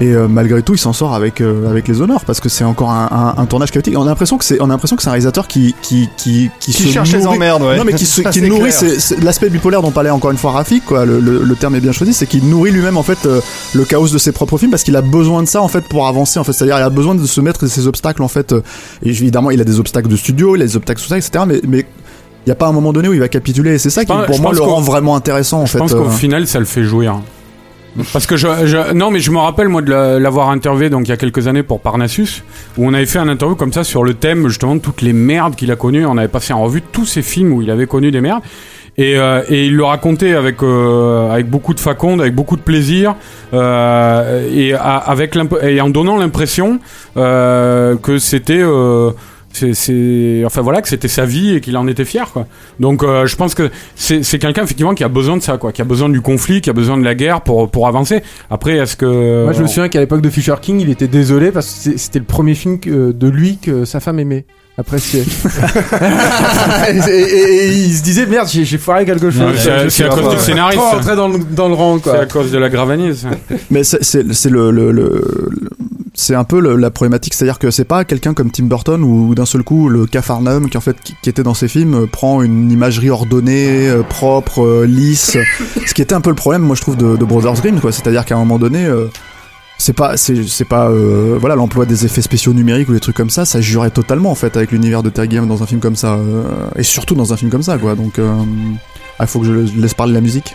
Et euh, malgré tout, il s'en sort avec euh, avec les honneurs parce que c'est encore un, un, un tournage chaotique. On a l'impression que c'est on a l'impression que c'est un réalisateur qui qui qui qui, Qui se cherche les nourrit- emmerdes, ouais. Non mais qui, [LAUGHS] se- qui nourrit l'aspect bipolaire dont parlait encore une fois Rafik quoi le, le- le terme est bien choisi c'est qu'il nourrit lui-même en fait euh, le chaos de ses propres films parce qu'il a besoin de ça en fait pour avancer en fait c'est-à-dire il a besoin de se mettre ses obstacles en fait euh, et évidemment il a des obstacles de studio il a des obstacles tout ça etc mais mais il y a pas un moment donné où il va capituler et c'est ça qui pense- pour je moi pense le qu'au- rend vraiment intéressant en je fait pense qu'au euh. final, ça le fait jouer. Parce que je, je- non mais je me rappelle moi de la- l'avoir interviewé donc il y a quelques années pour Parnassus où on avait fait un interview comme ça sur le thème justement de toutes les merdes qu'il a connues. On avait passé en revue tous ces films où il avait connu des merdes. Et, euh, et il le racontait avec euh, avec beaucoup de faconde avec beaucoup de plaisir euh, et a- avec et en donnant l'impression euh, que c'était euh, c'est- enfin voilà que c'était sa vie et qu'il en était fier quoi. Donc euh, je pense que c'est, c'est quelqu'un effectivement qui a besoin de ça quoi, qui a besoin du conflit, qui a besoin de la guerre pour pour avancer. Après est-ce que Moi, je me souviens qu'à l'époque de Fisher King, il était désolé parce que c'était le premier film que- de lui que sa femme aimait. Appréciait. [LAUGHS] [LAUGHS] et, et- et il se disait merde, j'ai foiré quelque chose. C'est- à cause du scénariste, Pas dans le, dans le rang c'est à cause de la gravanise. Mais c'est- c'est c'est le, le, le- le- c'est un peu le- la problématique, c'est-à-dire que c'est pas quelqu'un comme Tim Burton où d'un seul coup le Capharnaüm qui en fait qui, qui était dans ses films euh, prend une imagerie ordonnée, euh, propre, euh, lisse. [LAUGHS] Ce qui était un peu le problème, moi je trouve de, de Brothers Grimm, quoi. C'est-à-dire qu'à un moment donné. c'est pas c'est pas euh, voilà l'emploi des effets spéciaux numériques ou des trucs comme ça ça jurait totalement en fait avec l'univers de Terry Gilliam dans un film comme ça euh, et surtout dans un film comme ça quoi donc euh, ah, il faut que je laisse parler la musique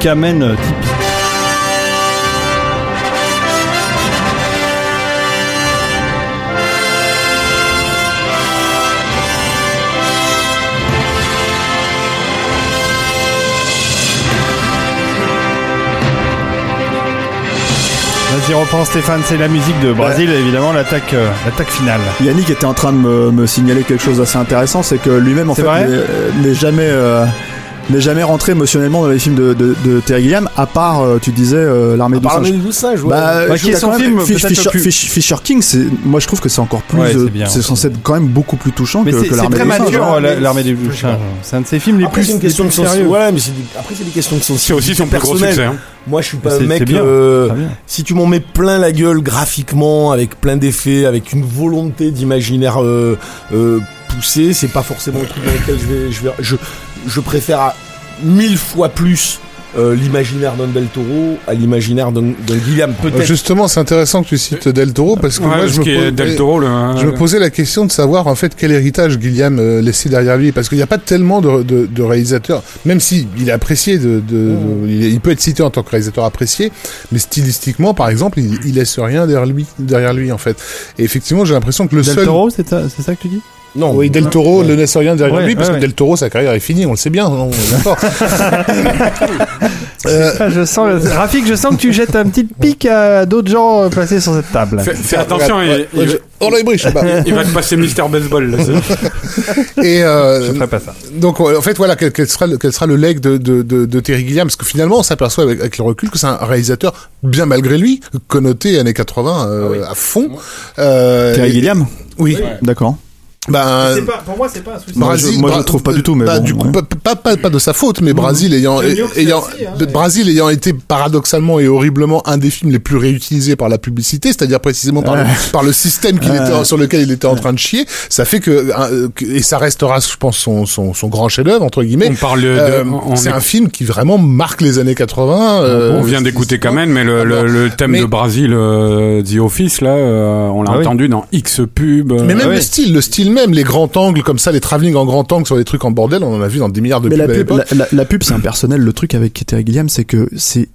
Kamen euh, typique. Vas-y, reprends Stéphane, c'est la musique de Brésil, évidemment, l'attaque euh, l'attaque finale. Yannick était en train de me, me signaler quelque chose d'assez intéressant, c'est que lui-même en fait vrai n'est- n'est jamais euh, n'est jamais rentré émotionnellement dans les films de, de, de Terry Gilliam, à part, euh, tu disais, euh, l'armée À du part singe. L'armée du singe, ouais. Bah, Bah, qui est son film, Fisher, plus- King, c'est, moi je trouve que c'est encore plus, Ouais, c'est euh, bien, c'est censé être quand même beaucoup plus touchant Mais que, c'est que c'est l'armée très du singe. mature, hein. la- l'armée des singes. C'est un de ses films les Après, plus c'est une question de. Ouais, mais c'est des- après, c'est des questions de sens. C'est aussi son plus gros succès. hein. Moi, je suis pas C'est- un mec. c'est bien, euh, très bien. si tu m'en mets plein la gueule graphiquement, avec plein d'effets, avec une volonté d'imaginaire euh, euh, poussé, c'est pas forcément le truc dans lequel je vais. Je, vais, je, je préfère à mille fois plus euh, l'imaginaire d'un Del Toro à l'imaginaire d'un Guillaume. Peut-être. Justement, c'est intéressant que tu cites Del Toro parce que Ouais, moi, parce je me, pose- Del Toro, le- je me posais la question de savoir en fait quel héritage Gilliam euh, laissait derrière lui parce qu'il n'y a pas tellement de, de, de réalisateurs, même si il est apprécié, de, de, il, peut être cité en tant que réalisateur apprécié, mais stylistiquement, par exemple, il, il laisse rien derrière lui, derrière lui en fait. Et effectivement, j'ai l'impression que le Del seul Toro, c'est ça, c'est ça que tu dis? Non. oui, Del Toro ne laisse rien derrière Ouais, lui parce ouais, que ouais. Del Toro, sa carrière est finie, on le sait bien, on est d'accord. [LAUGHS] Euh, Ah, je sens, Rafik, je sens que tu jettes un petit pic à d'autres gens euh, placés sur cette table. Fais, fais attention, Ouais, il, ouais, il- je- Oh là, il brille, je sais pas. il va te passer Mister Baseball. Là, [LAUGHS] Et euh, Je ferai pas ça. donc en fait voilà quel, quel sera le, quel sera le leg de, de, de, de Terry Gilliam? Parce que finalement on s'aperçoit avec, avec le recul que c'est un réalisateur bien malgré lui connoté années 80 euh, à fond. Euh, Terry et- Gilliam Oui. D'accord. Ben, pour moi, c'est pas un souci. Moi, je- moi, je le trouve pas du tout, mais bah, bon, du coup, ouais. pas, pas, pas, pas de sa faute, mais ayant, York, c'est ayant, aussi, hein, ayant été paradoxalement et horriblement un des films les plus réutilisés par la publicité, c'est-à-dire précisément par, le, par le système qu'il était, sur lequel il était en train de chier, ça fait que, euh, que- et ça restera, je pense, son, son, son grand chef-d'œuvre, entre guillemets. On parle Euh, c'est un film qui vraiment marque les années 80. euh, on vient d'écouter quand même, mais le, le, le thème Mais- de Brasil, euh, The Office, là, euh, on l'a Ah oui. entendu dans X pub. euh, Mais même ouais. le style, le style même, les grands angles comme ça, les travelling en grand angle sur les trucs en bordel, on en a vu dans des milliards de pubs la pub, la, la- la pub, c'est impersonnel. Le truc avec Terry Gilliam, c'est que c'est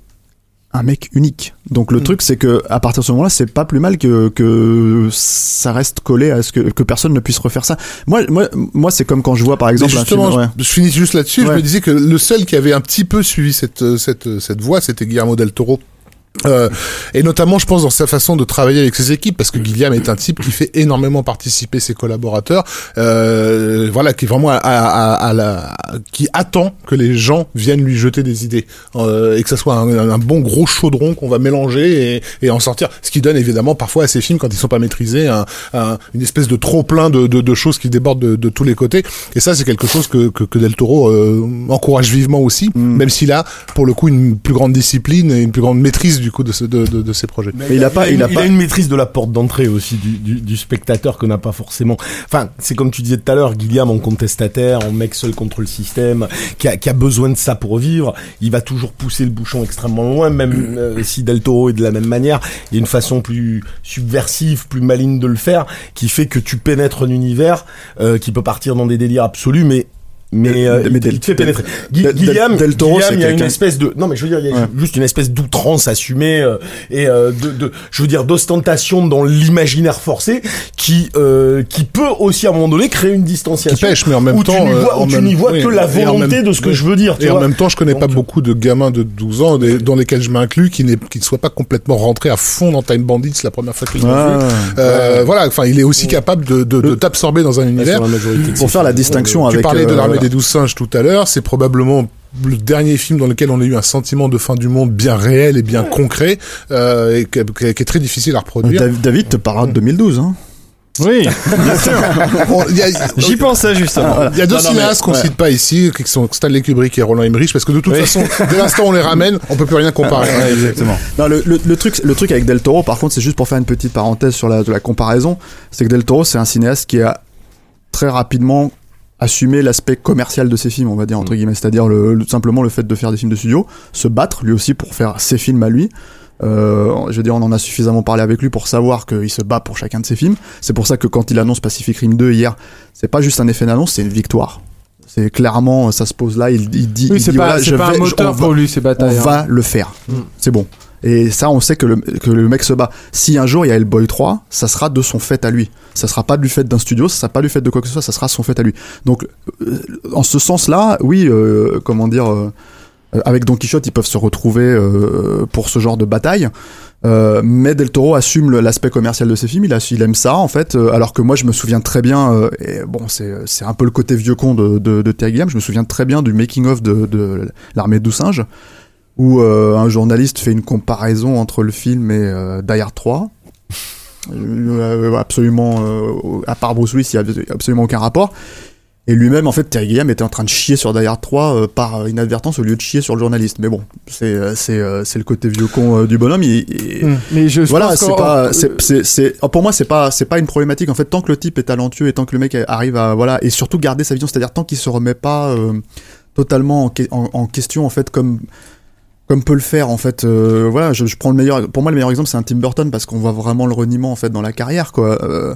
un mec unique. Donc Mm. le truc, c'est que à partir de ce moment-là, c'est pas plus mal que que ça reste collé à ce que que personne ne puisse refaire ça. Moi, moi, moi, c'est comme quand je vois par Mais exemple un justement, film. ouais. je, je finis juste là-dessus. Je me disais que le seul qui avait un petit peu suivi cette cette cette voie, c'était Guillermo del Toro. Euh, et notamment, je pense dans sa façon de travailler avec ses équipes, parce que Guilliam est un type qui fait énormément participer ses collaborateurs, euh, voilà, qui est vraiment à, à- à la, qui attend que les gens viennent lui jeter des idées euh, et que ça soit un, un bon gros chaudron qu'on va mélanger et, et en sortir. Ce qui donne évidemment parfois à ces films, quand ils sont pas maîtrisés, un, un- une espèce de trop plein de, de, de choses qui débordent de, de tous les côtés. Et ça, c'est quelque chose que, que, que Del Toro euh, encourage vivement aussi, même s'il a pour le coup une plus grande discipline et une plus grande maîtrise du coup de, ce- de, de, de ses projets. Mais il a pas, une, il a pas. une maîtrise de la porte d'entrée aussi du, du, du spectateur que n'a pas forcément. Enfin, c'est comme tu disais tout à l'heure, Guillaume en contestataire, en mec seul contre le système, qui a, qui a besoin de ça pour vivre. Il va toujours pousser le bouchon extrêmement loin, même euh, si Del Toro est de la même manière. Il y a une façon plus subversive, plus maligne de le faire, qui fait que tu pénètres un univers euh, qui peut partir dans des délires absolus, mais mais, euh, mais il, te fait pénétrer. Del- Del- Guillaume, Del Toro, Guillaume, il y a une espèce de non mais je veux dire il y a Ouais. juste une espèce d'outrance assumée euh, et euh, de, de je veux dire d'ostentation dans l'imaginaire forcé qui euh, qui peut aussi à un moment donné créer une Qui distanciation pêche, mais en même où temps, tu n'y euh, vois, où tu même- n'y vois oui, que la volonté même- de ce que oui. je veux dire tu Et en même temps, je connais pas Donc, beaucoup de gamins de 12 ans des- dans lesquels je m'inclus qui n'est- qui ne soient pas complètement rentrés à fond dans Time Bandits la première fois qu'ils l'ont Ah. vu. Euh, Voilà, enfin, il est aussi capable de, de, de t'absorber dans un univers. Pour faire la distinction Tu avec. parlais de euh, l'armée des douze singes tout à l'heure, c'est probablement le dernier film dans lequel on a eu un sentiment de fin du monde bien réel et bien concret, euh, et qui, est très difficile à reproduire. David, te parlera de 2012. Hein. Oui, [LAUGHS] y a- j'y pensais justement. Il y a deux Non, cinéastes qu'on ouais. cite pas ici, qui sont Stanley Kubrick et Roland Emmerich, parce que de toute façon, dès l'instant où on les ramène, on peut plus rien comparer. exactement. Non, le, le, le truc, le truc avec Del Toro, par contre, c'est juste pour faire une petite parenthèse sur la, de la comparaison, c'est que Del Toro, c'est un cinéaste qui a très rapidement assumé l'aspect commercial de ses films, on va dire entre guillemets, c'est-à-dire le, le- simplement le fait de faire des films de studio, se battre lui aussi pour faire ses films à lui. Euh, je veux dire, on en a suffisamment parlé avec lui pour savoir qu'il se bat pour chacun de ses films. C'est pour ça que quand il annonce Pacific Rim 2 hier, c'est pas juste un effet d'annonce, c'est une victoire. C'est clairement, ça se pose là, il, il dit, Oui, il dit, pas, voilà, je pas vais- un je- moteur on va- pour lui, ces on batailles. hein. va le faire. Mm. C'est bon. Et ça, on sait que le, que le mec se bat. Si un jour il y a Hellboy 3, ça sera de son fait à lui. Ça sera pas du fait d'un studio, ça sera pas du fait de quoi que ce soit, ça sera son fait à lui. Donc, euh, en ce sens-là, oui, euh, comment dire, euh, avec Don Quichotte, ils peuvent se retrouver euh, pour ce genre de bataille. Euh, mais Del Toro assume l'aspect commercial de ses films, il, a- il aime ça en fait, euh, alors que moi je me souviens très bien, euh, bon c'est un peu le côté vieux con de, de, de Terry Gilliam, je me souviens très bien du making-of de, de l'armée de singes, où euh, un journaliste fait une comparaison entre le film et euh, Die Hard 3. Euh, absolument, euh, à part Bruce Willis, il y avait absolument aucun rapport. Et lui-même, en fait, Terry Gilliam était en train de chier sur Die Hard 3 euh, par inadvertance au lieu de chier sur le journaliste. Mais bon, c'est c'est c'est le côté vieux con du bonhomme. Il, il- Hmm. Mais je voilà, c'est pas, c'est, c'est, c'est- pour moi, c'est pas, c'est pas une problématique. En fait, tant que le type est talentueux et tant que le mec arrive à, voilà, et surtout garder sa vision, c'est-à-dire tant qu'il se remet pas totalement en, que- en- en question, en fait, comme, comme peut le faire, en fait. euh, voilà, je, je prends le meilleur, pour moi, le meilleur exemple, c'est un Tim Burton parce qu'on voit vraiment le reniement, en fait, dans la carrière, quoi. Euh,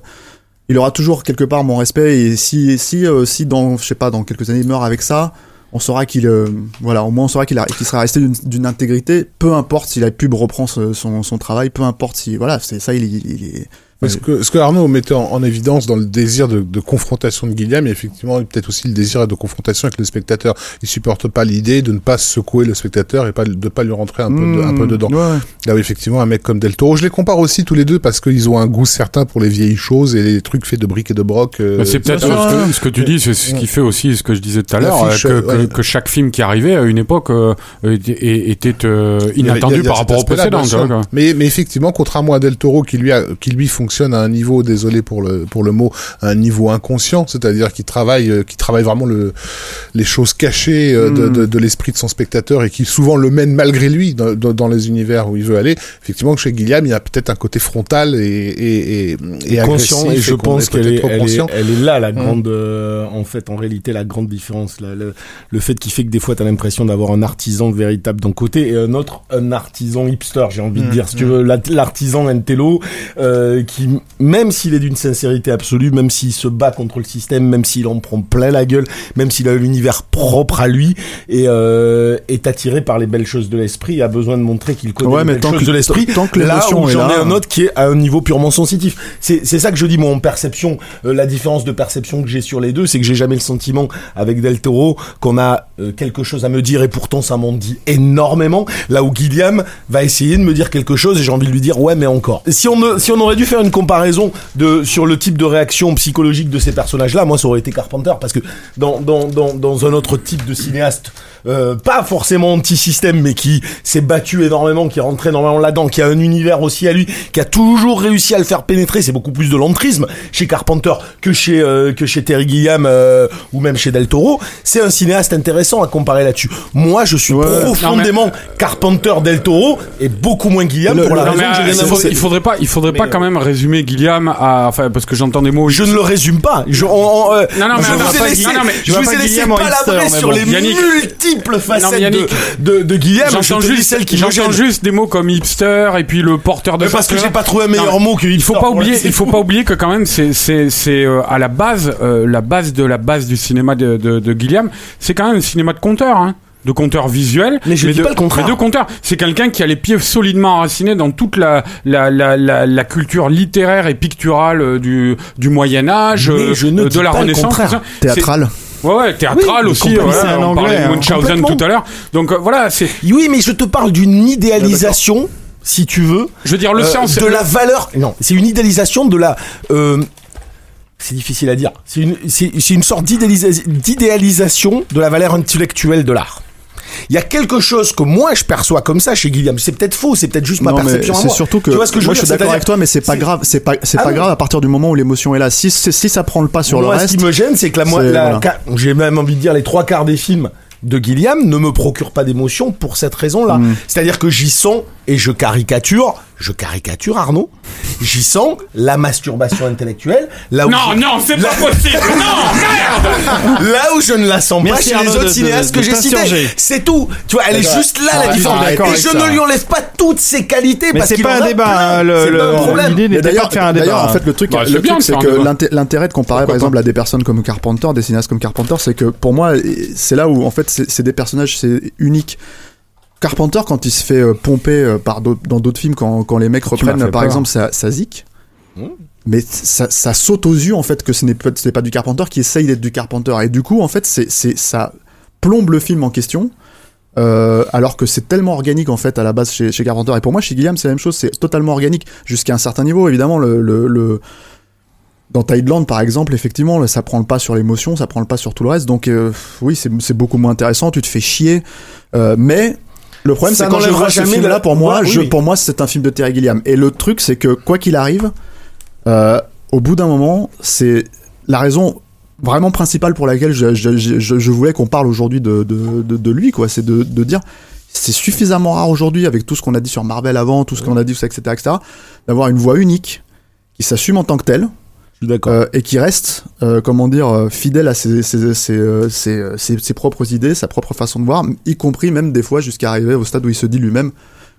il aura toujours quelque part mon respect et si, si, euh, si dans, je sais pas, dans quelques années il meurt avec ça, on saura qu'il, euh, voilà, au moins on saura qu'il qu'il sera resté d'une- intégrité, peu importe si la pub reprend son, son travail, peu importe si, voilà, c'est ça, il, il- il est. Mais Ce que, ce que Arnaud mettait en, en évidence dans le désir de, de confrontation de Guillaume, a effectivement peut-être aussi le désir de confrontation avec le spectateur. Il supporte pas l'idée de ne pas secouer le spectateur et pas de pas lui rentrer un peu, de- un peu Mmh, dedans. ouais. Là où effectivement un mec comme Del Toro, je les compare aussi tous les deux parce qu'ils ont un goût certain pour les vieilles choses et les trucs faits de briques et de broc. euh, c'est peut-être ce, que- ce que tu dis, c'est ce qui fait aussi ce que je disais tout à l'heure, euh, que, euh, que- ouais. que chaque film qui arrivait à une époque euh, était, euh, Il y a- inattendu il y a par rapport au précédent. Mais, mais effectivement, contrairement à Del Toro, qui lui, a, qui lui fonctionne à un niveau, désolé pour le, pour le mot, à un niveau inconscient, c'est-à-dire qu'il travaille, euh, qui travaille vraiment le, les choses cachées euh, de, Mm. de, de l'esprit de son spectateur et qui souvent le mène malgré lui dans, dans, les univers où il veut aller. Effectivement, chez Guillaume, il y a peut-être un côté frontal et, et, et, et conscient agressif et je pense qu'elle est, trop elle est, elle est là la Mm. grande euh, en fait en réalité la grande différence là, le, le fait qui fait que des fois tu as l'impression d'avoir un artisan véritable d'un côté et un autre un artisan hipster j'ai envie de Mm, dire si tu veux la- l'artisan intello euh, qui même s'il est d'une sincérité absolue même s'il se bat contre le système même s'il en prend plein la gueule même s'il a l'univers propre à lui et euh, est attiré par les belles choses de l'esprit et a besoin de montrer qu'il connaît Ouais, les mais belles tant choses que- de l'esprit tant que là où j'en ai un autre qui est à un niveau purement sensitif. C'est ça que je dis moi en perception. Euh, la différence de perception que j'ai sur les deux, c'est que j'ai jamais le sentiment avec Del Toro qu'on a euh, quelque chose à me dire et pourtant ça m'en dit énormément. Là où Gilliam va essayer de me dire quelque chose et j'ai envie de lui dire ouais mais encore. Si on si on aurait dû faire une comparaison sur le type de réaction psychologique de ces personnages-là, moi ça aurait été Carpenter parce que dans, dans un autre type de cinéaste euh, pas forcément anti-système, mais qui s'est battu énormément, qui est rentré énormément là-dedans, qui a un univers aussi à lui, qui a toujours réussi à le faire pénétrer. C'est beaucoup plus de l'entrisme chez Carpenter que chez euh, que chez Terry Gilliam euh, ou même chez Del Toro. C'est un cinéaste intéressant à comparer là-dessus. Moi, je suis profondément Carpenter Del Toro et beaucoup moins Gilliam pour la Non, raison mais, que euh, il, faudrait, il faudrait pas, il faudrait pas quand même résumer Gilliam à, enfin, parce que j'entends des mots. Je ne le résume pas. Je, on- on, euh, Non, non, mais je va vous ai pas laissé, mais je vous pas ai laissé hipster, mais sur les Yannick- multiples Non, facettes mais Yannick, de, de, de Guillaume. Je J'entends te dis juste, celle qui juste des mots comme hipster et puis le porteur de. Mais parce que j'ai pas trouvé un Non, meilleur mais mot que Il faut hipster pas oublier, il faut pas oublier que quand même c'est c'est c'est euh, à la base euh, la base de la base du cinéma de de, de Gilliam, c'est quand même un cinéma de conteur. Hein de conteur visuel, Mais je dis de, pas le contraire. mais de conteur. C'est quelqu'un qui a les pieds solidement enracinés dans toute la la, la, la, la culture littéraire et picturale euh, du du Moyen Âge, Mais euh, je ne de dis la pas Renaissance, contraire. tout ça. Théâtral. C'est- Ouais, ouais, théâtral Oui, aussi. voilà, c'est un on anglais, parlait de hein. Munchausen Complètement. tout à l'heure. Donc euh, voilà, c'est. Oui, mais je te parle d'une idéalisation, si tu veux, Je veux dire, le euh, sens. de la valeur. Non, c'est une idéalisation de la. euh, c'est difficile à dire. C'est une, une sorte d'idéalisation de la valeur intellectuelle de l'art. Il y a quelque chose que moi je perçois comme ça chez Guillaume. C'est peut-être faux, c'est peut-être juste ma Non, perception c'est moi. surtout que, tu vois ce que je moi veux je suis d'accord avec toi, mais c'est pas grave, c'est pas, c'est Ah pas grave à partir du moment où l'émotion est là. Si, si, si ça prend le pas sur Moi, le ce reste. qui me gêne, c'est que la, mo- c'est- la- voilà. ca- j'ai même envie de dire les trois quarts des films de Gilliam ne me procurent pas d'émotion pour cette raison-là. Mm. C'est-à-dire que j'y sens et je caricature, je caricature Arnaud, j'y sens la masturbation intellectuelle. Là où Non, je- non, c'est là- pas possible. [LAUGHS] Non, merde. Là où je ne la sens Merci pas chez Arnaud les autres de- cinéastes de que j'ai cités. C'est tout. Tu vois, elle est juste là Ah, la différence. d'accord Et avec je ça. ne lui enlève pas toutes ses qualités Mais parce c'est qu'il pas un a débat, hein, le- C'est le- pas un problème. l'idée Mais n'était pas d'ailleurs, de faire un débat. d'ailleurs, en hein. fait, le truc, Bah, c'est le truc, c'est que l'intérêt de comparer, par exemple, à des personnes comme Carpenter, des cinéastes comme Carpenter, c'est que pour moi, c'est là où, en fait, c'est c'est des personnages, c'est unique. Carpenter, quand il se fait euh, pomper euh, par dans d'autres films, quand, quand les mecs reprennent, par peur. exemple, sa, sa zik, Mmh. mais ça, ça saute aux yeux, en fait, que ce n'est pas, du Carpenter qui essaye d'être du Carpenter. Et du coup, en fait, c'est, c'est, ça plombe le film en question. Euh, alors que c'est tellement organique en fait à la base chez, chez Carpenter et pour moi chez Gilliam c'est la même chose c'est totalement organique jusqu'à un certain niveau évidemment le, le, le- dans Tideland par exemple effectivement là, ça prend le pas sur l'émotion ça prend le pas sur tout le reste donc euh, oui c'est c'est beaucoup moins intéressant tu te fais chier Euh, mais le problème c'est quand je vois ce jamais film là la- pour moi Ouais, oui, je, oui. pour moi c'est un film de Terry Gilliam et le truc c'est que quoi qu'il arrive euh, au bout d'un moment c'est la raison vraiment principale pour laquelle je, je, je, je- je voulais qu'on parle aujourd'hui de, de, de, de lui, quoi. C'est de, de dire, c'est suffisamment rare aujourd'hui, avec tout ce qu'on a dit sur Marvel avant, tout ce qu'on a dit, etc., etc., d'avoir une voix unique qui s'assume en tant que telle. Euh, et qui reste, euh, comment dire, euh, fidèle à ses, ses, ses, ses, ses- ses propres idées, sa propre façon de voir, y compris même des fois jusqu'à arriver au stade où il se dit lui-même,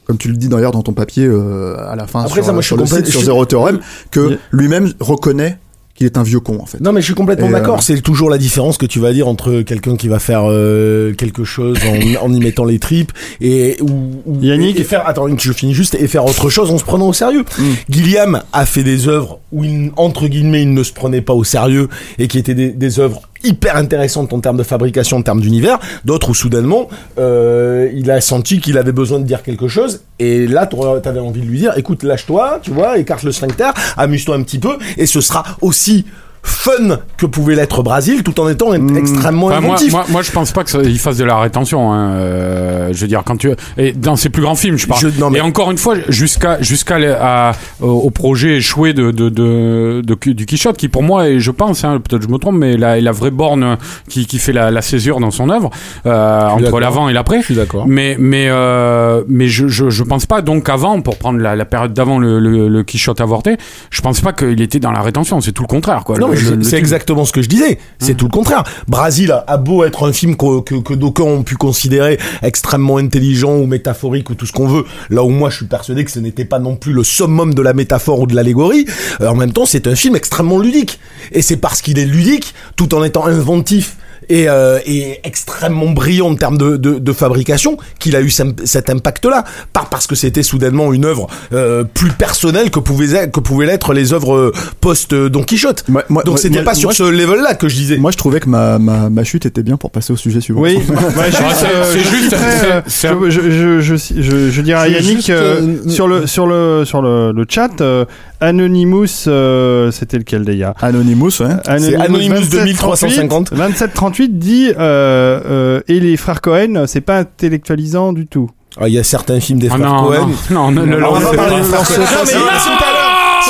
comme tu le dis d'ailleurs dans ton papier euh, à la fin Après, sur, ça, moi, je sur suis le site, complète- sur je- Zéro Théorème, que lui-même reconnaît qu'il est un vieux con en fait. Non mais je suis complètement Et, d'accord. euh, C'est toujours la différence que tu vas dire entre quelqu'un qui va faire euh, quelque chose en, [LAUGHS] en y mettant les tripes et ou, ou- Yannick et faire attends je finis juste et faire autre chose en se prenant au sérieux. Mm. Gilliam a fait des œuvres où il, entre guillemets il ne se prenait pas au sérieux et qui étaient des, des œuvres hyper intéressantes en termes de fabrication, en termes d'univers. D'autres où soudainement euh, il a senti qu'il avait besoin de dire quelque chose et là t'avais envie de lui dire écoute lâche-toi, tu vois, écarte le sphincter, amuse-toi un petit peu et ce sera aussi fun que pouvait l'être Brasil tout en étant extrêmement Enfin, moi, inventif. moi, moi, je pense pas qu'il fasse de la rétention. Hein. euh, je veux dire, quand tu et dans ses plus grands films, je parle. Je- non, mais- Et encore une fois, jusqu'à jusqu'à au, projet échoué de, de, de, de- du Quichotte, qui pour moi, et je pense, hein, peut-être je me trompe, mais la, la vraie borne qui, qui fait la, la césure dans son œuvre euh, entre l'avant et l'après. Je suis d'accord. Mais mais euh, mais je, je je pense pas donc avant pour prendre la, la période d'avant le, le, le Quichotte avorté, je pense pas qu'il était dans la rétention. C'est tout le contraire, quoi. Non, le- c'est exactement ce que je disais. C'est tout le contraire. Brasil a, a beau être un film que, que, que d'aucuns ont pu considérer extrêmement intelligent ou métaphorique ou tout ce qu'on veut, là où moi je suis persuadé que ce n'était pas non plus le summum de la métaphore ou de l'allégorie, euh, en même temps c'est un film extrêmement ludique. Et c'est parce qu'il est ludique, tout en étant inventif et, euh, et extrêmement brillant en termes de, de, de fabrication, qu'il a eu cet impact-là. Pas parce que c'était soudainement une œuvre euh, plus personnelle que pouvaient être- que pouvaient l'être les œuvres euh, post euh, Don Quichotte. Moi- moi- Donc c'était moi- pas sur moi, ce level-là que je disais. Moi, je trouvais que ma, ma, ma chute était bien pour passer au sujet suivant. Oui, [LAUGHS] Ah, c'est- euh, juste- euh, je, je, je, je, dirais à Yannick juste, euh, euh, sur le sur le sur le, le chat euh, Anonymous euh, c'était lequel d'ailleurs Anonymous, ouais. C'est Anonymous 2350. 2738 dit euh, euh, et les frères Cohen c'est pas intellectualisant du tout. Ah, Il y a certains films des Ah frères non, Cohen. non, non, ne On lancez va pas. parler des frères. Non,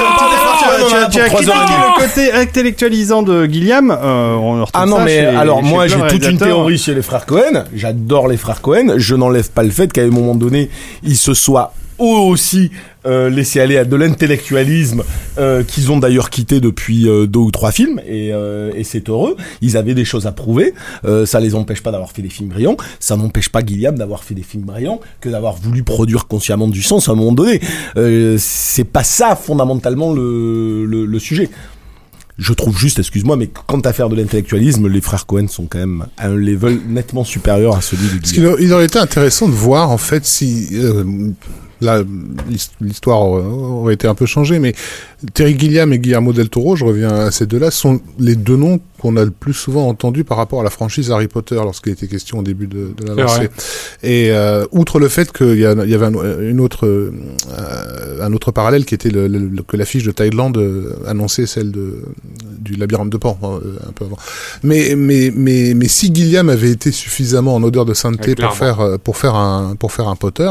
on on Tu as pour trois critiqué le côté intellectualisant de Guilliam. euh, on retrouve Ah non ça mais chez- alors chez moi j'ai toute une théorie chez les frères Cohen. J'adore les frères Cohen. Je n'enlève pas le fait qu'à un moment donné ils se soient eux aussi euh, laissés aller à de l'intellectualisme euh, qu'ils ont d'ailleurs quitté depuis euh, deux ou trois films et, euh, et c'est heureux. Ils avaient des choses à prouver. Euh, ça les empêche pas d'avoir fait des films brillants. Ça n'empêche pas Gilliam d'avoir fait des films brillants que d'avoir voulu produire consciemment du sens à un moment donné. Euh, c'est pas ça fondamentalement le, le, le sujet. Je trouve juste, excuse-moi, mais quant à faire de l'intellectualisme, les frères Cohen sont quand même à un level nettement supérieur à celui du Parce il aurait été intéressant de voir en fait si euh, là l'his- l'histoire aurait- été un peu changée, mais Terry Gilliam et Guillermo del Toro, je reviens à ces deux-là, sont les deux noms qu'on a le plus souvent entendus par rapport à la franchise Harry Potter lorsqu'il était question au début de, de la lancée. Et euh, outre le fait qu'il y, avait un, une autre, euh, un autre parallèle qui était le, le- le- que l'affiche de Thaïlande euh, annonçait celle de, du labyrinthe de Pan euh, un peu avant. Mais, mais, mais, mais si Gilliam avait été suffisamment en odeur de sainteté pour faire, pour faire un, pour faire un Potter,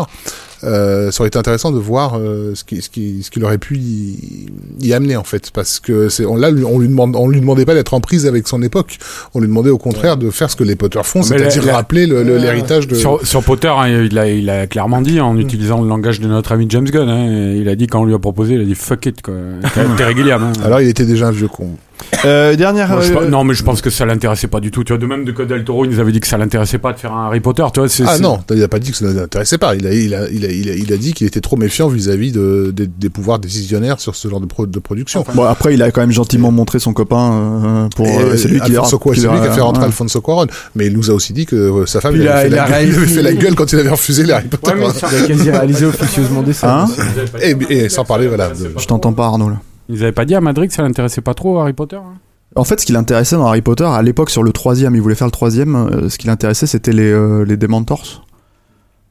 euh, ça aurait été intéressant de voir euh, ce qui, ce qui, ce qu'il aurait pu y, y amener en fait, parce que c'est, on, là, lui- on lui demande, on lui demandait pas d'être en prise avec son époque, on lui demandait au contraire de faire ce que les Potter font, c'est-à-dire rappeler le- le- l'héritage de. Sur, sur Potter, hein, il, a, il a clairement dit, en utilisant le langage de notre ami James Gunn, hein, il a dit quand on lui a proposé, il a dit fuck it, quoi. Terry Gilliam. hein. Alors il était déjà un vieux con. Euh, dernière. Moi, je euh, non, mais je pense que ça l'intéressait pas du tout. Tu vois, de même de que Del Toro, il nous avait dit que ça l'intéressait pas de faire un Harry Potter. Tu vois, Ah non, il a pas dit que ça ne l'intéressait pas. Il a, il a, il a, il a, il a dit qu'il était trop méfiant vis-à-vis de, des- des pouvoirs décisionnaires sur ce genre de, pro- de production. Bon, après, il a quand même gentiment montré son copain euh, pour. Euh, c'est lui qui qui a fait rentrer ouais. Alfonso Cuarón. Mais il nous a aussi dit que euh, sa femme il il a- avait, fait la, a gueule- fait la gueule quand il avait refusé les Harry Potter. Ouais, mais il a quasi réalisé officieusement des scènes. Hein? Et, sans parler, voilà. de- Je t'entends pas, Arnaud. Là. Ils avaient pas dit à Madrid que ça l'intéressait pas trop Harry Potter. hein En fait, ce qui l'intéressait dans Harry Potter, à l'époque, sur le troisième, il voulait faire le troisième, euh, ce qui l'intéressait, c'était les, euh, les Dementors.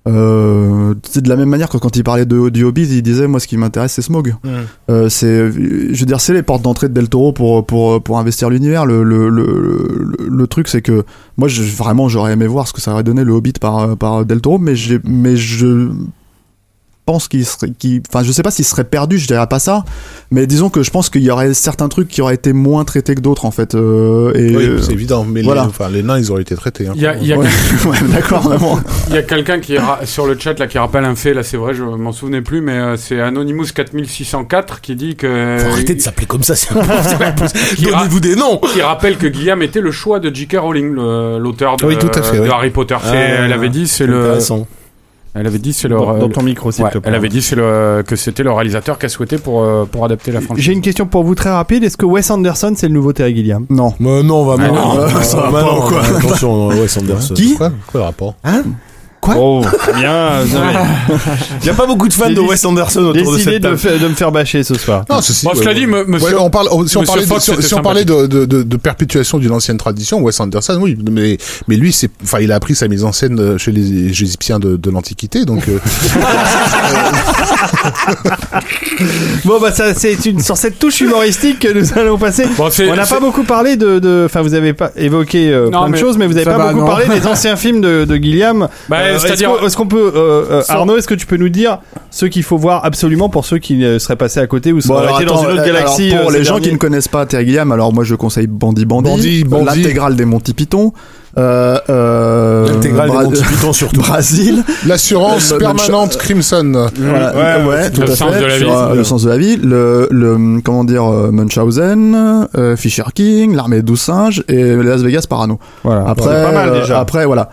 Euh, c'est de la même manière que quand il parlait de, du Hobbit, il disait moi ce qui m'intéresse c'est Smog. Mm. Euh, c'est, je veux dire, c'est les portes d'entrée de Del Toro pour pour pour investir l'univers. Le le, le le le truc c'est que moi je, vraiment j'aurais aimé voir ce que ça aurait donné le Hobbit par par Del Toro, mais j'ai mais je pense qu'il serait, qu'il- enfin, je sais pas s'il serait perdu, je dirais pas ça, mais disons que je pense qu'il y aurait certains trucs qui auraient été moins traités que d'autres en fait. euh, et Oui, euh, c'est évident. Mais voilà. les, enfin, les nains, ils auraient été traités. hein. Il y a, il y a Ouais, quel- [LAUGHS] ouais, d'accord, vraiment. il y a quelqu'un qui ra- sur le chat là qui rappelle un fait là c'est vrai je m'en souvenais plus mais euh, c'est Anonymous 4604 qui dit que Faut arrêter de s'appeler comme ça, c'est [LAUGHS] Donnez-vous des noms qui rappelle que Guillaume était le choix de J.K. Rowling le- l'auteur de, Oui, tout à fait, de oui. Harry Potter C'est- Ah, elle avait dit c'est le Intéressant. Elle avait dit c'est le Dans, dans ton micro, s'il ouais, te plaît. elle avait dit c'est le que c'était le réalisateur qu'elle souhaitait pour euh, pour adapter la franchise J'ai une question pour vous très rapide. Est-ce que Wes Anderson, c'est le nouveau Terry Gilliam? Non. Mais non, on va Ah non, euh, ça va bah pas non, quoi [LAUGHS] Attention, Wes Anderson. Qui? Quoi, quoi le rapport? Oh, bien. [LAUGHS] Il n'y a pas beaucoup de fans de Wes Anderson autour de cette de, table. de me faire bâcher ce soir. Non, ceci, Bon, cela dit, me- monsieur- Ouais, on parle, si on parlait, de, Fox, si, c'était si on parlait de, de, de, de perpétuation d'une ancienne tradition, Wes Anderson, oui, mais, mais lui, c'est, enfin, il a appris sa mise en scène euh, chez les Égyptiens de, de l'Antiquité, donc, euh, [LAUGHS] Bon, bah, ça, c'est une, sur cette touche humoristique que nous allons passer. Bon, On n'a pas beaucoup parlé de, enfin, vous avez pas évoqué euh, Non, plein de mais choses, mais vous avez ça pas va, beaucoup non. parlé des anciens films de, de Gilliam. Bah, Euh, est-ce c'est-à-dire- qu'on- est-ce qu'on peut, euh, euh, Sans- Arnaud, est-ce que tu peux nous dire ceux qu'il faut voir absolument pour ceux qui euh, seraient passés à côté ou Bon, seraient alors, été dans attends, une autre galaxie alors, pour euh, les gens qui ne connaissent pas Terry Gilliam, alors moi je conseille Bandit Bandit, Bandit, Bandit. l'intégrale des Monty Python, euh, euh, L'intégrale des Bra- Monty Python [LAUGHS] surtout. Brasil, l'assurance permanente Crimson. voilà, Ouais, ouais, ouais, tout le à sens fait, de la sur, vie. euh, le sens de la vie, le, le comment dire euh, Munchausen, euh, Fisher King, l'armée des douze singes et Las Vegas Parano. Voilà. Après, C'est pas mal euh, déjà. après voilà.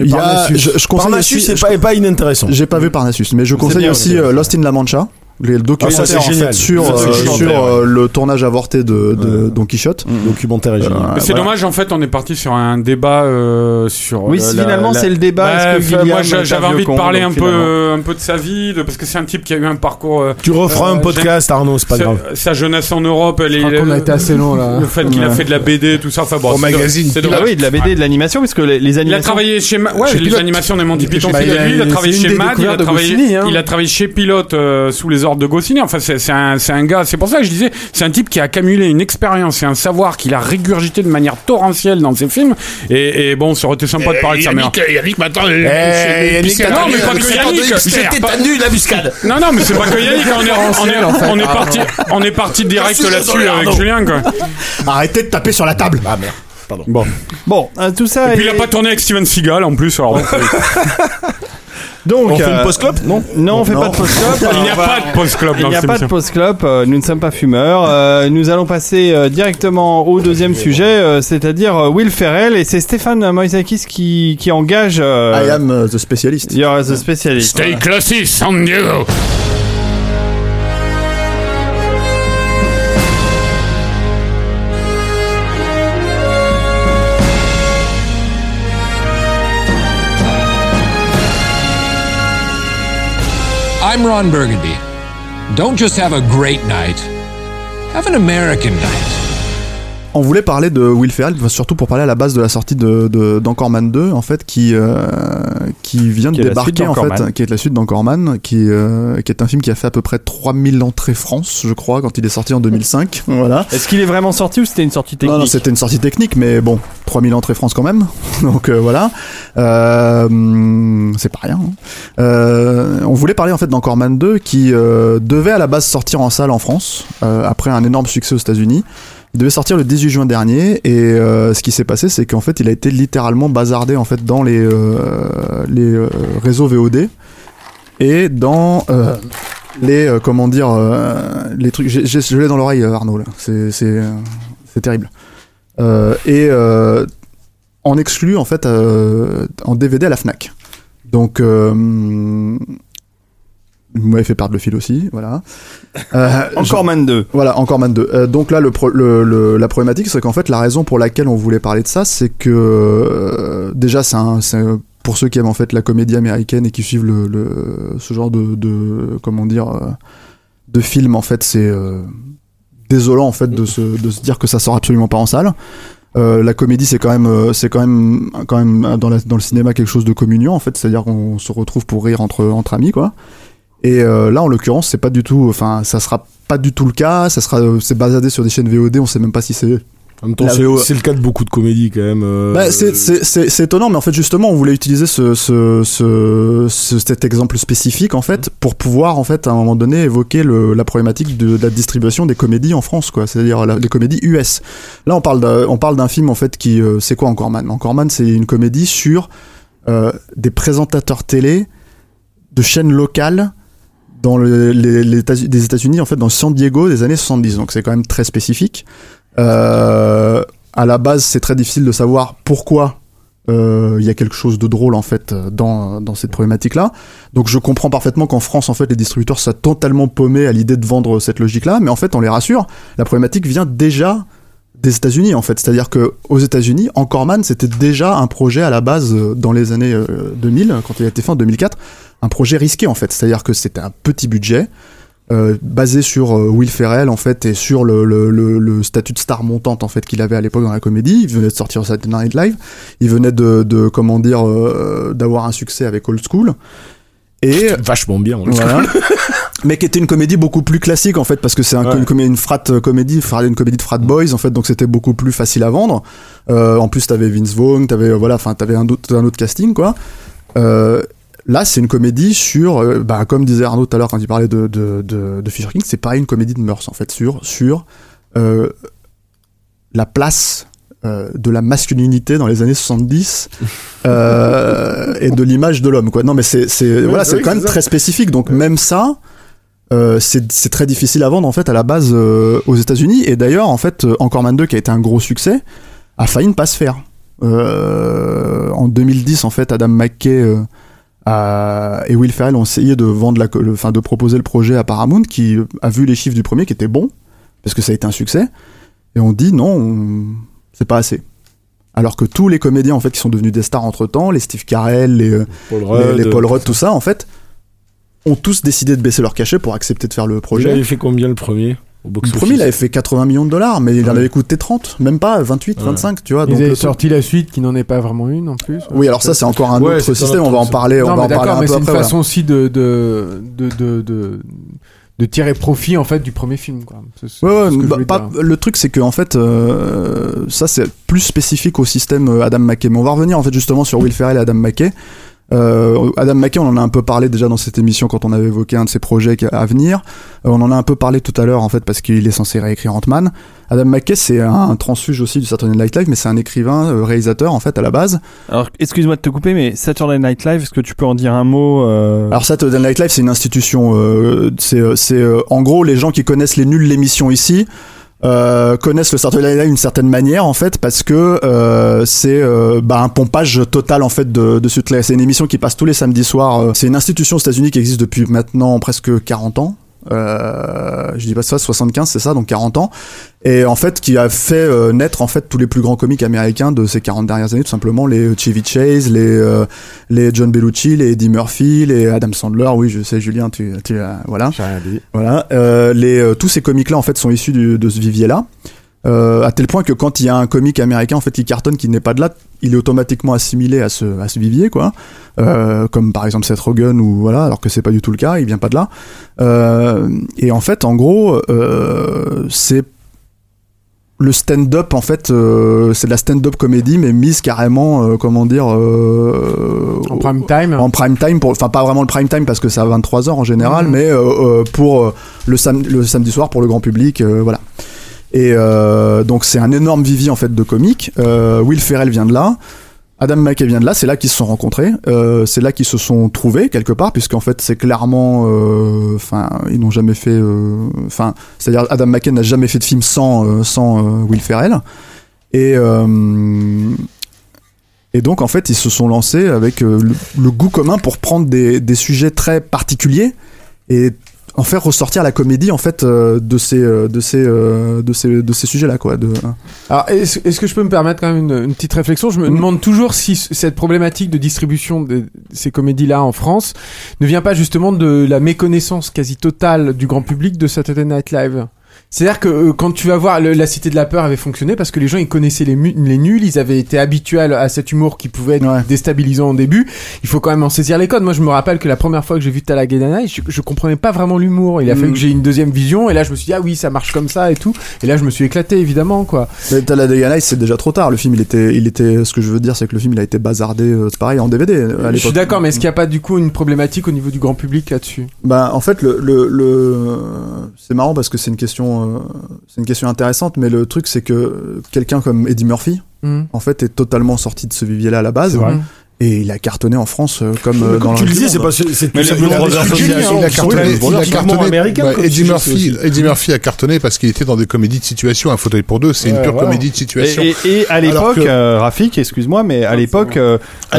Il y a, Parnassus. je, je conseille Parnassus, aussi- c'est je- pas, est pas inintéressant. J'ai pas vu Parnassus, mais je conseille bien aussi euh, aussi. Lost in La Mancha, le documentaire Ah, ça, c'est en fait, sur, Ça, euh, documentaire, sur ouais. euh, le tournage avorté de, de Don Quichotte. Documentaire est génial. Euh, c'est voilà. dommage, en fait, on est parti sur un débat euh, sur. Oui, euh, si la- finalement la- c'est le débat. Bah, est-ce que moi, j'avais envie de parler un finalement. peu, un peu de sa vie, de, parce que c'est un type qui a eu un parcours. euh, Tu referas Euh, un podcast, Arnaud, c'est pas grave. sa jeunesse en Europe, elle est- crois qu'on a été assez long là. le fait qu'il a fait de la BD, tout ça. Enfin bon, Au magazine. c'est Ah dommage. oui, de la BD, de l'animation, parce que les, les Il a animations. travaillé chez, ouais, les animations des Monty Python, c'est il a- travaillé chez Mad, il a travaillé, hein. il a travaillé chez Pilote sous les ordres de Goscinny. Enfin, c'est un, c'est un gars. C'est pour ça que je disais, c'est un type qui a accumulé une expérience et un savoir qu'il a régurgité de manière torrentielle dans ses films. Et, et bon, ça aurait été sympa de parler de sa mère. Yannick, maintenant, Eh, Yannick, Non, mais pas que Yannick. C'était Pas- la buscade. Non, non, mais c'est pas que Yannick. On est, [LAUGHS] on est, en fait. on est parti, on est parti direct là-dessus avec. Julien, quoi. Arrêtez de taper sur la table. Ah merde. Pardon. Bon. Bon, euh, tout ça. Et puis il a pas tourné avec Steven Seagal en plus. Alors, bon, [LAUGHS] Donc, On fait euh, une post-clope Non Non, on fait pas de post-clope. il n'y a pas de post-club Il n'y a pas de post-clope, euh, nous ne sommes pas fumeurs. Euh, nous allons passer euh, directement au deuxième sujet, euh, c'est-à-dire euh, Will Ferrell. Et c'est Stéphane Moisakis qui, qui engage. euh, I am the specialist. You're the specialist. Stay classy, San Diego. I'm Ron Burgundy. Don't just have a great night, have an American night. On voulait parler de Will Ferrell, surtout pour parler à la base de la sortie de, de, d'Anchorman 2, en fait, qui, euh, qui vient de Qui débarquer, en fait, qui est la suite d'Anchorman, qui, euh, qui est un film qui a fait à peu près 3000 entrées France, je crois, quand il est sorti en 2005. [LAUGHS] voilà. Est-ce qu'il est vraiment sorti ou c'était une sortie technique Non, non, c'était une sortie technique, mais bon, 3000 entrées France quand même. [LAUGHS] Donc euh, voilà. Euh, c'est pas rien. hein. Euh, on voulait parler en fait d'Anchorman 2 qui euh, devait à la base sortir en salle en France, euh, après un énorme succès aux États-Unis. Il devait sortir le 18 juin dernier et euh, ce qui s'est passé c'est qu'en fait il a été littéralement bazardé en fait dans les, euh, les euh, réseaux VOD et dans les comment dire les trucs. Je l'ai dans l'oreille Arnaud là. C'est c'est terrible. Et en exclu en fait en DVD à la Fnac donc vous m'avez fait perdre le fil aussi voilà [LAUGHS] euh, Encore Man 2. voilà, encore Man 2. Euh, donc là, le, pro- le, le- la problématique, c'est qu'en fait, la raison pour laquelle on voulait parler de ça, c'est que euh, déjà, c'est un, c'est un- pour ceux qui aiment en fait la comédie américaine et qui suivent le, le- ce genre de, de comment dire, de film, en fait, c'est désolant en fait de se, de se dire que ça sort absolument pas en salle. Euh, la comédie, c'est quand même, euh, c'est quand même, quand même dans, la, dans le cinéma quelque chose de communion en fait, c'est-à-dire qu'on se retrouve pour rire entre entre amis quoi. Et euh, là, en l'occurrence, c'est pas du tout, enfin, ça sera pas du tout le cas. Ça sera, euh, c'est basadé sur des chaînes VOD. On sait même pas si c'est En même temps, La c'est le cas de beaucoup de comédies quand même. euh, bah, c'est- étonnant, mais en fait, justement, on voulait utiliser ce, ce, ce, ce- cet exemple spécifique, en fait, pour pouvoir, en fait, à un moment donné, évoquer le, la problématique de, de la distribution des comédies en France, quoi. C'est-à-dire les comédies US. Là, on parle d'un, on parle d'un film, en fait, qui, euh, c'est quoi Encore Man? Encore Man, c'est une comédie sur euh, des présentateurs télé de chaînes locales dans le- les, les États-Unis, en fait, dans San Diego des années 70. Donc, c'est quand même très spécifique. Euh, à la base, c'est très difficile de savoir pourquoi euh, il y a quelque chose de drôle en fait dans, dans cette problématique-là. Donc je comprends parfaitement qu'en France, en fait, les distributeurs soient totalement paumés à l'idée de vendre cette logique-là, mais en fait, on les rassure, la problématique vient déjà des États-Unis en fait. C'est-à-dire que aux États-Unis, Encoreman, c'était déjà un projet à la base euh, dans les années euh, 2000, quand il a été fait en 2004, un projet risqué en fait. C'est-à-dire que c'était un petit budget. euh, basé sur euh, Will Ferrell en fait et sur le, statut de star montante en fait qu'il avait à l'époque dans la comédie il venait de sortir Saturday Night Live il venait de, de comment dire euh, d'avoir un succès avec Old School et vachement bien voilà. [LAUGHS] mais qui était une comédie beaucoup plus classique en fait parce que c'est un, Ouais. une, comé- une frat euh, comédie une comédie de frat boys en fait donc c'était beaucoup plus facile à vendre Euh, en plus t'avais Vince Vaughn t'avais euh, voilà enfin t'avais un autre un autre casting quoi euh, Là, c'est une comédie sur, euh, bah, comme disait Arnaud tout à l'heure quand il parlait de, de, de, de Fisher King, c'est pas une comédie de mœurs en fait, sur, sur euh, la place euh, de la masculinité dans les années 70 [LAUGHS] euh, et de l'image de l'homme. Quoi. Non, mais c'est, voilà, bah c'est quand même ça. très spécifique. Donc même ça, euh, c'est, très difficile à vendre en fait à la base euh, aux États-Unis. Et d'ailleurs, en fait, euh, Encore Man 2 qui a été un gros succès, a failli ne pas se faire. Euh, en 2010, en fait, Adam McKay euh, et Will Ferrell ont essayé de vendre la, le- enfin de proposer le projet à Paramount, qui a vu les chiffres du premier qui étaient bons parce que ça a été un succès, et on dit non, on- c'est pas assez. Alors que tous les comédiens en fait qui sont devenus des stars entre temps, les Steve Carell, les, euh, Paul les- Rudd, les, Paul euh, Rudd, tout ça, en fait, ont tous décidé de baisser leur cachet pour accepter de faire le Il projet. avait fait combien le premier au Le box premier, il avait fait 80 millions de dollars, mais il en avait coûté 30, même pas 28, Ouais. 25, tu vois. Ils donc avaient le- sorti la suite qui n'en est pas vraiment une en plus. Oui, alors ça, c'est encore un Ouais, autre système, on va en parler, on non, va mais en parler d'accord, un mais peu c'est une après. façon aussi de de, de, de, de, tirer profit en fait du premier film. Quoi. Ouais, ouais, bah, pas- le truc c'est que en fait euh, ça c'est plus spécifique au système euh, Adam McKay mais on va revenir en fait justement sur Will Ferrell et Adam McKay Euh, Adam McKay on en a un peu parlé déjà dans cette émission quand on avait évoqué un de ses projets à venir Euh, on en a un peu parlé tout à l'heure en fait parce qu'il est censé réécrire Ant-Man Adam McKay c'est un, un transfuge aussi du Saturday Night Live mais c'est un écrivain euh, réalisateur en fait à la base Alors, excuse-moi de te couper, mais Saturday Night Live, est-ce que tu peux en dire un mot euh, Alors Saturday Night Live, c'est une institution. euh, c'est, c'est en gros les gens qui connaissent les nuls l'émission ici. Euh, connaissent le Night Live d'une certaine manière en fait parce que euh, c'est euh, bah, un pompage total en fait de, de ce c'est une émission qui passe tous les samedis soirs euh, c'est une institution aux États-Unis qui existe depuis maintenant presque 40 ans euh, je dis pas ça 75 c'est ça donc 40 ans. Et en fait qui a fait euh, naître en fait tous les plus grands comiques américains de ces 40 dernières années tout simplement les Chevy Chase les euh, les John Bellucci les Eddie Murphy les Adam Sandler. Oui je sais Julien tu tu voilà. Voilà. Les tous ces comiques là en fait sont issus du- de ce vivier là euh, à tel point que quand il y a un comique américain en fait qui cartonne qui n'est pas de là il est automatiquement assimilé à ce à ce vivier quoi euh, comme par exemple Seth Rogen ou voilà alors que c'est pas du tout le cas il vient pas de là euh, et en fait en gros euh, c'est le stand-up en fait euh, c'est de la stand-up comédie mais mise carrément euh, comment dire euh, En prime time. en prime time pour enfin pas vraiment le prime time parce que c'est à 23h en général Mhm. mais euh, euh, pour le, sam- le samedi soir pour le grand public euh, voilà et euh, donc c'est un énorme vivier en fait de comiques. Euh, Will Ferrell vient de là. Adam McKay vient de là, c'est là qu'ils se sont rencontrés, euh, c'est là qu'ils se sont trouvés quelque part, puisqu'en fait c'est clairement, enfin ils n'ont jamais fait, enfin c'est-à-dire Adam McKay n'a jamais fait de film sans sans Will Ferrell, et et donc en fait ils se sont lancés avec le, le goût commun pour prendre des, des sujets très particuliers. Et en faire ressortir la comédie en fait euh, de ces euh, de ces euh, de ces de ces sujets là quoi de Alors, est-ce que je peux me permettre quand même une, une petite réflexion? Je me demande toujours si cette problématique de distribution de ces comédies-là en France ne vient pas justement de la méconnaissance quasi totale du grand public de Saturday Night Live? C'est-à-dire que euh, quand tu vas voir le- la Cité de la Peur avait fonctionné parce que les gens ils connaissaient les, nuls, ils avaient été habitués à, à cet humour qui pouvait être déstabilisant au début. Il faut quand même en saisir les codes. Moi je me rappelle que la première fois que j'ai vu Talladega je, je comprenais pas vraiment l'humour. Il a fallu Mm. que j'ai une deuxième vision et là je me suis dit ah oui ça marche comme ça et tout. Et là je me suis éclaté évidemment quoi. Mais Nights, c'est déjà trop tard. Le film, il était, il était. Ce que je veux dire, c'est que le film, il a été bazardé. euh, C'est pareil en DVD à Je suis d'accord mais est-ce qu'il n'y a pas du coup une problématique au niveau du grand public là-dessus? Bah, en fait, le, le, le- c'est marrant parce que c'est une question, euh, c'est une question intéressante, mais le truc, c'est que quelqu'un comme Eddie Murphy, Mhm. en fait, est totalement sorti de ce vivier-là à la base. Et il a cartonné en France euh, comme euh, comme dans tu le le disais, c'est pas c'est Mais plus il a- cartonné, il a cartonné. Ouais, Eddie Murphy. Eddie Murphy a cartonné parce qu'il était dans des comédies de situation. Un fauteuil pour deux, c'est une pure comédie de situation. Et, et- et à l'époque, que- euh, Rafik, excuse-moi, mais à l'époque,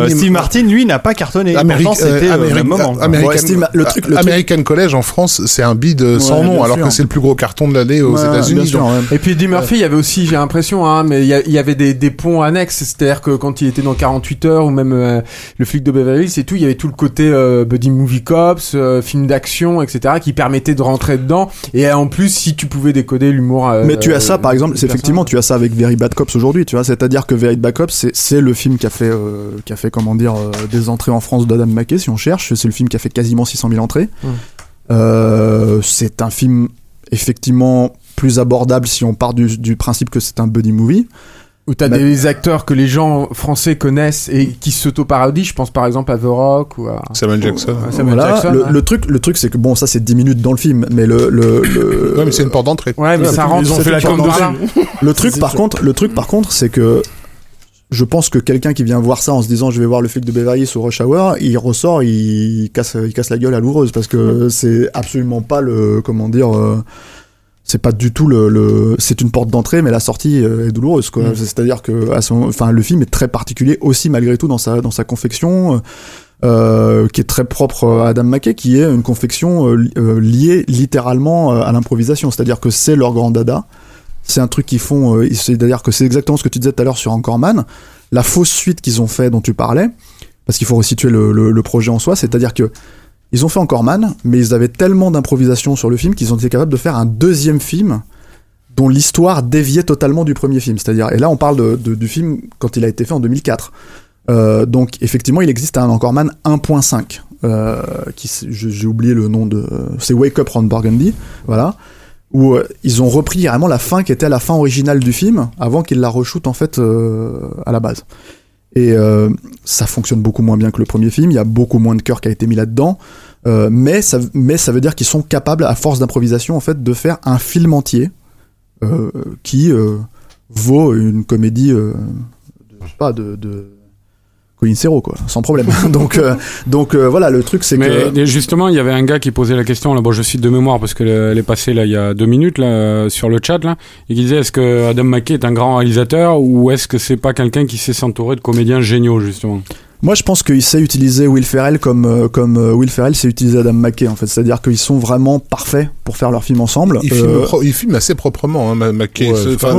Steve Martin, lui, n'a pas cartonné. Amérique- Pourtant, c'était Amérique- moment. American, Ouais, Steve, le truc- le truc- American College en France, c'est un bid sans nom, alors que c'est le plus gros carton de l'année aux États-Unis. Et puis Eddie Murphy, il y avait aussi, j'ai l'impression, hein, mais il y, avait des, des ponts annexes, c'est-à-dire que quand il était dans 48 heures ou même euh, le flic de Beverly Hills et tout, il y avait tout le côté euh, buddy movie cops, euh, film d'action, etc., qui permettait de rentrer dedans. Et en plus, si tu pouvais décoder l'humour. Mais tu as ça, par exemple, c'est effectivement, tu as ça avec Very Bad Cops aujourd'hui, tu vois. C'est-à-dire que Very Bad Cops, c'est- le film qui a fait, qui a fait, comment dire, des entrées en France d'Adam McKay, si on cherche. C'est le film qui a fait quasiment 600 000 entrées. Euh, c'est un film, effectivement, plus abordable si on part du, du principe que c'est un buddy movie. Où t'as Mais- des acteurs que les gens français connaissent et qui s'auto-parodient. Je pense par exemple à The Rock ou à Samuel Jackson. à Samuel Voilà. Jackson. le, le truc, le truc, c'est que bon, ça c'est 10 minutes dans le film, mais le, le, le- Ouais, mais c'est une porte d'entrée. Ouais, mais ça rentre. Ils ont fait la porte. [LAUGHS] Le truc par contre, le truc par contre, c'est que je pense que quelqu'un qui vient voir ça en se disant je vais voir le flic de Beverly Hills au Rush Hour, il ressort, il casse, il casse la gueule à l'ouvreuse parce que c'est absolument pas le, comment dire, euh, c'est pas du tout le, le- c'est une porte d'entrée, mais la sortie euh, est douloureuse quoi. C'est-à-dire que à son, enfin le film est très particulier aussi malgré tout dans sa dans sa confection. euh, qui est très propre à Adam McKay, qui est une confection euh, li- euh, liée littéralement euh, à l'improvisation. C'est-à-dire que c'est leur grand dada. C'est un truc qu'ils font. euh, C'est-à-dire que c'est exactement ce que tu disais tout à l'heure sur Encore Man. La fausse suite qu'ils ont fait, dont tu parlais, parce qu'il faut resituer le, le- le projet en soi. C'est-à-dire que ils ont fait Encore Man, mais ils avaient tellement d'improvisation sur le film qu'ils ont été capables de faire un deuxième film dont l'histoire déviait totalement du premier film. C'est-à-dire, et là on parle de- du film quand il a été fait en 2004. Euh, donc effectivement, il existe un Encore Man 1.5. Euh, j'ai oublié le nom de. C'est Wake Up Ron Burgundy, voilà. Où euh, ils ont repris vraiment la fin qui était la fin originale du film avant qu'ils la re-shootent en fait euh, à la base. Et euh, ça fonctionne beaucoup moins bien que le premier film. Il y a beaucoup moins de cœur qui a été mis là-dedans. Euh, mais, ça, veut dire qu'ils sont capables, à force d'improvisation, en fait, de faire un film entier euh, qui vaut une comédie, pas, de Quoi, sans problème. [LAUGHS] donc, euh, donc euh, voilà, le truc, c'est Mais que. justement, il y avait un gars qui posait la question, là, bon, je cite de mémoire parce qu'elle est passée là il y a deux minutes là euh, sur le chat là, et qui disait est-ce que Adam McKay est un grand réalisateur ou est-ce que c'est pas quelqu'un qui sait s'entourer de comédiens géniaux justement? Moi, je pense qu'il sait utiliser Will Ferrell comme, euh, comme euh, Will Ferrell sait utiliser Adam McKay, en fait. C'est-à-dire qu'ils sont vraiment parfaits pour faire leur film ensemble. Il, Euh, filme pro- il filme assez proprement, hein, McKay. Enfin,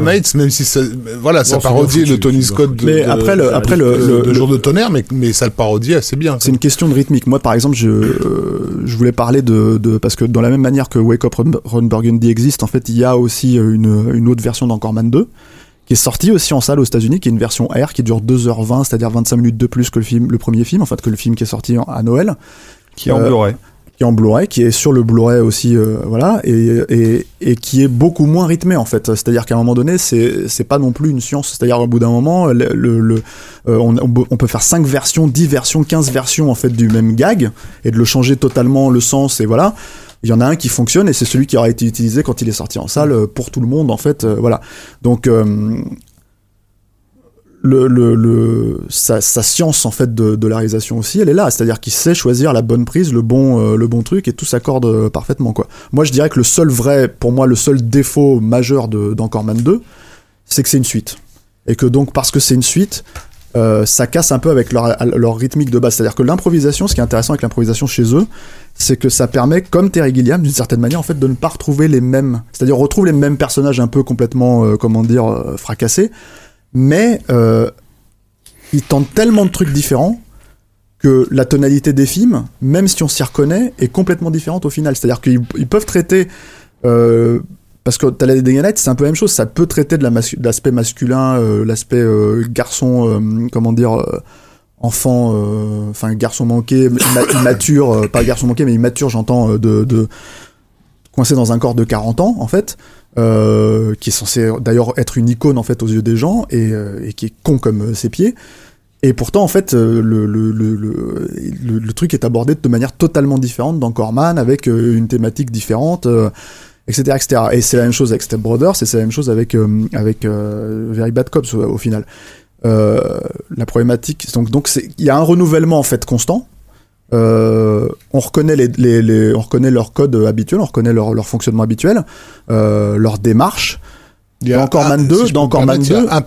Nights, même si ça, voilà, ça parodie le Tony Scott de, Mais de- après le- de- après de- le- de- le- de le- Jour de tonnerre, mais, mais ça le parodie assez bien. C'est une question de rythmique. Moi, par exemple, je, euh, je voulais parler de, de. Parce que dans la même manière que Wake Up Ron, Ron Burgundy existe, en fait, il y a aussi une, une autre version d'Encore Man 2 qui est sortie aussi en salle aux États-Unis, qui est une version R qui dure 2h20, c'est-à-dire 25 minutes de plus que le film, le premier film, en fait, que le film qui est sorti à Noël. Qui est en Euh, Blu-ray. Qui est en Blu-ray, qui est sur le Blu-ray aussi, euh, voilà, et, et, et qui est beaucoup moins rythmé en fait. C'est-à-dire qu'à un moment donné, c'est c'est pas non plus une science. C'est-à-dire au bout d'un moment, le, le, le- euh, on, on peut faire 5 versions, 10 versions, 15 versions en fait du même gag et de le changer totalement le sens et voilà. Il y en a un qui fonctionne et c'est celui qui aura été utilisé quand il est sorti en salle euh, pour tout le monde en fait. euh, voilà. Donc euh, sa, science en fait de, la réalisation aussi, elle est là. C'est-à-dire qu'il sait choisir la bonne prise, le bon, truc, et tout s'accorde parfaitement. Moi, je dirais que le seul vrai, pour moi, le seul défaut majeur de- d'Encore Man 2, c'est que c'est une suite. Et que donc, parce que c'est une suite, euh, ça casse un peu avec leur, rythmique de base. C'est-à-dire que l'improvisation, ce qui est intéressant avec l'improvisation chez eux, c'est que ça permet, comme Terry Gilliam, d'une certaine manière, en fait, de ne pas retrouver les mêmes. C'est-à-dire, retrouve les mêmes personnages un peu complètement, euh, comment dire, euh, fracassés, mais euh, ils tentent tellement de trucs différents que la tonalité des films, même si on s'y reconnaît, est complètement différente au final. C'est-à-dire qu'ils ils peuvent traiter euh, parce que Talladega Nights c'est un peu la même chose ça peut traiter de l'aspect masculin euh, l'aspect euh, garçon euh, comment dire euh, enfant euh, enfin garçon manqué imma- [COUGHS] immature euh, pas garçon manqué mais immature j'entends de, de coincé dans un corps de 40 ans en fait qui est censé d'ailleurs être une icône en fait aux yeux des gens et, et qui est con comme ses pieds. Et pourtant, en fait, le, le, le, le, truc est abordé de manière totalement différente dans Corman, avec une thématique différente, etc., etc. Et c'est la même chose avec Step Brothers, et c'est la même chose avec euh, avec euh, Very Bad Cops au, au final. Euh, la problématique, donc donc c'est il y a un renouvellement en fait constant. Euh, on reconnaît les, les, les- on reconnaît leur code habituel, on reconnaît leur, leur fonctionnement habituel, euh, leur démarche. Il y a Dans Corman un- 2, si dans Corman permettre, il y a 2, un,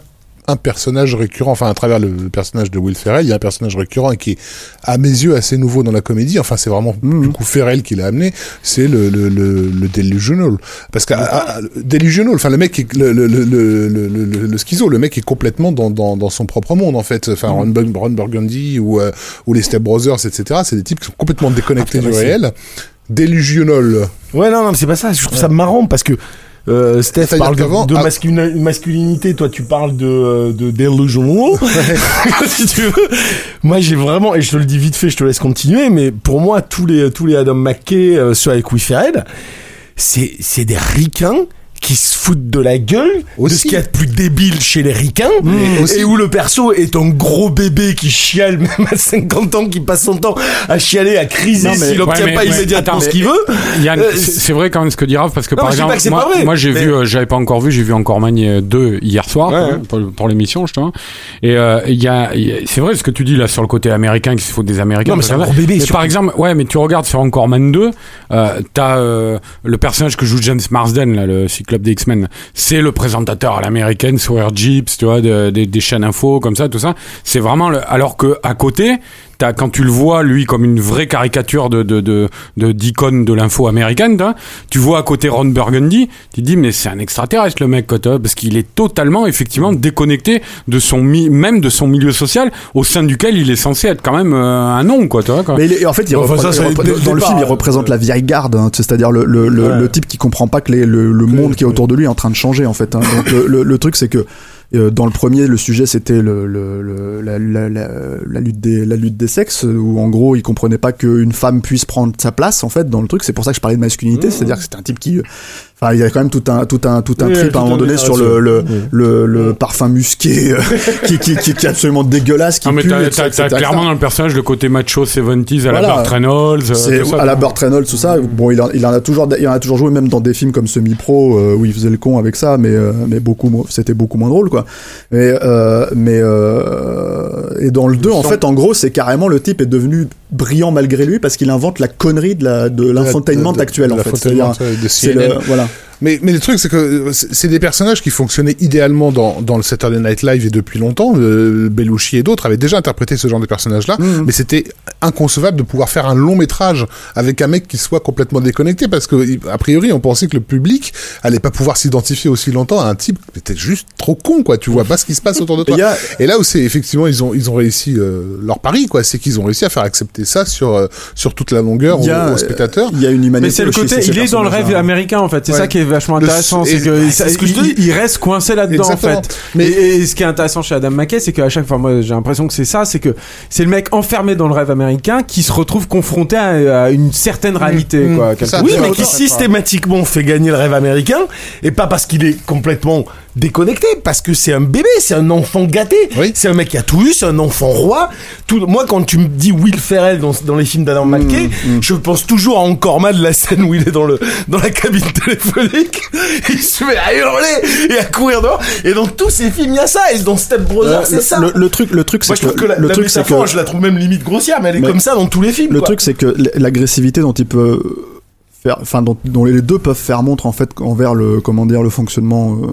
un personnage récurrent, enfin à travers le, le personnage de Will Ferrell, il y a un personnage récurrent qui est à mes yeux assez nouveau dans la comédie. Enfin, c'est vraiment Mhm. du coup Ferrell qui l'a amené. C'est le, le, le, le delusional, parce que ah, ah, le delusional, enfin le mec qui est le, le, le, le, le, le- le schizo, le mec est complètement dans, dans, dans son propre monde en fait. Enfin, Ron, Bur- Ron Burgundy ou euh, ou les Step Brothers, etc. C'est des types qui sont complètement déconnectés Ah, du réel. Delusional. Ouais, non, non, mais c'est pas ça. Je trouve ça marrant parce que euh, Steph parle de, de ah- masculinité. Toi, tu parles de, de delusional. [LAUGHS] si tu veux. Moi, j'ai vraiment, et je te le dis vite fait, je te laisse continuer, mais pour moi, tous les, tous les Adam McKay, euh, ceux avec Will Ferrell, c'est, c'est des ricains qui se foutent de la gueule de ce qu'il y a de plus débile chez les ricains. Et où le perso est un gros bébé qui chiale [LAUGHS] même à 50 ans qui passe son temps à chialer à criser s'il obtient Ouais, pas immédiatement attends, ce qu'il veut. Euh, c'est vrai quand même ce que dit Raph parce que Non, par exemple, que moi, j'ai mais- vu, euh, j'avais pas encore vu, j'ai vu encore Magne 2 hier soir Ouais, hein, pour, pour l'émission justement. Et euh, il y a, il y a- c'est vrai ce que tu dis là sur le côté américain qui se fout des Américains. Non, mais c'est un gros bébé, par exemple, ouais, mais tu regardes sur encore Man 2, euh, t'as euh, le personnage que joue James Marsden, là, le cyclope des X-Men. C'est le présentateur à l'américaine sur Air Jeeps, tu vois, de- des chaînes info comme ça, tout ça. C'est vraiment le, alors que à côté. T'as, quand tu le vois lui comme une vraie caricature de de de de- d'icône de l'info américaine, t'as, tu vois à côté Ron Burgundy, tu te dis mais c'est un extraterrestre le mec quoi, t'as, parce qu'il est totalement effectivement déconnecté de son mi- même de son milieu social au sein duquel il est censé être quand même euh, un nom quoi, tu vois, quoi. Mais il est- en fait, il enfin, ça, il dans le film, il euh, représente la vieille garde, hein, c'est-à-dire le, le, le, Ouais. le type qui comprend pas que les- le, le monde qui est autour de lui est en train de changer en fait. hein. Donc le, le, le truc c'est que dans le premier, le sujet c'était le, le, le- la, la, la, la lutte des la lutte des sexes où en gros il comprenait pas qu'une femme puisse prendre sa place en fait dans le truc. C'est pour ça que je parlais de masculinité, c'est-à-dire que c'était un type qui Enfin, il y a quand même tout un tout un tout un Oui, trip à un moment donné sur le le, le, le parfum musqué euh, [LAUGHS] qui, qui, qui, qui est absolument dégueulasse qui Non, mais pue, t'as, clairement dans le personnage le côté macho 70s à Voilà. la Burt Reynolds. euh, C'est tout ça, à la. Burt Reynolds, tout ça. Bon, il en, il en a toujours, il en a toujours joué même dans des films comme Semi Pro euh, où il faisait le con avec ça, mais euh, mais beaucoup, c'était beaucoup moins drôle, quoi. Mais euh, mais euh, et dans le 2 en fait, en gros, c'est carrément le type est devenu brillant malgré lui parce qu'il invente la connerie de la de l'infotainment actuel en fait. c'est voilà. Mais, mais le truc, c'est que euh, c'est des personnages qui fonctionnaient idéalement dans, dans le Saturday Night Live et depuis longtemps. Euh, Belushi et d'autres avaient déjà interprété ce genre de personnages-là. Mhm. Mais c'était inconcevable de pouvoir faire un long métrage avec un mec qui soit complètement déconnecté parce que, a priori, on pensait que le public allait pas pouvoir s'identifier aussi longtemps à un type qui était juste trop con, quoi. Tu vois pas ce qui se passe autour de [LAUGHS] toi. A- Et là où c'est effectivement, ils ont, ils ont réussi euh, leur pari, quoi. C'est qu'ils ont réussi à faire accepter ça sur, euh, sur toute la longueur aux, a- aux spectateurs. Il y a une humanité. Mais c'est le côté, il est dans le rêve américain en fait. C'est Ouais. ça qui est vachement intéressant, c'est que ce que je il, dis. il reste coincé là-dedans en fait. Mais- Et, et ce qui est intéressant chez Adam McKay, c'est qu'à chaque fois, moi j'ai l'impression que c'est ça, c'est que c'est le mec enfermé dans le rêve américain qui se retrouve confronté à, à une certaine réalité. mmh, quoi. Oui, mais qui systématiquement fait gagner le rêve américain, et pas parce qu'il est complètement déconnecté, parce que c'est un bébé, c'est un enfant gâté, Oui. c'est un mec qui a tout eu, c'est un enfant roi. Tout, moi, quand tu me dis Will Ferrell dans, dans les films d'Adam McKay, je pense toujours à encore mal la scène où il est dans le dans la cabine téléphonique, [LAUGHS] il se met à hurler et à courir dehors. Et dans tous ces films, il y a ça. Et dans Step Brothers, Euh, c'est ça. Le, le truc, le truc, c'est que, la, le la truc, c'est que je la trouve même limite grossière, mais elle est Mais- comme ça dans tous les films. Le quoi. truc, c'est que l'agressivité dont il peut enfin, dont, les deux peuvent faire montre en fait envers le, comment dire, le fonctionnement, euh,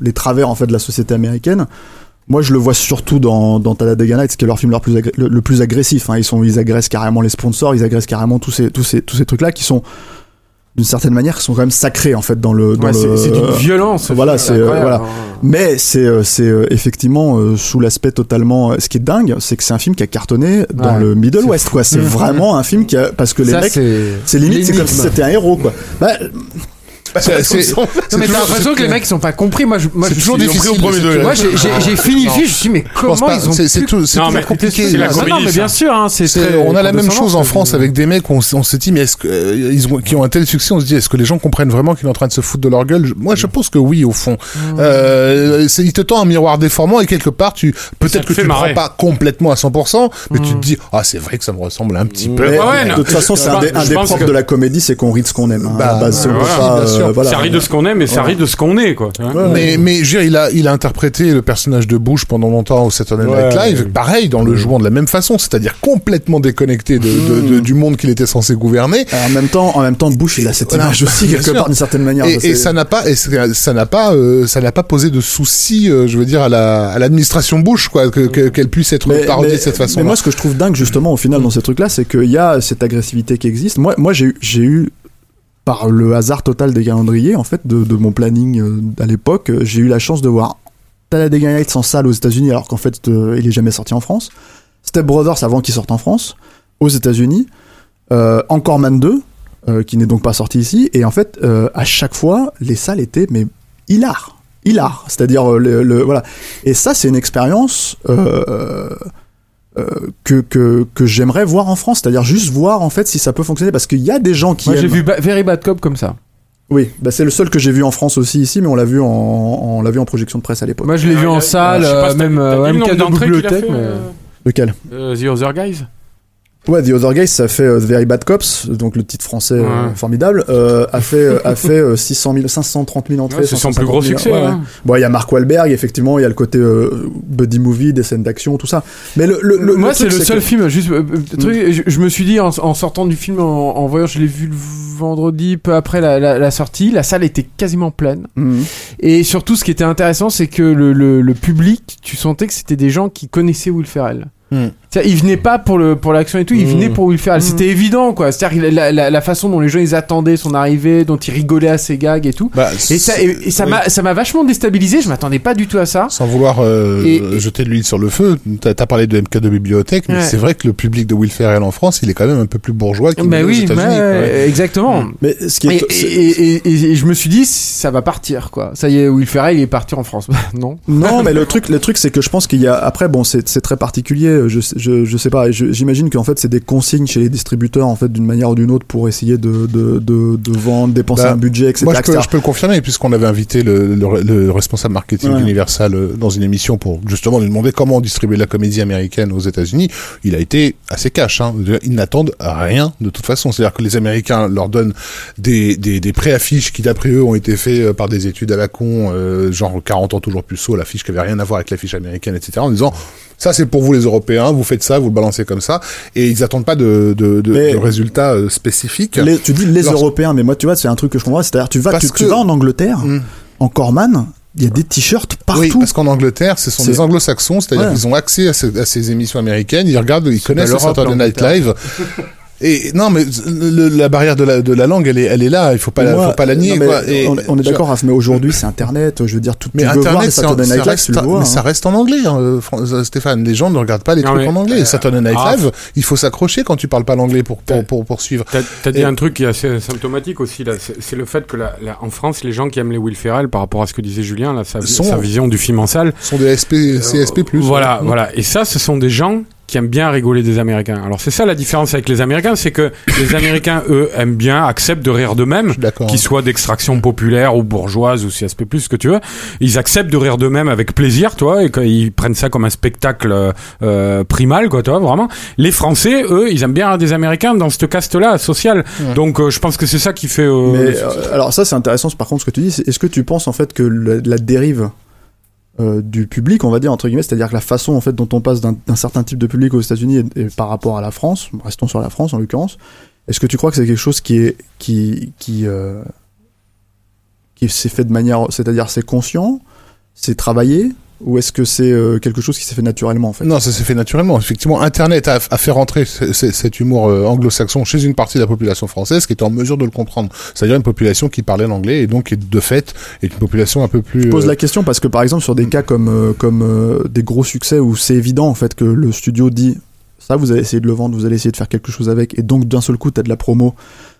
les travers en fait de la société américaine. Moi, je le vois surtout dans, dans Talladega Nights, qui est leur film leur plus le, plus agressif. Hein. Ils sont, ils agressent carrément les sponsors, ils agressent carrément tous ces, tous ces, tous ces trucs-là qui sont, d'une certaine manière, qui sont quand même sacrés en fait dans le. Dans Ouais, c'est le- c'est d'une violence. Voilà, c'est euh, voilà. Mais c'est euh, c'est euh, effectivement sous l'aspect totalement. Ce qui est dingue, c'est que c'est un film qui a cartonné dans Ouais. le Middle West, quoi. C'est [LAUGHS] vraiment un film qui a parce que les Ça, mecs, c'est limite, c'est comme si c'était un héros, quoi. Bah, C'est- c'est- Non, mais t'as l'impression que les mecs ils sont pas compris. Moi, je, moi, C'est je toujours difficile, j'ai- c'est Moi, j'ai fini le film. Je me suis dit, mais comment pas. ils ont C'est tout- c'est compliqué. c'est la Non, non, comédie, mais bien sûr, hein, c'est on a la même chose en. France avec des mecs, on, se dit, mais est-ce que, euh, ils ont, qui ont un tel succès, on se dit, est-ce que les gens comprennent vraiment qu'il est en train de se foutre de leur gueule? Moi, je pense que oui, au fond. Euh, c'est- il te tend un miroir déformant et quelque part, tu, peut-être que tu ne prends pas complètement à 100%, mais tu te dis, ah, c'est vrai que ça me ressemble un petit peu. Ouais, ouais, de toute façon, c'est un des, que- de la comédie, c'est qu'on rit de ce qu'on aime. hein, Bah, sûr. euh, voilà. ça rit de ce qu'on aime, mais ça rit de ce qu'on est, quoi. Mais, mais je veux dire, il a, il a interprété le personnage de Bush pendant longtemps au Saturday Night Ouais, Live, ouais. pareil, dans le jouant de la même façon, c'est-à-dire complètement déconnecté de, de- de- du monde qu'il était censé gouverner. Alors, en même temps, en même temps, Bush, il a cette Voilà, image aussi bien quelque sûr. part d'une certaine manière. Et, ça n'a pas, et ça n'a pas, euh, ça n'a pas posé de soucis, euh, je veux dire, à la, à l'administration Bush, quoi, que- que- qu'elle puisse être Mais- parodiée mais- de cette façon. Mais moi, ce que je trouve dingue justement au final dans ces trucs-là, c'est qu'il y a cette agressivité qui existe. Moi, moi, j'ai eu, j'ai eu par le hasard total des calendriers, en fait, de, mon planning euh, à l'époque, euh, j'ai eu la chance de voir Talladega Nights en salle aux États-Unis, alors qu'en fait, euh, il est jamais sorti en France. Step Brothers avant qu'il sorte en France, aux États-Unis. Encore Man 2, euh, qui n'est donc pas sorti ici. Et en fait, à chaque fois, les salles étaient mais hilar, hilar. C'est-à-dire le- voilà. Et ça, c'est une expérience. Euh, que, que, que j'aimerais voir en France, c'est-à-dire juste voir en fait si ça peut fonctionner parce qu'il y a des gens qui Moi, j'ai vu Ba- Very Bad Cop comme ça. oui, bah c'est le seul que j'ai vu en France aussi ici, mais on l'a vu en, on l'a vu en projection de presse à l'époque. Moi, je l'ai vu en salle, euh, même euh, même cas de bibliothèque. fait, mais- euh, Lequel? Euh, The Other Guys Ouais, The Other Guys, ça fait euh, The Very Bad Cops, donc le titre français euh, Ouais. formidable, euh, a fait euh, a fait euh, 600 000, 530 000 entrées. Ouais, c'est son 550 plus gros 000, succès, ouais, hein. Bon, il y a Mark Wahlberg, effectivement, il y a le côté buddy movie, des scènes d'action, tout ça. Mais le, le, le- Moi, c'est le seul que- film. Juste, truc, je, je me suis dit en, en sortant du film, en, en voyant, je l'ai vu le vendredi, peu après la, la- la sortie, la salle était quasiment pleine. Mhm. Et surtout, ce qui était intéressant, c'est que le, le- le public, tu sentais que c'était des gens qui connaissaient Will Ferrell. Hmm. Ils venaient pas pour le pour l'action et tout, ils Hmm. venaient pour Will Ferrell. C'était évident, quoi. C'est-à-dire que la, la- la façon dont les gens ils attendaient son arrivée, dont ils rigolaient à ses gags et tout. Bah, et ça, et, et ça oui. m'a ça m'a vachement déstabilisé. Je m'attendais pas du tout à ça. Sans vouloir euh, Et- jeter de l'huile sur le feu, t'as as parlé de MK de bibliothèque, mais Ouais. c'est vrai que le public de Will Ferrell en France, il est quand même un peu plus bourgeois qu'il Bah est aux oui, États-Unis. quoi. ouais, exactement. Mais ce qui Et, est, et- et- et- et je me suis dit, ça va partir, quoi. Ça y est, Will Ferrell, il est parti en France. Bah, [LAUGHS] non. Non, mais le truc, le truc, c'est que je pense qu'il y a. Après, bon, c'est c'est très particulier. Je, je, je sais pas. J'imagine qu'en fait, c'est des consignes chez les distributeurs, en fait, d'une manière ou d'une autre, pour essayer de, de, de, de vendre, dépenser Bah, un budget, etc. Moi, je peux, je peux le confirmer, puisqu'on avait invité le, le- le responsable marketing Ouais. d'Universal euh, dans une émission pour justement lui demander comment distribuer la comédie américaine aux États-Unis. Il a été assez cash. Hein. Ils n'attendent rien de toute façon. C'est-à-dire que les Américains leur donnent des, des, des pré-affiches qui, d'après eux, ont été faits euh, par des études à la con, euh, genre 40 ans toujours plus saut, l'affiche qui avait rien à voir avec l'affiche américaine, etc. En disant ça c'est pour vous les Européens, vous faites ça, vous le balancez comme ça, et ils attendent pas de, de, de, résultats euh, spécifiques. Les- tu dis les Européens, mais moi, tu vois, c'est un truc que je comprends. C'est-à-dire, tu vas, tu, tu que- vas en Angleterre, Hmm. en Corman, il y a des t-shirts partout. Oui, parce qu'en Angleterre, ce sont des anglo-saxons, c'est-à-dire Ouais. qu'ils ont accès à ces, à ces émissions américaines, ils regardent, ils connaissent le Saturday Night. Live. [LAUGHS] Et non, mais le- le- la barrière de la, de la langue, elle est, elle est là, il faut pas, la, Moi, faut pas la nier, non, quoi. Et- on, on est d'accord, Raph, mais aujourd'hui, c'est Internet. Je veux dire, tout, mais tu voir Internet, ça Night Live, reste, vois. mais hein. ça reste en anglais, hein, euh, euh, Stéphane. Les gens ne regardent pas les Non, trucs mais, en anglais. euh, Saturday Night ah, Live, il faut s'accrocher quand tu parles pas l'anglais pour, pour, pour, pour suivre. T'as t'as dit Et- un truc qui est assez symptomatique aussi là, c'est c'est le fait que la, la- en France, les gens qui aiment les Will Ferrell, par rapport à ce que disait Julien, là, sa, Sont- sa vision du film en salle, sont des SP, CSP+. voilà, ouais. voilà. Et ça, ce sont des gens qui aiment bien rigoler des Américains. Alors c'est ça la différence avec les Américains, c'est que [COUGHS] les Américains, eux, aiment bien, acceptent de rire d'eux-mêmes, d'accord. qu'ils soient d'extraction populaire ou bourgeoise ou CSP+, ce que tu veux. Ils acceptent de rire d'eux-mêmes avec plaisir, toi, et qu'ils prennent ça comme un spectacle euh, euh, primal, quoi, toi, vraiment. Les Français, eux, ils aiment bien rire des Américains dans cette caste-là, sociale. Donc euh, je pense que c'est ça qui fait... euh, Mais euh, alors ça c'est intéressant par contre ce que tu dis. c'est- Est-ce que tu penses en fait que la dérive euh, du public, on va dire entre guillemets, c'est-à-dire que la façon en fait dont on passe d'un certain type de public aux États-Unis par rapport à la France, restons sur la France en l'occurrence, est-ce que tu crois que c'est quelque chose qui est qui qui euh, qui s'est fait de manière, c'est-à-dire c'est conscient, c'est travaillé, ou est-ce que c'est euh, quelque chose qui s'est fait naturellement en fait? Non, ça s'est fait naturellement. Effectivement, Internet a, a fait rentrer cet humour euh, anglo-saxon chez une partie de la population française qui était en mesure de le comprendre. C'est-à-dire une population qui parlait l'anglais et donc de fait, est une population un peu plus... Je pose euh, la question parce que par exemple sur des cas comme comme des gros succès où c'est évident en fait que le studio dit ça vous allez essayer de le vendre, vous allez essayer de faire quelque chose avec et donc d'un seul coup t'as de la promo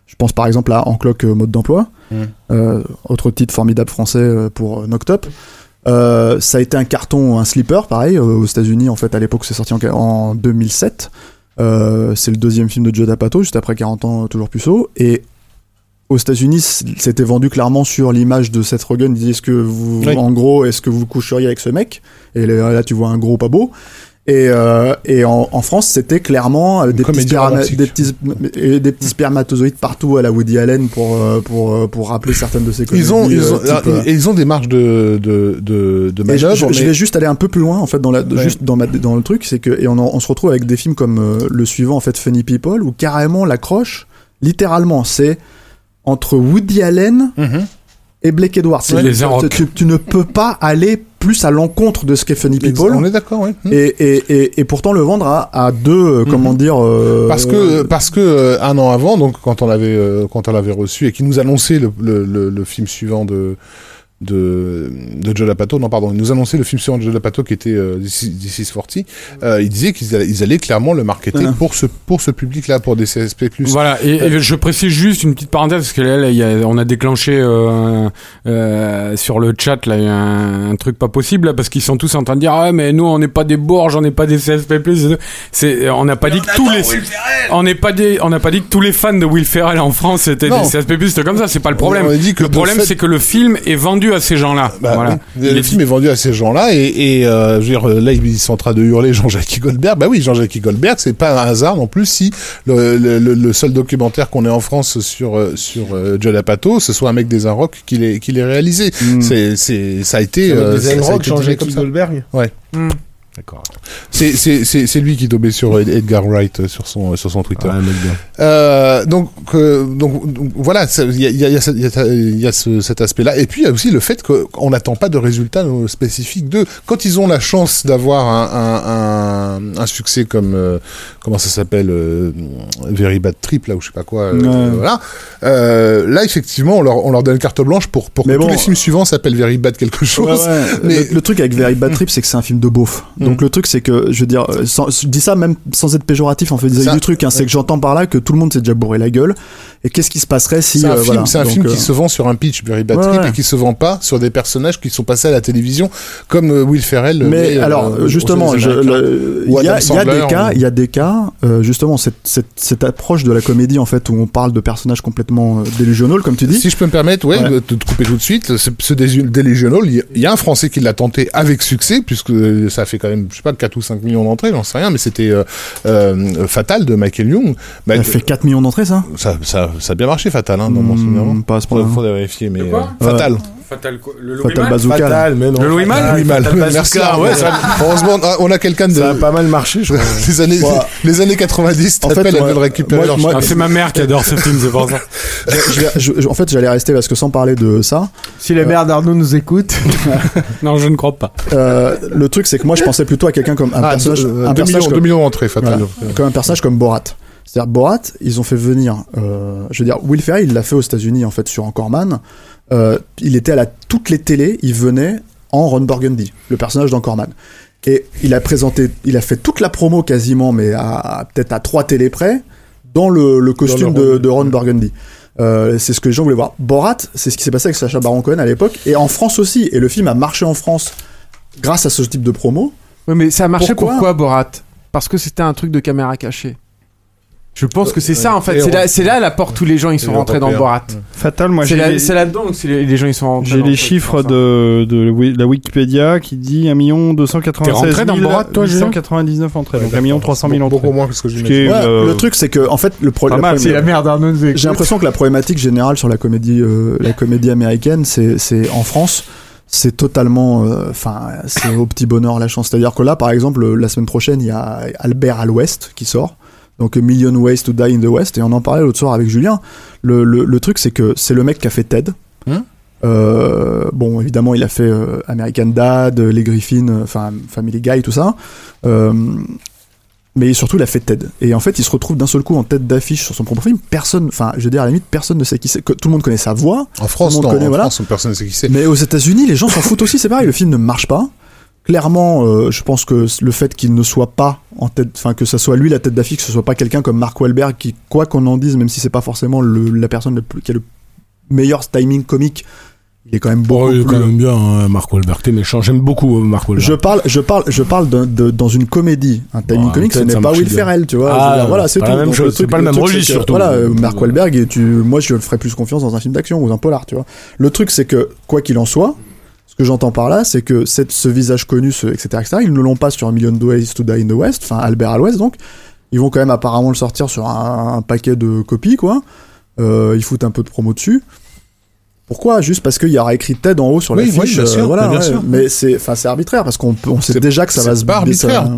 Je pense par exemple à En cloque euh, mode d'emploi, Mm. euh, autre titre formidable français pour Up. Euh, ça a été un carton, un slipper, pareil, euh, aux États-Unis en fait à l'époque c'est sorti en, en 2007. Euh, c'est le deuxième film de Joe D'Apato, juste après 40 ans, euh, toujours puceau. Et aux États-Unis, c'était vendu clairement sur l'image de Seth Rogen. Il disait est-ce que vous, Oui. en gros, est-ce que vous coucheriez avec ce mec? Et là, tu vois un gros pas beau. Et, euh, et en, en France, c'était clairement euh, des petits, comédie sperma- romantique. des, petits, et des petits spermatozoïdes partout à la Woody Allen pour, euh, pour, pour rappeler certaines de ses comédies. Ils ont, ils ont, type, alors, et ils ont des marges de, de, de, de je, manœuvre. je- je mais- vais juste aller un peu plus loin en fait dans la Ouais. juste dans ma dans le truc c'est que et on, en- on se retrouve avec des films comme le suivant en fait Funny People où carrément l'accroche littéralement c'est entre Woody Allen Mhm. et Blake Edwards Ouais, les tu, Arocs. tu, tu ne peux pas aller plus à l'encontre de ce qu'est Funny People On est d'accord, oui. et, et, et, et pourtant le vendre à, à deux euh, comment dire euh, Parce que parce que euh, un an avant, donc quand on l'avait euh, quand on l'avait reçu et qu'il nous annonçait le, le, le, le film suivant de de de Joe Lapato, non pardon, il nous annonçait le film suivant de Joe Lapato qui était euh, This is- This is 40. Euh, il disait qu'ils allaient, ils allaient clairement le marketer pour ce pour ce public-là, pour des CSP+. Voilà, et, et je précise juste une petite parenthèse, parce que là, là, il y a- on a déclenché euh, euh, sur le chat là, il y a un, un truc pas possible, là, parce qu'ils sont tous en train de dire Ah, mais nous, on n'est pas des bourges, on n'est pas des CSP+. C'est, on n'a pas dit que tous les. On n'est pas des, on n'a pas dit que tous les fans de Will Ferrell en France étaient Non. des CSP+, c'était comme ça, c'est pas le problème. On a dit que le problème, fait- c'est que le film est vendu à ces gens-là. Bah, voilà. Le film est vendu à ces gens-là et, et euh, je veux dire, là ils sont en train de hurler Jean-Jacques Goldberg. Bah oui, Jean-Jacques Goldberg, c'est pas un hasard non plus si le, le, le- le seul documentaire qu'on ait en France sur euh, sur euh, Joe Lapato, ce soit un mec des Inrocks qui l'ait qui l'ait réalisé. C'est c'est ça a été euh, des Jean-Jacques. Goldberg. Ouais. Hmm. D'accord. C'est lui qui dobait sur Edgar Wright euh, sur son sur son Twitter. Euh, donc, euh, donc, donc, voilà, il y a, y a- y a y a- ce- cet aspect-là. Et puis il y a aussi le fait qu'on n'attend pas de résultats spécifiques d'eux. Quand ils ont la chance d'avoir un, un, un, un succès comme euh, comment ça s'appelle, Very Bad Trip là ou je sais pas quoi, voilà. Là effectivement, on leur, on leur donne carte blanche pour pour que Mais tous bon, les films suivants s'appellent Very Bad quelque chose. Ouais, ouais. Mais le, le truc avec Very Bad [LAUGHS] Trip, c'est que c'est un film de beauf. Donc le truc, c'est que, je veux dire, euh, sans- je dis ça même sans être péjoratif en fait du truc, hein, c'est que j'entends par là que tout le monde s'est déjà bourré la gueule. Et qu'est-ce qui se passerait si. C'est un euh, film, voilà. c'est un Donc, film euh, qui se vend sur un pitch Very Bad Ouais, Trip ouais. et qui se vend pas sur des personnages qui sont passés à la télévision comme euh, Will Ferrell. Mais euh, alors, justement, il y, a- y des cas, ou- il y a des cas, euh, justement, cette, cette, cette approche de la comédie en fait où on parle de personnages complètement delusional, comme tu dis. Si je peux me permettre, ouais, de te couper tout de suite, ce, ce Dé- Delusional, il y a- il y a un Français qui l'a tenté avec succès, puisque ça a fait quand même, je sais pas, 4 ou 5 millions d'entrées, j'en sais rien, mais c'était Fatal de Michael Young. Bah, Ça fait 4 millions d'entrées, ça? Ça, ça, ça a bien marché, Fatal, hein, dans mon Hmm, souvenir. Pas à ce faudrait vérifier, mais quoi euh, Fatal. Fatal, quoi, le Fatal Louis Bazooka. là. Fatal, mais non. Le Louis Mal Oui, mal. Merci. Ouais, ouais. ça- [LAUGHS] heureusement, on a quelqu'un de. Ça a pas mal marché, je crois. les années, Ouais. [LAUGHS] les années 90, En fait, moi- veulent récupérer moi- Ah, c'est ma mère qui adore ce film, c'est pour ça. [LAUGHS] Je vais- je- je- en fait, j'allais rester parce que sans parler de ça, Si les mères d'Arnaud nous écoutent. Non, je ne crois pas. euh, le truc c'est que moi je pensais plutôt à quelqu'un comme un Ah, personnage, un millions, comme- Fatal. Voilà. comme un personnage comme Borat. C'est-à-dire Borat, ils ont fait venir, euh, je veux dire, Will Ferrell, il l'a fait aux États-Unis en fait sur Anchorman. Euh, il était à la toutes les télés, il venait en Ron Burgundy, le personnage d'Anchorman. Et il a présenté, il a fait toute la promo quasiment, mais à, à- peut-être à trois télés près, dans le, le costume Dans le de, Ron- de Ron Burgundy. Euh, c'est ce que les gens voulaient voir. Borat, c'est ce qui s'est passé avec Sacha Baron Cohen à l'époque, et en France aussi. Et le film a marché en France grâce à ce type de promo. Oui, mais ça a marché Pourquoi pourquoi, Borat? Parce que c'était un truc de caméra cachée. Je pense que c'est ça en fait. C'est là, c'est là la porte où les gens ils sont rentrés dans européen. Borat. Fatal, moi C'est j'ai c'est là-dedans que c'est les, les gens ils sont rentrés. J'ai dans les le chiffres c'est de, de la Wikipédia qui dit 1 296 T'es rentré dans Borat, toi, Julien 899 entrées, donc 1 300 000 Beaucoup entrées. moins que ce que est, Ouais, euh, le truc, c'est que en fait, le pas problème. mal, Si la écoute. J'ai l'impression que la problématique générale sur la comédie, euh, la comédie américaine, c'est, c'est en France, c'est totalement, euh, enfin, c'est au petit bonheur la chance. C'est-à-dire que là, par exemple, euh, la semaine prochaine, il y a Albert à l'Ouest qui sort. Donc A Million Ways to Die in the West et on en parlait l'autre soir avec Julien. Le, le, le truc c'est que c'est le mec qui a fait Ted. Hmm. Euh, bon évidemment il a fait euh, American Dad, Les Griffins, euh, enfin Family Guy tout ça. Euh, mais surtout il a fait Ted. Et en fait il se retrouve d'un seul coup en tête d'affiche sur son propre film. Personne, enfin je veux dire à la limite personne ne sait qui c'est. Tout le monde connaît sa voix. En France, Tout le non. connaît, en voilà. France, personne ne sait qui c'est. Mais aux États-Unis les gens s'en foutent aussi. C'est pareil, le film ne marche pas. Clairement, euh, je pense que le fait qu'il ne soit pas en tête, enfin que ça soit lui la tête d'affiche, que ce soit pas quelqu'un comme Mark Wahlberg qui, quoi qu'on en dise, même si c'est pas forcément le- la personne le plus- qui a le meilleur timing comique, il est quand même beaucoup Oh, il est plus- quand même bien, hein, Mark Wahlberg. T'es méchant. J'aime beaucoup euh, Mark Wahlberg. Je parle, je parle, je parle de- dans une comédie. Un timing Ouais, comique, ce n'est pas Will. Ferrell, tu vois. Ah, Je dire, voilà, c'est tout. même le truc- pas le même registre, surtout. Voilà, euh. Mark Wahlberg, et tu, moi, je ferais plus confiance dans un film d'action ou un polar, tu vois. Le truc, c'est que, quoi qu'il en soit, ce que j'entends par là, c'est que ce visage connu, etc., etc., ils ne l'ont pas sur Million Ways to Die in the West, enfin, Albert à l'Ouest, donc. Ils vont quand même apparemment le sortir sur un, un paquet de copies, quoi. Euh, ils foutent un peu de promo dessus. Pourquoi Juste parce qu'il y aura écrit Ted en haut sur Oui, l'affiche. oui, bien euh, sûr, voilà, mais bien ouais. sûr. Mais c'est, enfin, c'est arbitraire parce qu'on peut- on sait déjà que ça va se pas ça- arbitraire.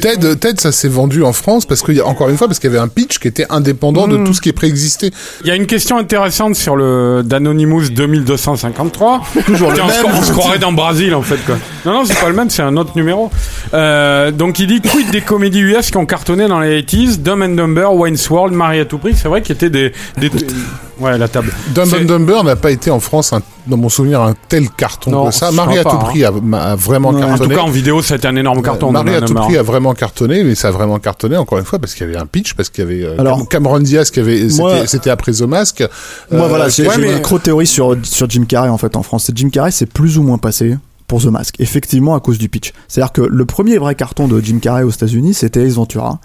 Ted, Ted, ça s'est vendu en France parce qu'il y a encore une fois parce qu'il y avait un pitch qui était indépendant de tout ce qui est préexisté. Il y a une question intéressante sur le d'Anonymous 2253. [LAUGHS] Toujours le Tiens, on, se, même. on se croirait dans Brésil en fait quoi. Non non c'est pas le même, c'est un autre numéro. Euh, donc il dit quid des comédies US qui ont cartonné dans les 80s, Dumb and Dumber, Wayne's World, Marie à tout prix. C'est vrai qu'il y était des, des ouais la table. Dumb and Dumber n'a pas été en France, un- dans mon souvenir, un tel carton Non, que ça. Marie à tout pas, prix a, a vraiment En tout cartonné. cas en vidéo c'était un énorme carton. Marie à tout prix a vraiment cartonné, mais ça a vraiment cartonné encore une fois parce qu'il y avait un pitch, parce qu'il y avait euh, Alors- Cam- Cameron Diaz qui avait, c'était- après The Mask. Moi, Euh, voilà, j'ai ouais, j'ai mais- une micro-théorie sur, sur Jim Carrey, en fait, en France. C'est Jim Carrey, c'est plus ou moins passé pour The Mask. Effectivement, à cause du pitch. C'est-à-dire que le premier vrai carton de Jim Carrey aux États-Unis, c'était Ace Ventura,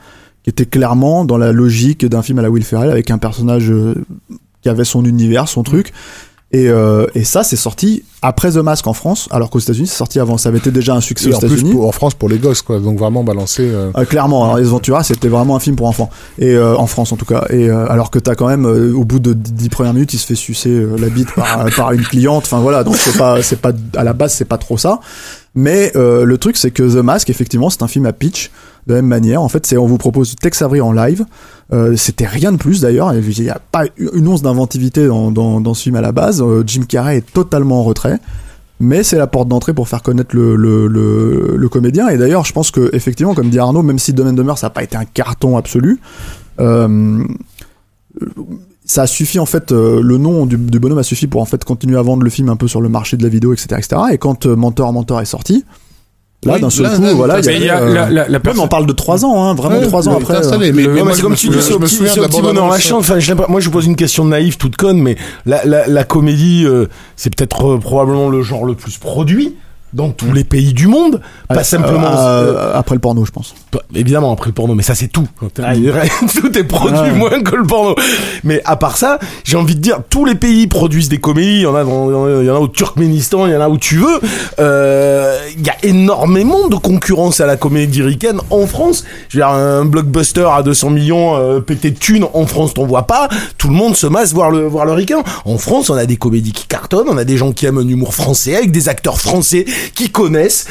qui était clairement dans la logique d'un film à la Will Ferrell, avec un personnage euh, qui avait son univers, son truc. Et, euh, et ça, c'est sorti après The Mask en France, alors qu'aux États-Unis, c'est sorti avant. Ça avait été déjà un succès et aux États-Unis. en France pour les gosses quoi, donc vraiment balancé. euh, Euh, clairement, alors, Ace Ventura, c'était vraiment un film pour enfants, et en France en tout cas. Et alors que t'as quand même, au bout de 10 premières minutes, il se fait sucer la bite par, par une cliente. Enfin voilà, donc c'est pas, c'est pas à la base, c'est pas trop ça. Mais euh, le truc, c'est que The Mask, effectivement, c'est un film à pitch de la même manière. En fait, c'est on vous propose Tex Avery en live. Euh, c'était rien de plus d'ailleurs. Il n'y a pas une once d'inventivité dans, dans, ce film à la base. Euh, Jim Carrey est totalement en retrait. Mais c'est la porte d'entrée pour faire connaître le, le, le, comédien. Et d'ailleurs, je pense que effectivement, comme dit Arnaud, même si Dumb and Dumber, ça n'a pas été un carton absolu, ça a suffi en fait, euh, le nom du, du bonhomme a suffi pour en fait continuer à vendre le film un peu sur le marché de la vidéo, etc., etc. Et quand euh, Mentor Mentor est sorti, là Oui, d'un seul là, coup, là, voilà, mais il y il y a, a euh, la- la- la ouais, mais on parle de 3 ans, hein, vraiment Ouais, 3 ans après. installé, euh, mais- moi, comme me tu dis, c'est au petit, la petit bonheur la bande-annonce. chance. Enfin, moi, je vous pose une question naïve, toute conne, mais la, la, la comédie, euh, c'est peut-être euh, probablement le genre le plus produit dans tous les pays du monde. Pas euh, simplement. euh, euh, après le porno, je pense. Évidemment, après le porno, mais ça c'est tout. Ah, [LAUGHS] tout est produit moins que le porno. Mais à part ça, j'ai envie de dire, tous les pays produisent des comédies. Il y en a, dans- il y en a au Turkménistan, il y en a où tu veux. Euh, Il y a énormément de concurrence à la comédie ricaine en France. Je veux dire, un blockbuster à 200 millions euh, pété de thunes en France, t'en vois pas. Tout le monde se masse voir le voir le ricain. En France, on a des comédies qui cartonnent, on a des gens qui aiment un humour français avec des acteurs français qui connaissent.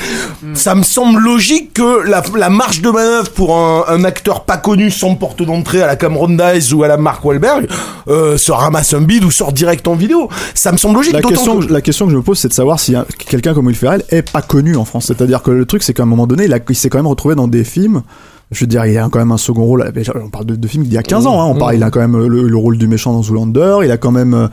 Ça me semble logique que la, la marge de manœuvre pour un, un acteur pas connu sans porte d'entrée à la Cameron Diaz ou à la Mark Wahlberg euh, se ramasse un bide ou sort direct en vidéo. Ça me semble logique. La question, que- la question que je me pose, c'est de savoir si un- quelqu'un comme Will Ferrell est pas connu en France. C'est-à-dire que le truc, c'est qu'à un moment donné, il, il s'est quand même retrouvé dans des films. Je veux dire, il a quand même un second rôle. On parle de, de films d'il y a 15 ans. Hein, on parle, il a quand même le, le rôle du méchant dans Zoolander. Il a quand même, euh,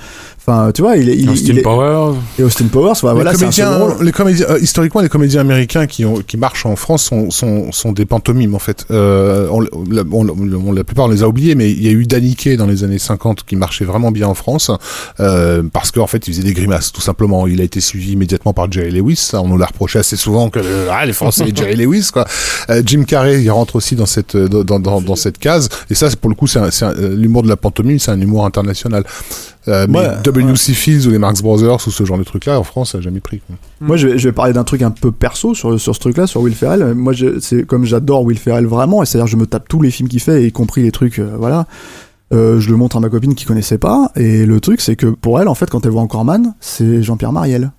enfin, tu vois, il est. Il, Austin il est- Powers. Et Austin Powers. Enfin, voilà, les c'est un second comédiens, rôle. les comédiens euh, historiquement, les comédiens américains qui ont qui marchent en France sont sont, sont des pantomimes en fait. Euh, on, la, on- on- la plupart on les a oubliés, mais il y a eu Danny Kaye dans les années 50 qui marchait vraiment bien en France euh, parce qu'en fait il faisait des grimaces tout simplement. Il a été suivi immédiatement par Jerry Lewis. Ça, on nous l'a reproché assez souvent que euh, ah, les Français et Jerry Lewis quoi. Euh, Jim Carrey il rentre aussi dans cette dans dans, dans cette case et ça c'est pour le coup c'est l'humour de la pantomime, c'est un humour international. Euh, mais Ouais, W.C. Fields ou les Marx Brothers ou ce genre de trucs là en France ça a jamais pris. quoi. Moi, je vais, je vais parler d'un truc un peu perso sur, sur ce truc-là, sur Will Ferrell. Moi, c'est comme j'adore Will Ferrell vraiment, et c'est-à-dire je me tape tous les films qu'il fait, y compris les trucs, euh, voilà. Euh, je le montre à ma copine qui connaissait pas, et le truc, c'est que pour elle, en fait, quand elle voit encore Man, c'est Jean-Pierre Mariel.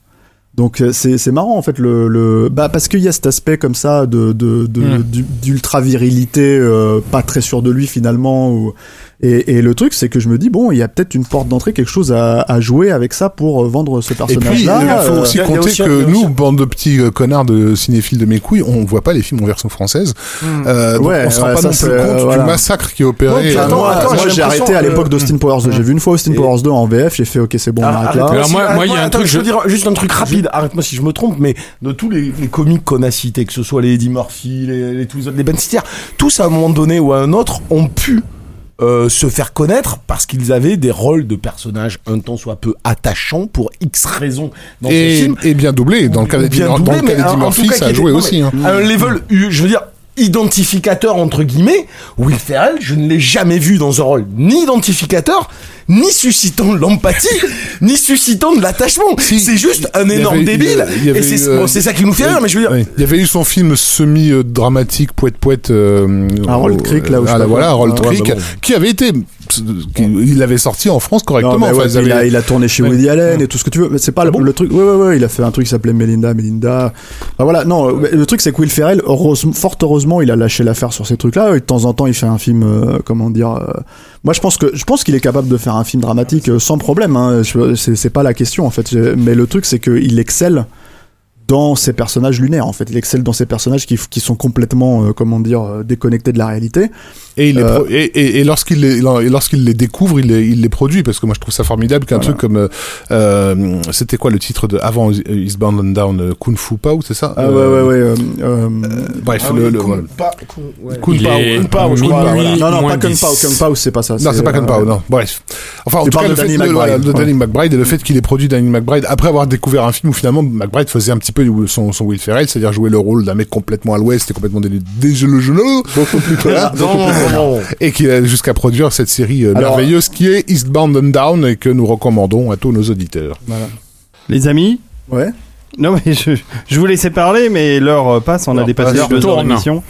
Donc euh, c'est c'est marrant en fait le, le bah parce qu'il y a cet aspect comme ça de de, de- Mm. d'ultra virilité euh, pas très sûr de lui finalement ou Et, et le truc, c'est que je me dis, bon, il y a peut-être une porte d'entrée, quelque chose à, à jouer avec ça pour euh, vendre ce personnage-là. il faut Euh, aussi compter que nous, bande de petits euh, connards de cinéphiles de mes couilles, on voit pas les films en version française. Euh, donc Ouais, on se rend ouais, pas non plus compte euh, du massacre qui est opéré. Euh, attends, moi, attends, moi, j'ai arrêté à que- l'époque d'Austin Powers 2. J'ai vu une fois Austin Powers 2 en VF, j'ai fait ok, c'est bon, on arrête arrête- là. Alors, moi- il y a un truc, je veux dire juste un truc rapide. Arrête-moi si je me trompe, mais de tous les, comiques qu'on a cités, que ce soit les Eddie Murphy, les, les tous les autres, les Ben Stiller, tous à un moment donné ou à un autre ont pu euh, se faire connaître parce qu'ils avaient des rôles de personnages un temps soit peu attachants pour X raisons dans et, films. et bien doublé. Dans le cas d'Eddie Murphy, ça a joué aussi. hein. À un level, je veux dire, identificateur entre guillemets, Will Ferrell, je ne l'ai jamais vu dans un rôle ni identificateur, ni suscitant de l'empathie, [LAUGHS] ni suscitant de l'attachement. C'est juste un énorme avait- débile. il y avait et c'est euh, bon, c'est ça qui nous fait rire, mais je veux dire. Oui. Il y avait eu son film semi-dramatique, poète poète. Euh, Harold au- Creek, là, où je ah, là, voilà, quoi. Harold Ouais, Creek, bah bon. qui avait été. Il l'avait sorti en France correctement. Non, Enfin, il, a, il a tourné chez Ouais. Woody Allen et tout ce que tu veux. Mais c'est pas le, le truc. Ouais, ouais, ouais. Il a fait un truc qui s'appelait Melinda, Melinda. Enfin, voilà. Non, le truc c'est que Will Ferrell, heureusement- fort heureusement, il a lâché l'affaire sur ces trucs-là. De temps en temps, il fait un film. euh, comment dire euh, Moi, je pense que je pense qu'il est capable de faire un film dramatique euh, sans problème. Hein. C'est pas la question en fait. Mais le truc c'est qu'il excelle dans ses personnages lunaires en fait il excelle dans ses personnages qui, qui sont complètement euh, comment dire euh, déconnectés de la réalité Et, il Euh, et, et, et lorsqu'il les, lorsqu'il les découvre, il les, il les produit parce que moi je trouve ça formidable qu'un truc comme euh, euh, c'était quoi le titre de avant Eastbound and Down Kung Fu Pao, c'est ça? Ah ouais ouais ouais euh, euh, Bref, Ah le, oui, le- Kung voilà. Pa- Kung- ouais. Kung Il Pao, est Kung Pao, je crois, minuit, voilà. non non pas Kung 10. Pao Kung Pao c'est pas ça Non, c'est pas Kung Pao, non. Bref. Enfin, en tout cas, le de fait Danny de. Danny McBride et le fait qu'il ait produit Danny McBride après avoir découvert un film où finalement McBride faisait un petit peu son, son Will Ferrell, c'est-à-dire jouer le rôle d'un mec complètement à l'ouest et complètement dé- déjà le genou, beaucoup plus voilà. Non, non, non. et qui a jusqu'à produire cette série euh, Alors- merveilleuse qui est Eastbound and Down et que nous recommandons à tous nos auditeurs. Les amis ouais Non, mais je, je vous laissais parler, mais l'heure euh, passe, on a L'heure dépassé heures Tourne. d'émission.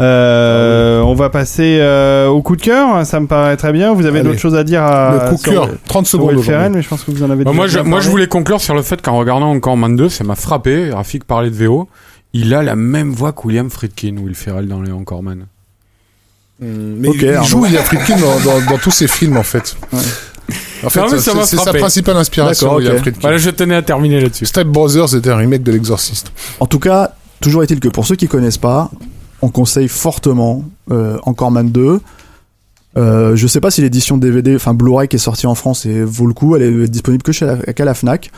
Euh, on va passer euh, au coup de cœur, ça me paraît très bien. Vous avez d'autres choses à dire à, le coup de sur- cœur, 30 sur secondes Will aujourd'hui. Ferrell, mais je pense que vous en avez Bah, déjà moi, je, moi, je voulais conclure sur le fait qu'en regardant encore Man 2, ça m'a frappé. Rafik parlait de VO. Il a la même voix que William Friedkin, Will Ferrell dans les Encore Man. Mais il joue William Friedkin dans, dans, dans tous ses films en fait. En fait, c'est sa principale inspiration, D'accord, William ok. Friedkin. Voilà, je tenais à terminer là-dessus. Step Brothers c'était un remake de l'Exorciste. En tout cas, toujours est-il que pour ceux qui connaissent pas, on conseille fortement euh, Encore Man 2. Euh, je sais pas si l'édition DVD, enfin Blu-ray qui est sortie en France et vaut le coup, elle est disponible que chez la, Fnac.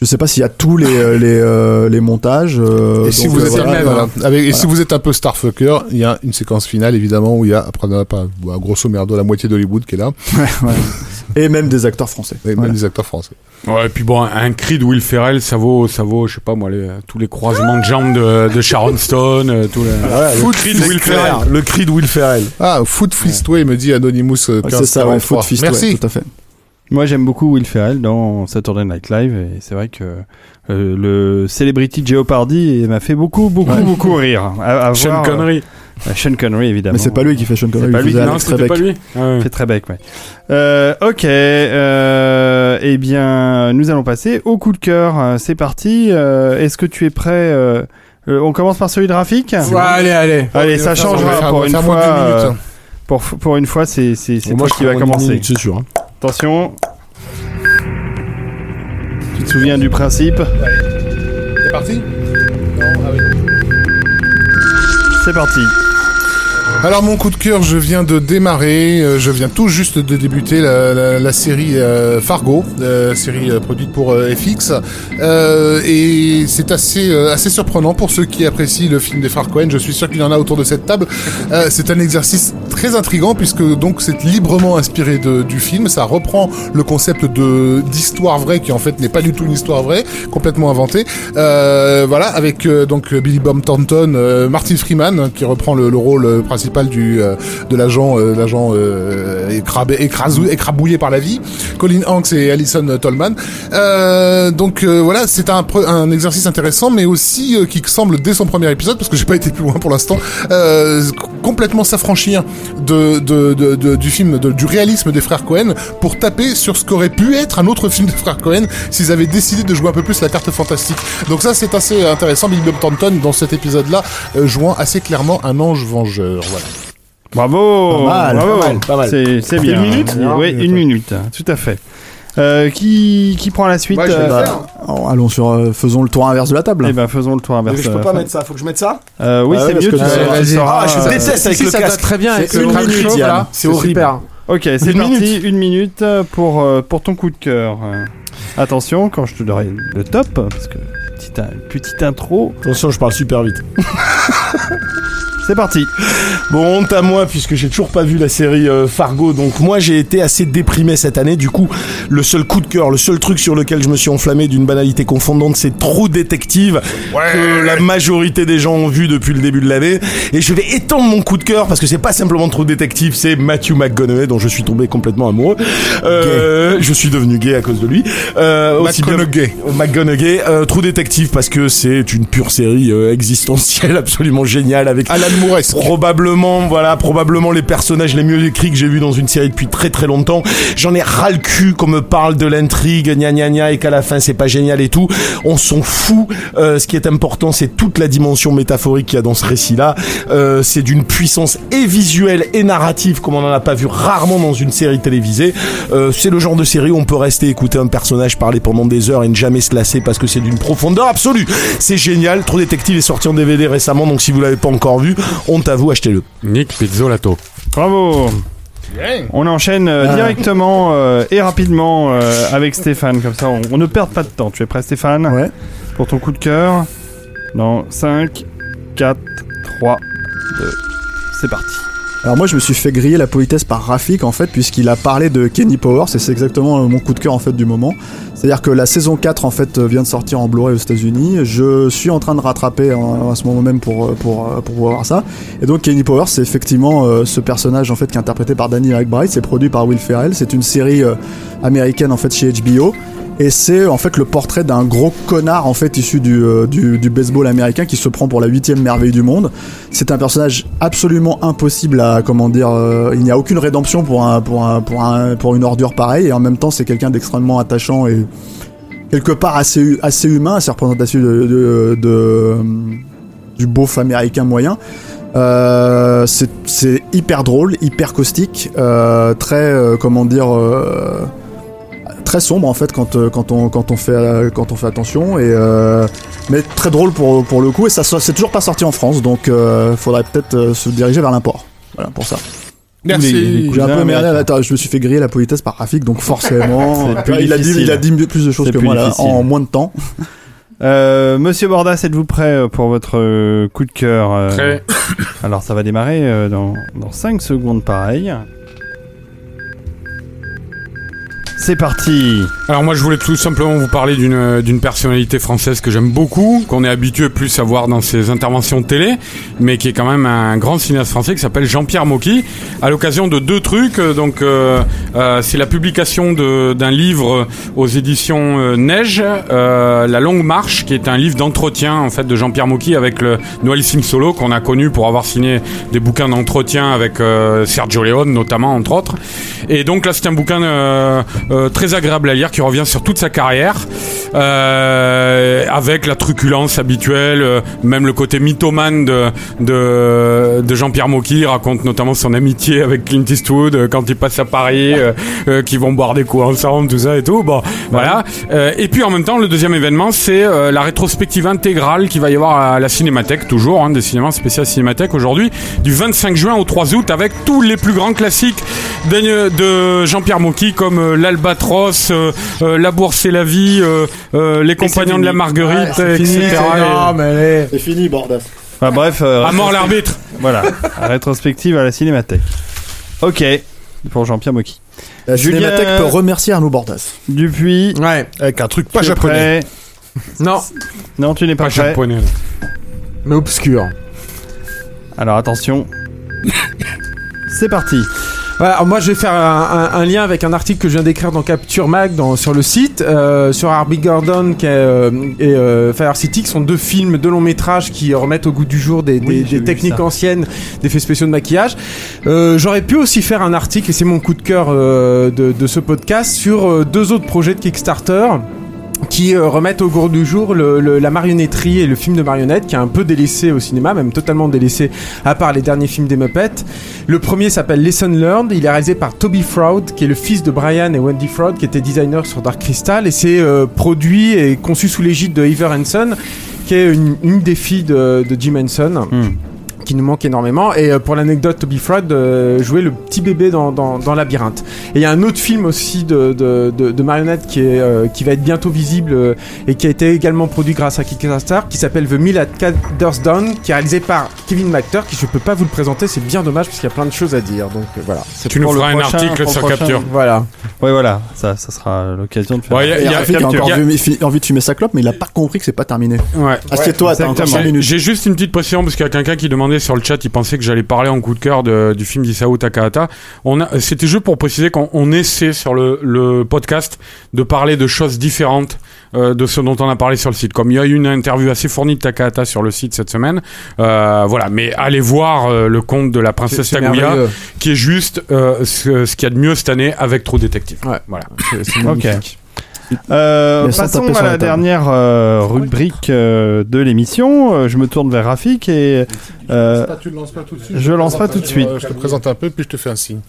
Je sais pas s'il y a tous les euh, les, euh, les montages. euh, Et si donc, vous êtes voilà, voilà, voilà. avec- et Voilà. si vous êtes un peu starfucker, il y a une séquence finale évidemment où il y a après on a pas bon, grosso merdo la moitié d'Hollywood qui est là, [LAUGHS] Et même des acteurs français. et même des acteurs français. Ouais, et puis bon, un cri de Will Ferrell, ça vaut, ça vaut, je sais pas moi, les, tous les croisements de jambes de, de Sharon Stone, tout les... Foot cri de Will Ferrell. Le cri de Will Ferrell. Ah, Foot Fistway me dit Anonymous Ouais, C'est ça, ouais, 1543. Foot Fist, Merci. ouais, tout à fait. Moi, j'aime beaucoup Will Ferrell dans Saturday Night Live, et c'est vrai que euh, le Celebrity Jeopardy m'a fait beaucoup, beaucoup, beaucoup rire. À, à Sean voir, Connery. euh, Sean Connery, évidemment. Mais c'est pas lui qui fait Sean Connery. pas lui, non, c'était pas lui. Ouais. Fait très bec, ouais. Euh, ok, euh, eh bien, nous allons passer au coup de cœur. Euh, C'est parti. Euh, Est-ce que tu es prêt euh, euh, On commence par celui de Rafik Ouais, allez, allez. Allez, ça changera on pour une fois. euh, hein. pour, pour une fois, c'est c'est c'est Moi, toi qui va commencer. C'est sûr. hein. Attention. Tu te souviens du principe C'est parti? C'est parti. Alors mon coup de cœur, je viens de démarrer, euh, je viens tout juste de débuter la, série euh, Fargo, euh, série produite pour FX, et c'est assez assez surprenant pour ceux qui apprécient le film des frères Cohen. Je suis sûr qu'il y en a autour de cette table. C'est un exercice très intrigant puisque donc c'est librement inspiré du film. Ça reprend le concept d'histoire vraie qui en fait n'est pas du tout une histoire vraie, complètement inventée. Voilà, avec donc Billy Bob Thornton, Martin Freeman hein, qui reprend le, le rôle euh, du euh, de l'agent euh, l'agent euh, écrabouillé par la vie, Colin Hanks et Alison Tolman. Euh, donc euh, voilà, c'est un un exercice intéressant, mais aussi euh, qui semble dès son premier épisode, parce que j'ai pas été plus loin pour l'instant, complètement s'affranchir de, de, de- du film, du réalisme des frères Cohen pour taper sur ce qu'aurait pu être un autre film des frères Cohen s'ils avaient décidé de jouer un peu plus la carte fantastique. Donc ça c'est assez intéressant. Billy Bob Thornton dans cet épisode-là jouant assez clairement un ange vengeur. Voilà. Bravo Pas mal, bravo. pas mal, pas mal. C'est bien. une minute Oui, une minute, tout à fait. Euh, qui, qui prend la suite Moi, je vais le euh, faire. Oh, allons sur, euh, faisons le tour inverse de la table. Eh ben, faisons le tour inverse. Je peux pas mettre ça, faut que je mette ça euh, oui, Ah c'est ouais, mieux. parce que tu- Ah, je euh, déteste avec Si, le ça va casque. très bien avec C'est le une crâne minute, chaud, Yann. là. C'est horrible. super. Ok, c'est Une parti, minute. une minute euh, pour, euh, pour ton coup de cœur. Euh, Attention, quand je te donnerai le top, parce que petite, petite intro, Attention, je parle super vite. [LAUGHS] c'est parti. Bon, honte à moi puisque j'ai toujours pas vu la série euh, Fargo. Donc moi j'ai été assez déprimé cette année. Du coup, le seul coup de cœur, le seul truc sur lequel je me suis enflammé d'une banalité confondante, c'est True Detective que la majorité des gens ont vu depuis le début de l'année. Et je vais étendre mon coup de cœur parce que c'est pas simplement True Detective, c'est Matthew McConaughey dont je suis tombé complètement amoureux. Euh, je suis devenu gay à cause de lui. Euh, aussi bien- McConaughey. McGonaghy, euh, True Detective parce que c'est une pure série existentielle absolument géniale avec Alan Probablement voilà probablement les personnages les mieux écrits que j'ai vus dans une série depuis très très longtemps. J'en ai ras le cul qu'on me parle de l'intrigue gna gna gna et qu'à la fin c'est pas génial et tout. On s'en fout. Euh, ce qui est important c'est toute la dimension métaphorique qu'il y a dans ce récit là. Euh, c'est d'une puissance et visuelle et narrative comme on en a pas vu rarement dans une série télévisée. Euh, c'est le genre de série où on peut rester écouter un personnage parler pendant des heures et ne jamais se lasser parce que c'est d'une profondeur absolue. C'est génial. True Detective est sorti en DVD récemment donc si vous l'avez pas encore vu, [LAUGHS] honte à vous, achetez-le. Nick Pizzolato. Bravo. On enchaîne euh, Ah. directement euh, et rapidement euh, avec Stéphane, comme ça on, on ne perd pas de temps. Tu es prêt Stéphane Ouais. Pour ton coup de cœur Non, 5, 4, 3, 2, c'est parti. Alors moi je me suis fait griller la politesse par Rafik en fait puisqu'il a parlé de Kenny Powers et c'est exactement euh, mon coup de cœur en fait du moment. C'est-à-dire que la saison 4 en fait euh, vient de sortir en Blu-ray aux États-Unis. Je suis en train de rattraper en- à ce moment même pour euh, pour pour voir ça. Et donc Kenny Powers c'est effectivement ce personnage en fait qui est interprété par Danny McBride, c'est produit par Will Ferrell, c'est une série américaine en fait chez HBO. Et c'est en fait le portrait d'un gros connard en fait issu du, euh, du, du baseball américain qui se prend pour la huitième merveille du monde. C'est un personnage absolument impossible à comment dire. euh, il n'y a aucune rédemption pour un pour un pour un pour une ordure pareille. Et en même temps c'est quelqu'un d'extrêmement attachant et quelque part assez assez humain, assez représentatif de, de, du beauf américain moyen. Euh, c'est hyper drôle, hyper caustique, euh, très comment dire. Très sombre en fait quand euh, quand on quand on fait euh, quand on fait attention. Et euh, mais très drôle pour pour le coup. Et ça c'est toujours pas sorti en France. Donc euh, faudrait peut-être se diriger vers l'import. Voilà pour ça. Merci. j'ai un peu merdé. attends, je me suis fait griller la politesse par Rafik donc forcément il a dit il a dit plus de choses que moi là, en moins de temps. Euh, Monsieur Bordas, êtes-vous prêt pour votre coup de cœur Prêt. Alors ça va démarrer dans, dans 5 secondes pareil. C'est parti Alors moi je voulais tout simplement vous parler d'une personnalité française que j'aime beaucoup, qu'on est habitué plus à voir dans ses interventions télé, mais qui est quand même un grand cinéaste français qui s'appelle Jean-Pierre Mocky, à l'occasion de deux trucs. euh, Donc euh, euh, c'est la publication d'un livre aux éditions Neige, La Longue Marche, qui est un livre d'entretien en fait de Jean-Pierre Mocky avec le Noël Solo qu'on a connu pour avoir signé des bouquins d'entretien avec Sergio Leone notamment entre autres. Et donc là c'est un bouquin euh, très agréable à lire qui revient sur toute sa carrière euh, avec la truculence habituelle, euh, même le côté mythomane de, de, de Jean-Pierre Mocky. Raconte notamment son amitié avec Clint Eastwood euh, quand il passe à Paris, euh, qu'ils vont boire des coups ensemble, tout ça et tout. Bon, voilà. Euh, et puis en même temps, le deuxième événement, c'est euh, la rétrospective intégrale qui va y avoir à la Cinémathèque, toujours, hein, des cinémas spéciaux Cinémathèque aujourd'hui, du 25 juin au 3 août, avec tous les plus grands classiques de, de Jean-Pierre Mocky, comme l'Albatros, euh, euh, La Bourse et la Vie, euh, euh, Les Compagnons de la Marguerite, etc. Et- c'est fini Bordas Enfin, bref. euh, À mort l'arbitre. Voilà, [LAUGHS] rétrospective à la Cinémathèque. Ok, pour Jean-Pierre Mocky. la Julien- Cinémathèque peut remercier Arnaud Bordas Dupuis. Ouais. Avec un truc pas japonais. prêt Non, Non, tu n'es pas, Pas prêt. japonais. mais obscur. Alors attention. C'est parti. Voilà, alors moi je vais faire un, un- un lien avec un article que je viens d'écrire dans Capture Mag dans, sur le site euh, sur Harvey Gordon qui est, euh, et euh, Fire City qui sont deux films, deux longs métrages qui remettent au goût du jour des, des- Oui, des techniques anciennes, d'effets spéciaux de maquillage. Euh, J'aurais pu aussi faire un article et c'est mon coup de cœur euh, de, de ce podcast sur euh, deux autres projets de Kickstarter. Qui euh, remettent au goût du jour le, le- la marionnetterie et le film de marionnette qui est un peu délaissé au cinéma, même totalement délaissé à part les derniers films des Muppets. Le premier s'appelle Lesson Learned, il est réalisé par Toby Froud qui est le fils de Brian et Wendy Froud qui étaient designers sur Dark Crystal. Et c'est euh, produit et conçu sous l'égide de Heather Hanson qui est une, une des filles de, de Jim Henson qui nous manque énormément. Et euh, pour l'anecdote, Toby Froud euh, jouait le petit bébé dans, dans, dans Labyrinthe. Et il y a un autre film aussi de, de, de, de marionnettes qui, est, euh, qui va être bientôt visible euh, et qui a été également produit grâce à Kickstarter, qui s'appelle The Mill at Cadersdown, qui est réalisé par Kevin McTur, qui je peux pas vous le présenter, c'est bien dommage parce qu'il y a plein de choses à dire. Donc euh, voilà. C'est Tu nous feras un article sur Capture. Voilà. Ouais, voilà, ça, ça sera l'occasion de faire. Ouais, y a- y a- il a y a- encore a- envie de fumer sa clope, mais il a pas compris que c'est pas terminé. Ouais. Assieds-toi, t'as encore exactement. 5 minutes. J'ai juste une petite précision parce qu'il y a quelqu'un qui demandait sur le chat, il pensait que j'allais parler en coup de cœur de- du film d'Isao Takahata. On a, c'était juste pour préciser qu'on on essaie sur le, le podcast de parler de choses différentes euh, de ce dont on a parlé sur le site. Comme il y a eu une interview assez fournie de Takahata sur le site cette semaine, euh, voilà. Mais allez voir euh, le conte de la princesse C'est- qui est juste euh, ce, ce qu'il y a de mieux cette année avec True Detective. Ouais. Voilà. C'est-. Euh, passons à la, dernière euh, rubrique euh, de l'émission. Je me tourne vers Rafik et euh, tu le lances pas tout de suite. je lance pas tout de suite. Je te présente un peu, puis je te fais un signe.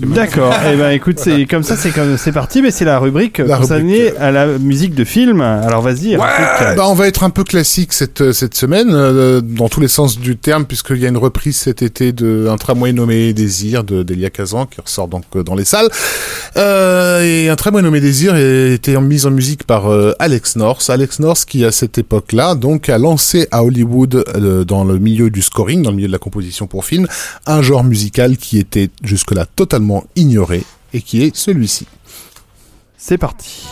D'accord. Eh ben écoute, c'est comme ça, c'est comme c'est parti, mais c'est la rubrique La consacrée à la musique de film. Alors vas-y. Bah, on va être un peu classique cette, cette semaine, euh, dans tous les sens du terme, puisqu'il y a une reprise cet été de Un tramway nommé Désir de d'Elia Kazan, qui ressort donc euh, dans les salles. Euh, et Un tramway nommé Désir a été mis en musique par euh, Alex North. Alex North qui, à cette époque-là, donc, a lancé à Hollywood, euh, dans le milieu du scoring, dans le milieu de la composition pour film, un genre musical qui était jusque-là totalement ignoré, et qui est celui-ci. C'est parti.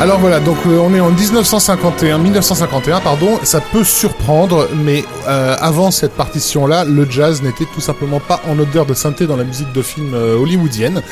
Alors voilà, donc euh, on est en 1951, 1951 pardon, ça peut surprendre, mais euh, avant cette partition-là, le jazz n'était tout simplement pas en odeur de synthé dans la musique de film euh, hollywoodienne.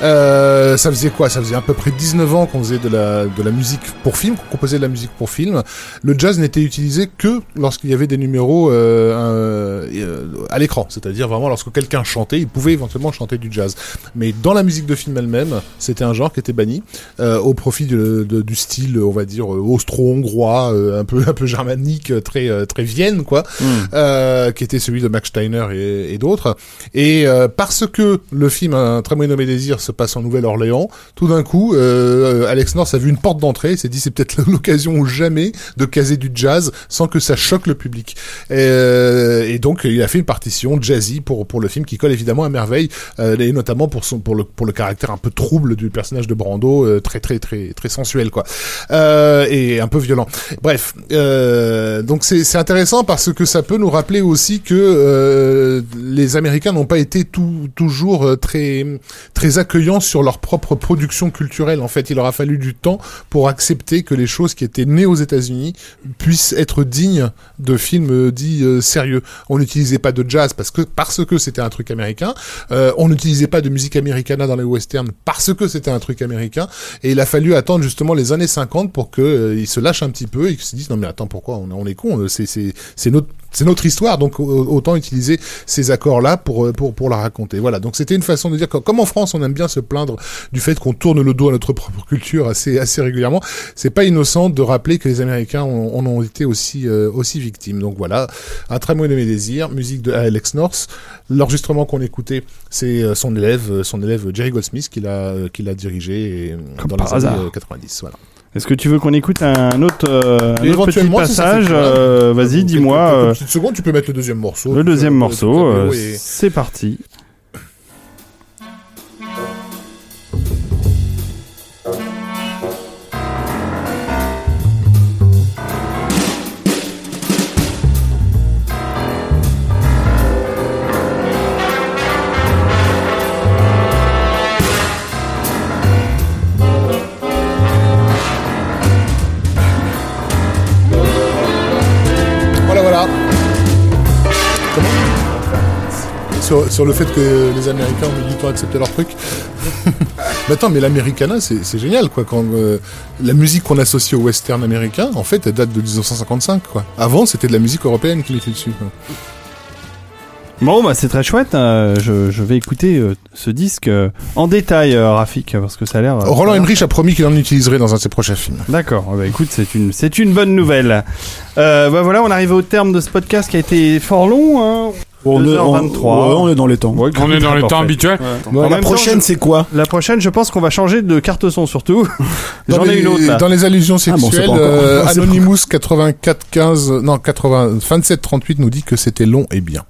Euh, ça faisait quoi? Ça faisait à peu près 19 ans qu'on faisait de la, de la musique pour film, qu'on composait de la musique pour film. Le jazz n'était utilisé que lorsqu'il y avait des numéros à l'écran, c'est-à-dire vraiment lorsque quelqu'un chantait, il pouvait éventuellement chanter du jazz. Mais dans la musique de film elle-même, c'était un genre qui était banni au profit de- du style, on va dire euh, austro-hongrois, euh, un peu un peu germanique, euh, très euh, très Vienne quoi, euh, qui était celui de Max Steiner et, et d'autres. Et euh, parce que le film Un très mauvais nommé désir se passe en Nouvelle-Orléans, tout d'un coup, euh, Alex North a vu une porte d'entrée, il s'est dit c'est peut-être [LAUGHS] l'occasion ou jamais de caser du jazz sans que ça choque le public. Et, euh, et donc il a fait une partition jazzy pour pour le film qui colle évidemment à merveille, euh, et notamment pour son pour le pour le caractère un peu trouble du personnage de Brando, euh, très très très très sensuel quoi, euh, et un peu violent. Bref, euh, donc c'est intéressant parce que ça peut nous rappeler aussi que euh, les Américains n'ont pas été tout, toujours très très accueillants sur leur propre production culturelle. En fait, il leur a fallu du temps pour accepter que les choses qui étaient nées aux États-Unis puissent être dignes de films dits sérieux. On n'utilisait pas de jazz parce que parce que c'était un truc américain. On n'utilisait pas de musique americana dans les westerns parce que c'était un truc américain. Et il a fallu attendre justement les années 50 pour que euh, se lâchent un petit peu et qu'ils se disent non mais attends pourquoi on, est con c'est c'est notre c'est notre histoire, donc au- autant utiliser ces accords-là pour, euh, pour, pour la raconter. Voilà, donc c'était une façon de dire que, comme en France, on aime bien se plaindre du fait qu'on tourne le dos à notre propre culture assez, assez régulièrement, c'est pas innocent de rappeler que les Américains en en ont été aussi, euh, aussi victimes. Donc voilà, un très mauvais de mes désirs, musique de Alex North. L'enregistrement qu'on écoutait, c'est euh, son élève, euh, son élève Jerry Goldsmith qui l'a, qui l'a dirigé et, dans les années hasard. euh, 90. Voilà. Est-ce que tu veux qu'on écoute un autre, euh, un autre petit passage euh, Vas-y, dis-moi. quelques euh, petites secondes, tu peux mettre le deuxième morceau. Le deuxième morceau, euh, c'est parti. Sur, sur le fait que les Américains ont mis du temps à accepter leur truc. [LAUGHS] mais attends, mais l'Americana, c'est génial, quoi. Quand euh, la musique qu'on associe au western américain, en fait, elle date de 1955, quoi. Avant, c'était de la musique européenne qui était dessus. Quoi. Bon, bah c'est très chouette. euh, je, je vais écouter euh, ce disque euh, en détail, Rafik, parce que ça a l'air. Roland Emmerich a promis qu'il en utiliserait dans un de ses prochains films. D'accord. Bah écoute, c'est une c'est une bonne nouvelle. Bah voilà, on arrive au terme de ce podcast qui a été fort long. Hein. On est, on, 2h23. ouais, on est dans les temps. Ouais, On est dans les temps habituels. La prochaine, je- c'est quoi? La prochaine, je pense qu'on va changer de carte son surtout. [LAUGHS] Dans J'en ai les- une autre là. Dans les allusions Ah bon, c'est sexuelles, pas encore- euh, [LAUGHS] Anonymous 84 15 non 80 27 38 nous dit que c'était long et bien.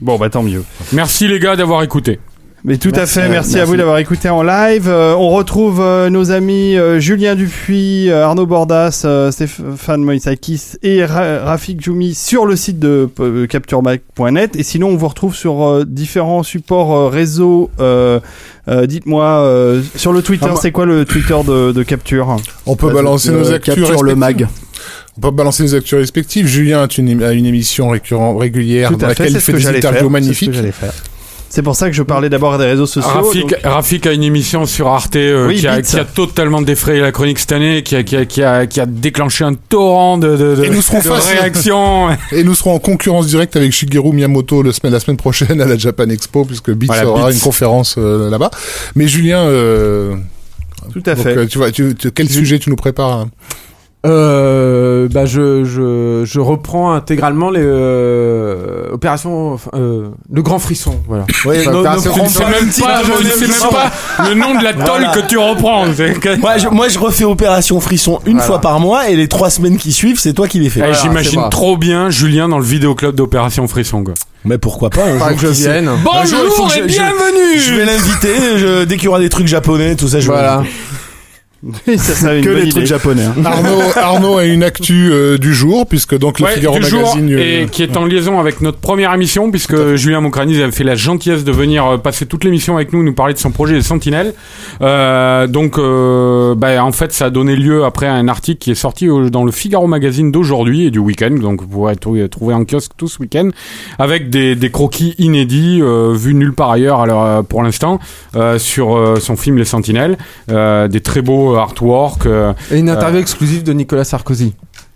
Bon, bah tant mieux. Merci les gars d'avoir écouté. Mais tout à fait, merci, à vous d'avoir écouté en live. Euh, on retrouve euh, nos amis euh, Julien Dupuis, euh, Arnaud Bordas, euh, Stéphane Moïsakis et Ra- Rafik Djoumi sur le site de euh, capturemac.net. Et sinon, on vous retrouve sur euh, différents supports euh, réseaux. Euh, euh, Dites-moi, euh, sur le Twitter, Ah, moi- c'est quoi le Twitter de, de Capture On peut Bah, balancer nos actus Capture le respectives. mag. On peut balancer nos actus respectives. Julien a une, a une émission récurrente régulière Tout dans à fait, laquelle c'est il ce fait que des j'allais faire. interviews c'est ce que magnifiques. C'est pour ça que je parlais d'abord des réseaux sociaux. Rafik, donc- Rafik a une émission sur Arte euh, Oui, qui, a, Beats. qui a totalement défrayé la chronique cette année, qui a, qui a, qui a, qui a déclenché un torrent de, de, de, Et nous serons de face- réactions. Et nous serons en concurrence directe avec Shigeru Miyamoto le semaine, la semaine prochaine à la Japan Expo, puisque Beats Voilà, aura Beats. une conférence euh, là-bas. Mais Julien, euh, Tout à donc, fait. tu vois, tu, tu- quel sujet tu nous prépares hein? Euh, bah je, je, je reprends intégralement les euh, opérations enfin, euh, le grand frisson voilà. Ouais, Enfin, no- opération no- Tu ne sais même pas, tu sais même pas le nom de la tôle que tu reprends. Moi je, moi, je refais Opération Frisson une Voilà. fois par mois et les trois semaines qui suivent, c'est toi qui les fais. Eh, Voilà, J'imagine trop bien Julien dans le vidéoclub d'Opération Frisson. Quoi. Mais pourquoi pas un Faudra jour, que je vienne. Jour, Bonjour et bienvenue Je vais l'inviter, dès qu'il y aura des trucs japonais, tout ça, je vais Voilà. [LAUGHS] l'inviter. ça serait une Que bonne les idée. trucs japonais. hein. Arnaud, Arnaud a une actu euh, du jour, puisque donc le Ouais, Figaro du jour, Magazine... euh, et qui est en liaison avec notre première émission puisque Julien Mocranis avait fait la gentillesse de venir euh, passer toute l'émission avec nous nous parler de son projet les Sentinelles euh, donc euh, bah, en fait ça a donné lieu après à un article qui est sorti au- dans le Figaro Magazine d'aujourd'hui et du week-end donc vous pourrez trouver, trouver en kiosque tout ce week-end avec des, des croquis inédits euh, vus nulle part ailleurs alors, euh, pour l'instant euh, sur euh, son film Les Sentinelles euh, des très beaux artworks euh, Et une interview exclusive de Nicolas Sarkozy.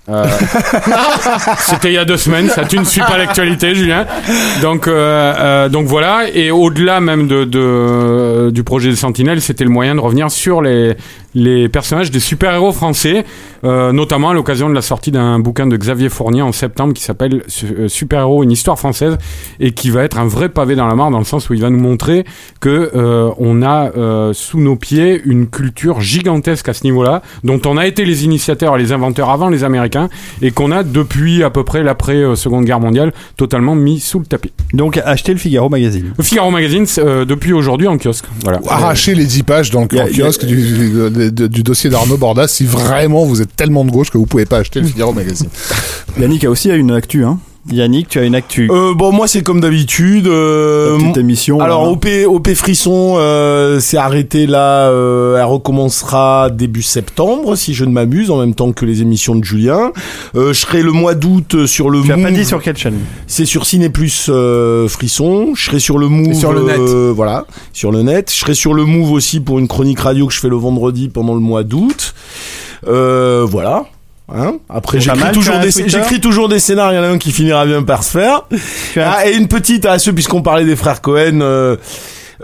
euh, [LAUGHS] C'était il y a deux semaines, ça tu ne suis pas l'actualité, Julien. Donc, euh, euh, donc voilà. Et au-delà même de, de- du projet des Sentinelles, c'était le moyen de revenir sur les les personnages des super-héros français, euh, notamment à l'occasion de la sortie d'un bouquin de Xavier Fournier en septembre qui s'appelle euh, Super-héros, une histoire française, et qui va être un vrai pavé dans la mare dans le sens où il va nous montrer que euh, on a euh, sous nos pieds une culture gigantesque à ce niveau-là, dont on a été les initiateurs et les inventeurs avant les Américains, et qu'on a depuis à peu près l'après euh, Seconde Guerre mondiale totalement mis sous le tapis. Donc, achetez le Figaro Magazine. Le Figaro Magazine euh, depuis aujourd'hui en kiosque. Voilà. Arracher les 10 pages dans le Y a- en kiosque du, dossier d'Arnaud Bordas si vraiment vous êtes tellement de gauche que vous pouvez pas acheter le Figaro Magazine. [LAUGHS] Yannick a aussi une actu, hein. Yannick, tu as une actu. Euh, bon, moi, c'est comme d'habitude. euh, Ta petite émission. Alors là. OP, OP Frisson euh, s'est arrêté là, euh, elle recommencera début septembre si je ne m'abuse, en même temps que les émissions de Julien. Euh, je serai le mois d'août sur le Tu as pas dit sur quelle chaîne? C'est sur Ciné Plus euh, Frisson. Je serai sur le Move. Et sur le net. euh, voilà, sur le net. Je serai sur le Move aussi pour une chronique radio que je fais le vendredi pendant le mois d'août. Euh, voilà. Hein Après, j'écris toujours, des, j'écris toujours des scénarios. Il y en a un qui finira bien par se faire. [LAUGHS] Ah, et une petite à ceux, puisqu'on parlait des frères Cohen. euh,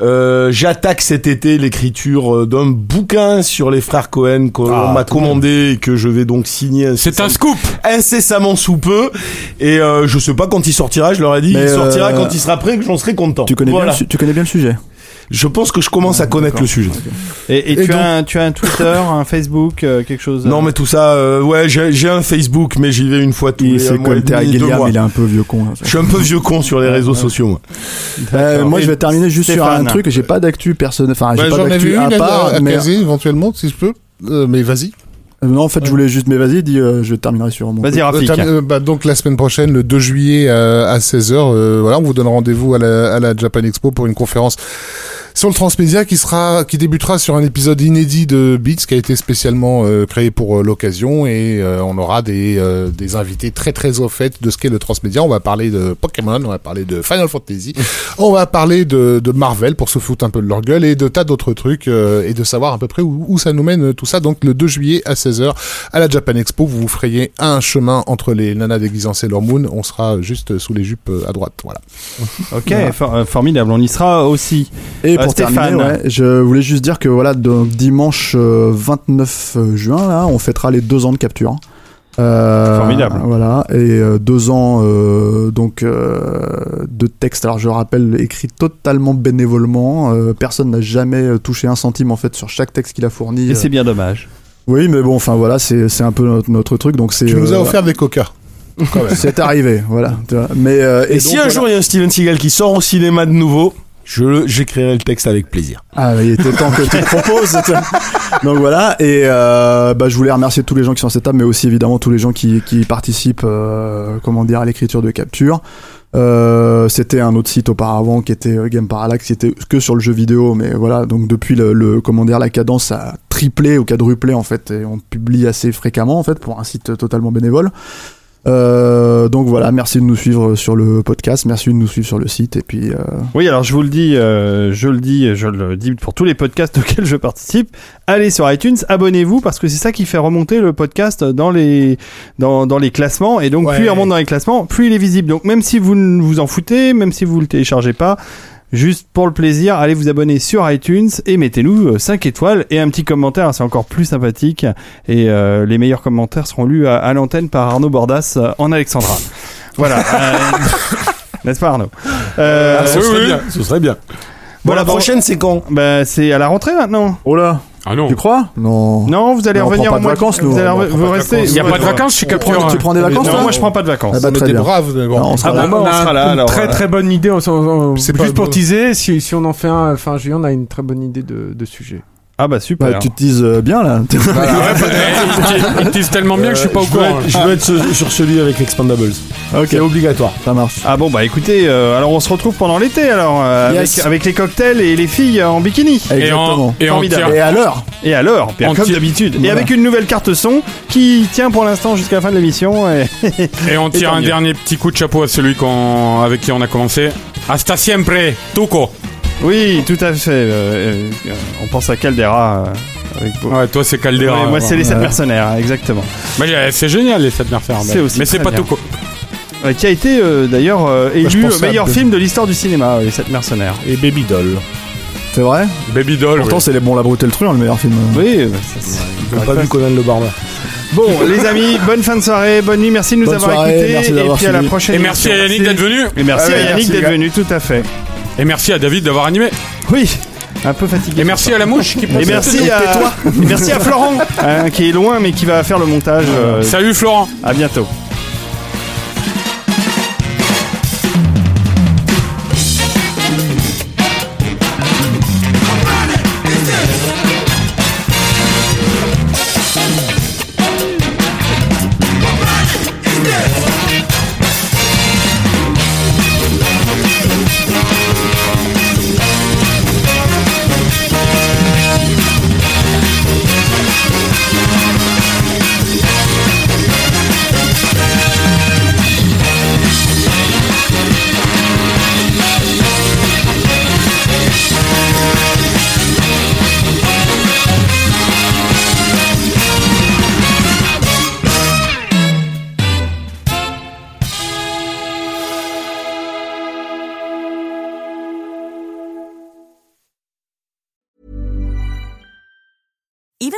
euh, J'attaque cet été l'écriture euh, d'un bouquin sur les frères Cohen qu'on Ah, m'a commandé et que je vais donc signer C'est un scoop. incessamment sous peu. Et euh, je sais pas quand il sortira. Je leur ai dit, Mais, il sortira euh, quand il sera prêt, que j'en serai content. Tu connais, Voilà. bien, le tu connais bien le sujet. Je pense que je commence à connaître le sujet. Et, et Et tu, donc- as un, tu as un Twitter, [LAUGHS] un Facebook, euh, quelque chose Non, euh, mais tout ça, euh, ouais, j'ai un Facebook, mais j'y vais une fois tous les C'est comme Terry Gilliam, il est un peu vieux con. hein. Je suis un peu vieux con sur les réseaux sociaux, moi. Euh, moi, je vais terminer juste sur un truc. J'ai pas d'actu personnel. Enfin, j'ai Bah, pas d'actu à à, part. à mais caser éventuellement si je peux. Mais vas-y. Non, en fait, je voulais juste. Mais vas-y, dis. euh, je terminerai sur mon. Vas-y. Rafik. Euh, termi- euh, bah, donc la semaine prochaine, le 2 juillet euh, à 16h, voilà, on vous donne rendez-vous à la, à la Japan Expo pour une conférence sur le Transmédia qui sera, qui débutera sur un épisode inédit de Beats qui a été spécialement euh, créé pour euh, l'occasion et euh, on aura des, euh, des invités très très au fait de ce qu'est le Transmédia. On va parler de Pokémon, on va parler de Final Fantasy, [LAUGHS] on va parler de, de Marvel pour se foutre un peu de leur gueule et de tas d'autres trucs euh, et de savoir à peu près où, où ça nous mène tout ça. Donc le 2 juillet à 16h à la Japan Expo, vous vous frayez un chemin entre les nanas déguisées en Sailor Moon. On sera juste sous les jupes à droite. Voilà. Ok, for- formidable. On y sera aussi. Et pour Stéphane. terminer, ouais, je voulais juste dire que voilà, donc, dimanche euh, 29 juin, là, on fêtera les deux ans de capture. Euh, Formidable. Voilà, et euh, deux ans euh, donc euh, de texte. Alors je rappelle, écrit totalement bénévolement. Euh, personne n'a jamais euh, touché un centime en fait sur chaque texte qu'il a fourni. Et c'est Euh, bien dommage. Oui, mais bon, enfin voilà, c'est c'est un peu notre, notre truc. Donc c'est. Tu nous as euh, offert des coca. [LAUGHS] C'est arrivé, voilà. Mais euh, Et, donc, si un voilà. jour il y a un Steven Seagal qui sort au cinéma de nouveau, je j'écrirai le texte avec plaisir. Ah, il était temps que tu le proposes. Donc voilà, et euh, bah, je voulais remercier tous les gens qui sont à cette table, mais aussi évidemment tous les gens qui, qui participent, euh, comment dire, à l'écriture de capture. Euh, c'était un autre site auparavant qui était euh, Game Parallax, qui était que sur le jeu vidéo, mais voilà, donc depuis le, le comment dire, la cadence a triplé ou quadruplé en fait, et on publie assez fréquemment en fait pour un site totalement bénévole. Euh, donc voilà, merci de nous suivre sur le podcast, merci de nous suivre sur le site, et puis euh, Oui, alors je vous le dis, euh, je le dis, je le dis pour tous les podcasts [LAUGHS] auxquels je participe. Allez sur iTunes, abonnez-vous parce que c'est ça qui fait remonter le podcast dans les dans, dans les classements et donc Ouais. plus il remonte dans les classements, plus il est visible. Donc même si vous ne vous en foutez, même si vous le téléchargez pas, juste pour le plaisir, allez vous abonner sur iTunes et mettez-nous 5 étoiles et un petit commentaire, c'est encore plus sympathique et euh, les meilleurs commentaires seront lus à, à l'antenne par Arnaud Bordas euh, en Alexandra. Voilà. [LAUGHS] euh, N'est-ce pas Arnaud Euh, Ah, ce serait oui. bien, ce serait bien. Bon, Bon, la bon. prochaine, c'est quand? Bah, c'est à la rentrée maintenant. oh là, Ah non. tu crois? Non. Non, vous allez Non, on revenir mois vacances, nous. Vous, allez On re- vous restez. Il n'y a pas de vacances chez Tu prends, Capture. tu prends des vacances Non, moi je prends pas de vacances. Ah bah, On très était bien. bon. Non, on sera Ah là. bah, bon, on sera là alors. Très très bonne idée. on on- C'est juste pour teaser, si, si on en fait un fin juillet, on a une très bonne idée de, de sujet. Ah bah super. Bah, tu te dises euh, bien là. Tease tellement bien que je suis pas au je veux courant. être, je veux être sur, sur celui avec l'Expandables. ok, C'est obligatoire. ça marche. Ah bon bah écoutez, euh, alors on se retrouve pendant l'été alors euh, Yes. avec, avec les cocktails et les filles en bikini. Et Exactement. en, et en tir- Et à l'heure. Et alors, bien En comme d'habitude. Et Voilà. avec une nouvelle carte son qui tient pour l'instant jusqu'à la fin de l'émission. Et... [LAUGHS] Et on tire un mieux. dernier petit coup de chapeau à celui qu'on, avec qui on a commencé. Hasta siempre, Tuco. Oui, tout à fait. euh, euh, on pense à Caldera. euh, avec beau- Ouais, toi c'est Caldera. Ouais, moi c'est les sept mercenaires, exactement. Mais euh, c'est génial les 7 mercenaires. C'est aussi mais c'est très pas bien. Euh, qui a été euh, d'ailleurs euh, je élu pense à meilleur film de l'histoire du cinéma, euh, les sept mercenaires. Et Baby Doll. C'est vrai? Baby Doll. Pourtant, oui. c'est les bons la brute et le truand, le meilleur film. Oui, euh, ça, c'est- J'ai pas vu Conan le Barbare. Bon, les amis, bonne fin de soirée, bonne nuit, merci de nous Bonne avoir soirée, écoutés. merci et d'avoir puis à la suivi. prochaine Et merci à émission. Yannick d'être venu. Et merci Ah ouais, à Yannick merci, d'être gars. venu, tout à fait. Et merci à David d'avoir animé. Oui, un peu fatigué. Et merci à la mouche qui Et merci à, [LAUGHS] et merci à Florent, [LAUGHS] hein, qui est loin mais qui va faire le montage. euh, Salut Florent. à bientôt.